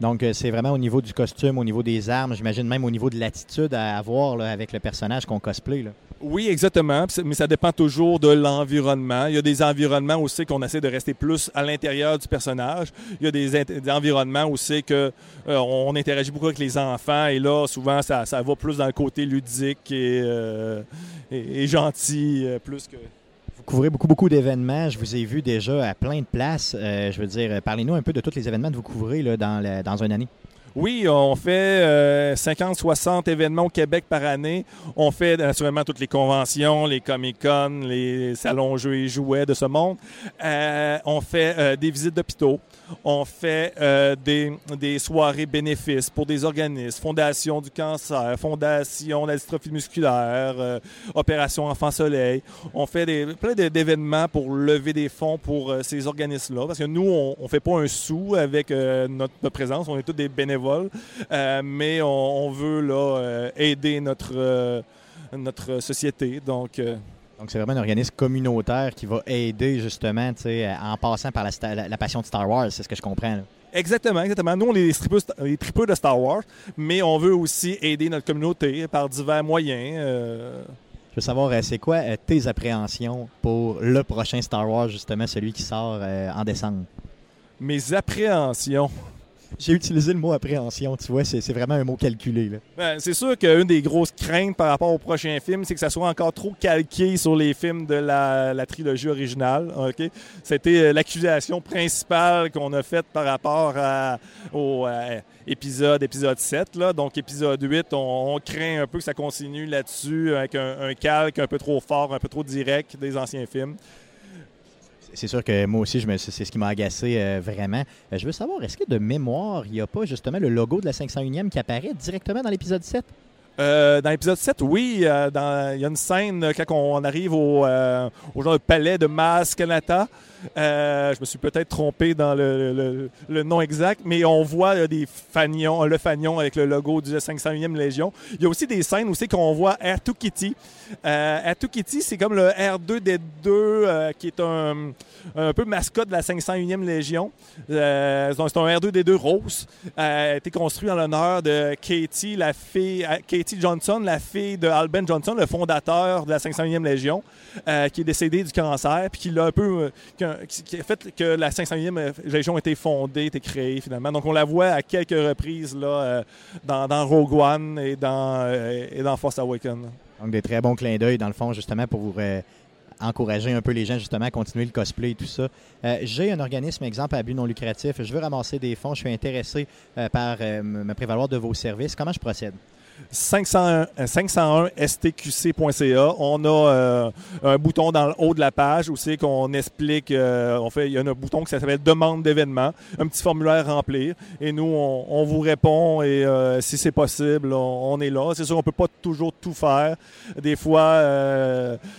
Donc, euh, c'est vraiment au niveau du costume, au niveau des armes, j'imagine même au niveau de l'attitude à avoir là, avec le personnage qu'on cosplay. Là. Oui, exactement. Mais ça dépend toujours de l'environnement. Il y a des environnements où c'est qu'on essaie de rester plus à l'intérieur du personnage. Il y a des, environnements où c'est que euh, on interagit beaucoup avec les enfants et là, souvent, ça, ça va plus dans le côté ludique et, euh, et- et gentil, plus que. Vous couvrez beaucoup, beaucoup d'événements. Je vous ai vu déjà à plein de places. Euh, je veux dire, parlez-nous un peu de tous les événements que vous couvrez là, dans, dans une année. Oui, on fait 50-60 événements au Québec par année. On fait naturellement toutes les conventions, les Comic-Con, les salons jeux et jouets de ce monde. Euh, on fait euh, des visites d'hôpitaux. On fait euh, des, des soirées bénéfices pour des organismes, Fondation du cancer, Fondation de la dystrophie musculaire, euh, Opération Enfant Soleil. On fait des, plein d'événements pour lever des fonds pour euh, ces organismes-là. Parce que nous, on ne fait pas un sou avec euh, notre présence. On est tous des bénévoles. Euh, mais on, on veut là, euh, aider notre, euh, notre société. Donc, Donc, c'est vraiment un organisme communautaire qui va aider justement, tu sais, en passant par la, sta- la- la passion de Star Wars, c'est ce que je comprends. là. Exactement, exactement. Nous, on est les tripeux, de Star Wars, mais on veut aussi aider notre communauté par divers moyens. euh. Je veux savoir, c'est quoi tes appréhensions pour le prochain Star Wars, justement, celui qui sort en décembre? Mes appréhensions? J'ai utilisé le mot appréhension, tu vois, c'est vraiment un mot calculé. Ben, c'est sûr qu'une des grosses craintes par rapport au prochain film, c'est que ça soit encore trop calqué sur les films de la, trilogie originale. ok? C'était euh, l'accusation principale qu'on a faite par rapport à- au euh, épisode, épisode 7. Là. Donc, épisode 8, on, craint un peu que ça continue là-dessus avec un calque un peu trop fort, un peu trop direct des anciens films. C'est sûr que moi aussi, c'est ce qui m'a agacé euh, vraiment. Euh, je veux savoir, est-ce que de mémoire, il n'y a pas justement le logo de la 501e qui apparaît directement dans l'épisode 7? Euh, dans l'épisode 7, oui, il y a une scène quand on arrive au, au genre de palais de Mas Kanata. Euh, je me suis peut-être trompé dans le, nom exact, mais on voit des fanions, le fanion avec le logo du 501e Légion. Il y a aussi des scènes où c'est qu'on voit R2 Kitty. Euh, R2 Kitty, c'est comme le R2D2 euh, qui est un, peu mascotte de la 501e Légion. Euh, c'est un R2D2 rose. Euh, a été construit en l'honneur de Katie, la Katie Johnson, la fille de Johnson, le fondateur de la 501e Légion, qui est décédé du cancer, puis qui l'a un peu, qui- a fait que la 501e Légion a été fondée, a été créée finalement. Donc on la voit à quelques reprises là, euh, dans, Rogue One et dans, euh, et dans Force Awakens. Donc, des très bons clins d'œil, dans le fond, justement, pour euh, encourager un peu les gens, justement, à continuer le cosplay et tout ça. Euh, J'ai un organisme, exemple, à but non lucratif. Je veux ramasser des fonds. Je suis intéressé euh, par euh, me prévaloir de vos services. Comment je procède? 501, euh, 501 stqc.ca. On a euh, un bouton dans le haut de la page où c'est qu'on explique, euh, fait, il y a un bouton qui s'appelle demande d'événement, un petit formulaire à remplir et nous on, vous répond et si c'est possible, on, est là. C'est sûr on peut pas toujours tout faire. Des fois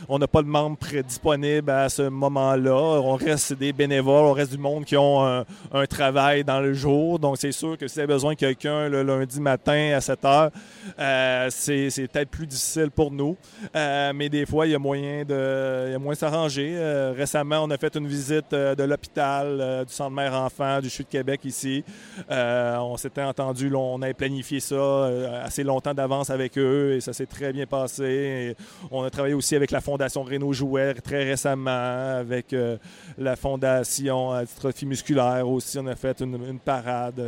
on n'a pas de membres prêts disponibles à ce moment-là. On reste des bénévoles, on reste du monde qui ont un, un travail dans le jour. Donc c'est sûr que si vous avez besoin de quelqu'un le lundi matin à 7 heures, euh, c'est peut-être plus difficile pour nous. Euh, mais des fois, il y a moyen de, s'arranger. Euh, récemment, on a fait une visite de l'hôpital, du centre mère enfant, du CHU de Québec ici. On s'était entendu, on avait planifié ça assez longtemps d'avance avec eux et ça s'est très bien passé. On a travaillé aussi avec la Fondation Renault Jouet très récemment, avec la Fondation Dystrophie musculaire aussi. On a fait une, parade.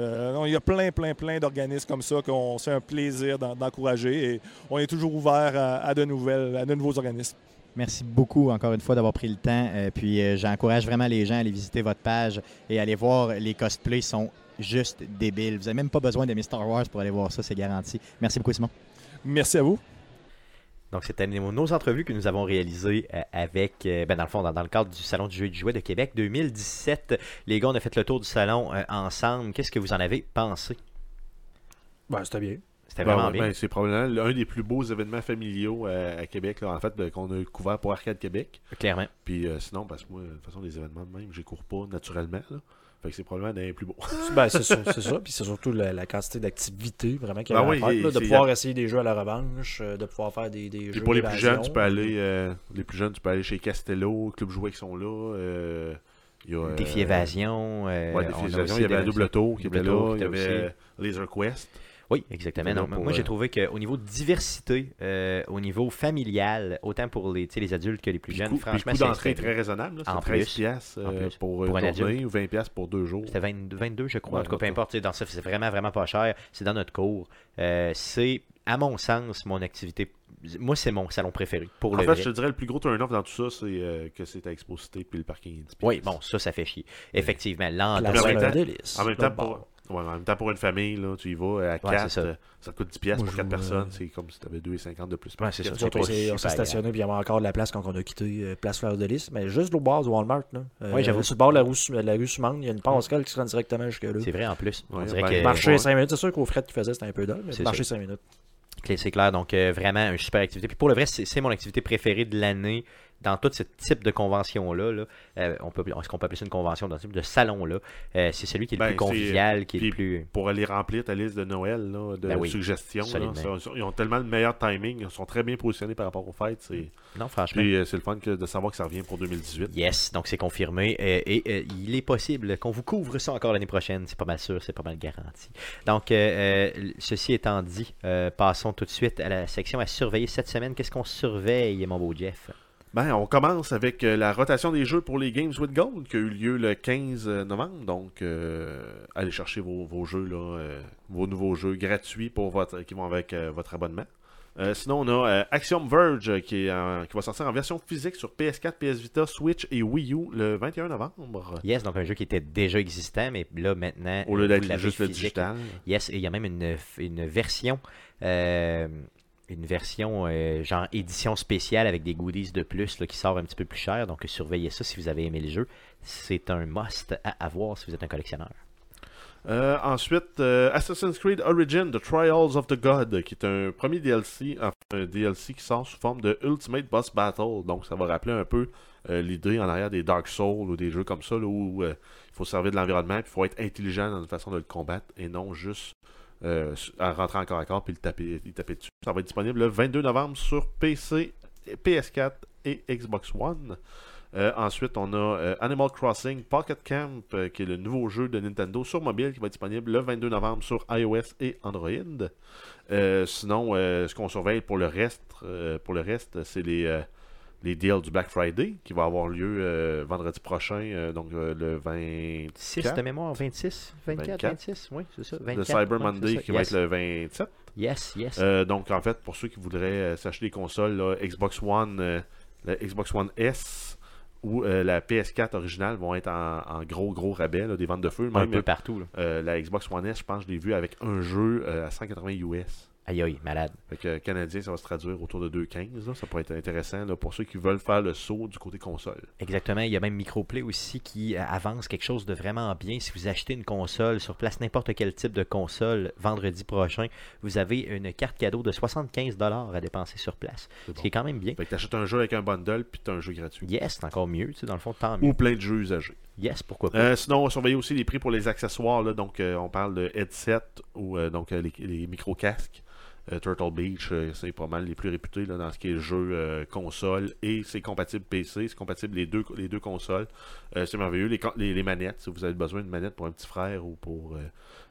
Il y a plein, plein, plein d'organismes comme ça qu'on se fait un plaisir d'encourager et on est toujours ouvert à, à de nouvelles, à de nouveaux organismes. Merci beaucoup, encore une fois, d'avoir pris le temps. Euh, puis, euh, j'encourage vraiment les gens à aller visiter votre page et aller voir les cosplays. sont juste débile. Vous n'avez même pas besoin d'aimer Star Wars pour aller voir ça, c'est garanti. Merci beaucoup, Simon. Merci à vous. Donc, c'était nos nos entrevues que nous avons réalisées euh, avec, ben, dans le fond, dans, dans le cadre du Salon du jeu et du jouet de Québec 2017. Les gars, on a fait le tour du salon euh, ensemble. Qu'est-ce que vous en avez pensé? Ben, c'était bien. C'était Ben, vraiment ouais, bien. ben, c'est probablement l'un des plus beaux événements familiaux euh, à Québec, là, en fait, ben, qu'on a couvert pour Arcade Québec. Clairement. Puis euh, sinon, parce que moi, de toute façon, les événements de même, je cours pas naturellement. Là. Fait que c'est probablement l'un des plus beaux. Ben, c'est ça. Puis c'est surtout la, la quantité d'activités vraiment qu'il y Ben a oui, à faire, et là, de pouvoir essayer des jeux à la revanche, euh, de pouvoir faire des, des Puis jeux pour les plus jeunes, tu peux aller, euh, les plus jeunes, tu peux aller chez Castello, Club Jouet qui sont là. euh, y a, euh, Défi évasion. euh, Ouais, Défi évasion. Il y avait la double tour qui était là. Il y avait. Laser Quest. Oui, exactement. Non, pour, moi, j'ai euh, trouvé qu'au niveau diversité, euh, au niveau familial, autant pour les, tu sais, les adultes que les plus jeunes, le franchement, coût c'est d'entrée est inspiré. très raisonnable. là. En C'est 13 plus. piastres En euh, plus. pour une Pour un journée adulte. ou 20 piastres pour deux jours. C'était 20 22, je crois. Ouais, en tout cas, peu importe. Dans ça, c'est vraiment, vraiment pas cher. C'est dans notre cours. Euh, c'est, à mon sens, mon activité. Moi, c'est mon salon préféré. Pour En le fait, vrai. je te dirais le plus gros turn-off dans tout ça, c'est euh, que c'est à Exposité puis le parking. est 10 Oui, bon, ça, ça fait chier. Effectivement, l'endroit. En même temps- En même temps, pour, ouais, en même temps, pour une famille, là, tu y vas euh, à Ouais, 4, c'est ça. te coûte 10 piastres Moi, pour je 4 joue, personnes. euh, C'est comme si tu avais 2,50 de plus. Ouais, c'est ça, on pas s'est- on s'est super stationné, puis il y avait encore de la place quand on a quitté euh, Place Fleur de Lys. Mais juste au bord du Walmart, là. Euh, Ouais, j'avoue. Sur le bord de la rue, la rue Sumande, il y a une passerelle qui se rend directement jusque là. C'est vrai, en plus. On Ouais, dirait ben, que. Marcher ouais. 5 minutes, c'est sûr qu'au fret qu'il faisait, c'était un peu dole, mais C'est marcher ça. 5 minutes. C'est clair, donc euh, vraiment une super activité. Puis pour le vrai, c'est c'est mon activité préférée de l'année dans tout ce type de convention-là. là. Euh, on peut, Est-ce qu'on peut appeler ça une convention dans ce type de salon-là Euh, C'est celui qui est le Ben, plus convivial, qui est le plus. Pour aller remplir ta liste de Noël, là, de Ben oui, suggestions, là, solidement. ça- ils ont tellement le meilleur timing, ils sont très bien positionnés par rapport aux fêtes. c'est- Non, franchement. Puis euh, c'est le fun que- de savoir que ça revient pour 2018. Yes, donc c'est confirmé. Euh, et euh, il est possible qu'on vous couvre ça encore l'année prochaine. C'est pas mal sûr, c'est pas mal garanti. Donc, euh, euh, ceci étant dit, euh, passons tout de suite à la section à surveiller cette semaine. Qu'est-ce qu'on surveille, mon beau Jeff? Ben, on commence avec euh, la rotation des jeux pour les Games with Gold qui a eu lieu le 15 novembre. Donc, euh, allez chercher vos, vos jeux, là, euh, vos nouveaux jeux gratuits pour votre, qui vont avec euh, votre abonnement. Euh, sinon, on a euh, Axiom Verge euh, qui, est en- qui va sortir en version physique sur PS4, PS Vita, Switch et Wii U le 21 novembre. Yes, donc un jeu qui était déjà existant, mais là maintenant. Au lieu euh, d'être juste le digital. Yes, et il y a même une, une version. Une version euh, genre édition spéciale avec des goodies de plus là, qui sort un petit peu plus cher. Donc surveillez ça si vous avez aimé le jeu. C'est un must à avoir si vous êtes un collectionneur. Euh, ensuite, euh, Assassin's Creed Origin The Trials of the God, qui est un premier DLC, un DLC qui sort sous forme de Ultimate Boss Battle. Donc, ça va rappeler un peu euh, l'idée en arrière des Dark Souls ou des jeux comme ça, où il faut servir de l'environnement, il faut être intelligent dans la façon de le combattre et non juste euh, à rentrer encore à corps puis le taper, dessus. Ça va être disponible le 22 novembre sur PC, PS4 et Xbox One. Euh, ensuite, on a euh, Animal Crossing Pocket Camp, qui est le nouveau jeu de Nintendo sur mobile qui va être disponible le 22 novembre sur iOS et Android. Sinon, ce qu'on surveille pour le reste, pour le reste, c'est les, les deals du Black Friday qui va avoir lieu euh, vendredi prochain, euh, donc euh, le 24. 6 de mémoire, 26, 24, 24. 26, oui, c'est ça. 24, le Cyber Monday qui va Yes. être le 27. Yes, yes. Donc, en fait, pour ceux qui voudraient s'acheter des consoles, là, Xbox One, la Xbox One S ou la PS4 originale vont être en, en gros, gros rabais, là, des ventes de feu. un peu partout. là. la Xbox One S, je pense je l'ai vu avec un jeu à 180 US. Aïe aïe, malade. Fait que euh, canadien, ça va se traduire autour de 2,15. là. Ça pourrait être intéressant là, pour ceux qui veulent faire le saut du côté console. Exactement. Il y a même Microplay aussi qui euh, avance quelque chose de vraiment bien. Si vous achetez une console sur place, n'importe quel type de console, vendredi prochain, vous avez une carte cadeau de 75$ à dépenser sur place. C'est Ce qui est quand même bien. Fait que t'achètes un jeu avec un bundle, puis t'as un jeu gratuit. Yes, c'est encore mieux. Tu sais, dans le fond, tant mieux. Ou plein de jeux usagés. Yes, pourquoi pas. Euh, sinon, on surveille aussi les prix pour les accessoires. Là, donc, euh, on parle de headset ou euh, donc les, les micro-casques. Euh, Turtle Beach, euh, c'est pas mal les plus réputés là, dans ce qui est jeu euh, console et c'est compatible PC, c'est compatible les deux, les deux consoles. C'est merveilleux. Les, les, les manettes, si vous avez besoin d'une manette pour un petit frère ou pour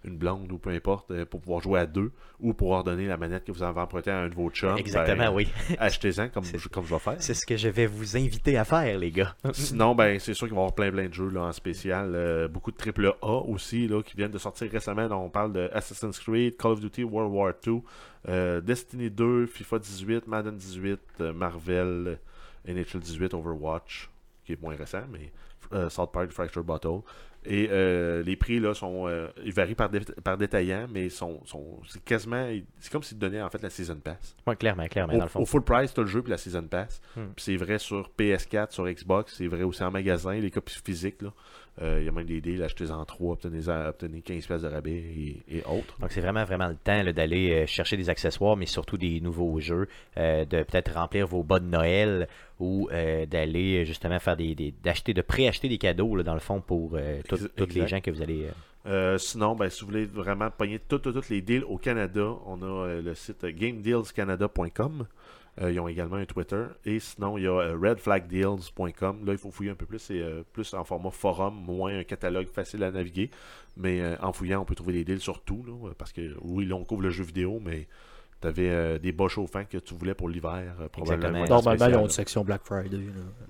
une blonde ou peu importe, pour pouvoir jouer à deux ou pour ordonner la manette que vous avez empruntée à un de vos chums, Exactement, ben, oui. achetez-en comme, comme je vais faire. C'est ce que je vais vous inviter à faire, les gars. Sinon, ben, c'est sûr qu'il va y avoir plein plein de jeux là, en spécial. Euh, beaucoup de triple A aussi là, qui viennent de sortir récemment. Donc, on parle de Assassin's Creed, Call of Duty World War II, euh, Destiny 2, FIFA 18, Madden 18, euh, Marvel, NHL 18, Overwatch, qui est moins récent, mais euh, South Park Fracture Bottle. Et euh, les prix là sont euh, ils varient par, dé- par détaillant, mais sont, sont c'est quasiment c'est comme s'ils te donnaient en fait la season pass. Ouais, clairement, clairement, Au, dans le fond. au full price, tu as le jeu puis la season pass. Hmm. Puis c'est vrai sur PS4, sur Xbox, c'est vrai aussi en magasin, les copies physiques là. Euh, Il y a même des deals, achetez-en 3, obtenez, obtenez 15 pièces de rabais et, et autres. Donc c'est vraiment vraiment le temps d'aller euh, chercher des accessoires, mais surtout des nouveaux jeux, euh, de peut-être remplir vos bas de Noël ou euh, d'aller justement faire des, d'acheter, de préacheter des cadeaux là, dans le fond pour toutes les gens que vous allez. sinon, ben, si vous voulez vraiment pogner tous les deals au Canada, on a le site gamedealscanada.com. Euh, ils ont également un Twitter. Et sinon, il y a euh, redflagdeals.com. Là, il faut fouiller un peu plus. C'est euh, plus en format forum, moins un catalogue facile à naviguer. Mais en fouillant, on peut trouver des deals sur tout. parce que oui, là, on couvre le jeu vidéo, mais tu avais des bas chauffants que tu voulais pour l'hiver. euh, probablement. Normalement, ils ont une section Black Friday.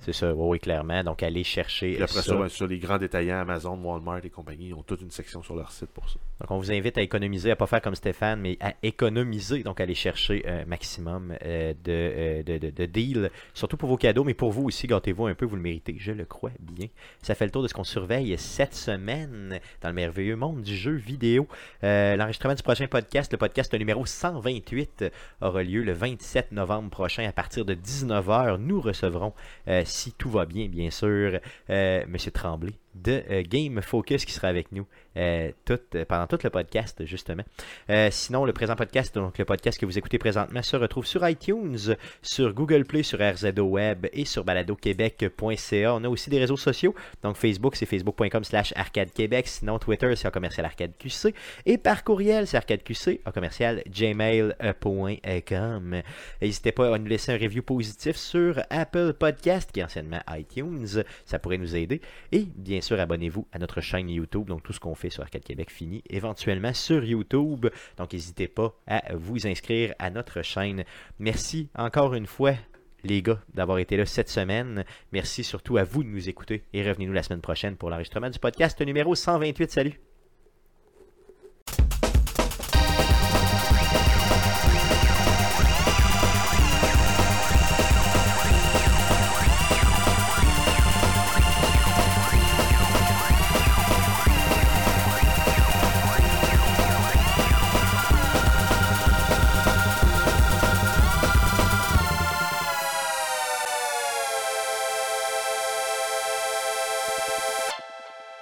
C'est ça, oui, oui, clairement. Donc allez chercher Puis après ça. ça, ben, sur les grands détaillants, Amazon, Walmart et compagnie, ils ont toute une section sur leur site pour ça. Donc, on vous invite à économiser, à pas faire comme Stéphane, mais à économiser. Donc, aller chercher un maximum euh, de, euh, de, de- de deals, surtout pour vos cadeaux, mais pour vous aussi, gâtez-vous un peu, vous le méritez, je le crois bien. Ça fait le tour de ce qu'on surveille cette semaine dans le merveilleux monde du jeu vidéo. Euh, L'enregistrement du prochain podcast, le podcast numéro 128, aura lieu le 27 novembre prochain à partir de 19h. Nous recevrons, euh, si tout va bien, bien sûr, euh, Monsieur Tremblay de euh, Game Focus qui sera avec nous euh, tout- euh, pendant tout le podcast, justement. Sinon, le présent podcast, donc le podcast que vous écoutez présentement, se retrouve sur iTunes, sur Google Play, sur RZO Web et sur baladoquebec.ca. On a aussi des réseaux sociaux. Donc, Facebook, c'est facebook.com slash arcade québec. Sinon, Twitter, c'est en commercial arcade QC. Et par courriel, c'est arcade QC, en commercial gmail.com. N'hésitez pas à nous laisser un review positif sur Apple Podcast, qui est anciennement iTunes. Ça pourrait nous aider. Et bien sûr, abonnez-vous à notre chaîne YouTube. Donc, tout ce qu'on fait sur Arcade Québec finit éventuellement sur YouTube. Donc, n'hésitez pas à vous inscrire à notre chaîne. Merci encore une fois, les gars, d'avoir été là cette semaine. Merci surtout à vous de nous écouter. Et revenez-nous la semaine prochaine pour l'enregistrement du podcast numéro 128. Salut!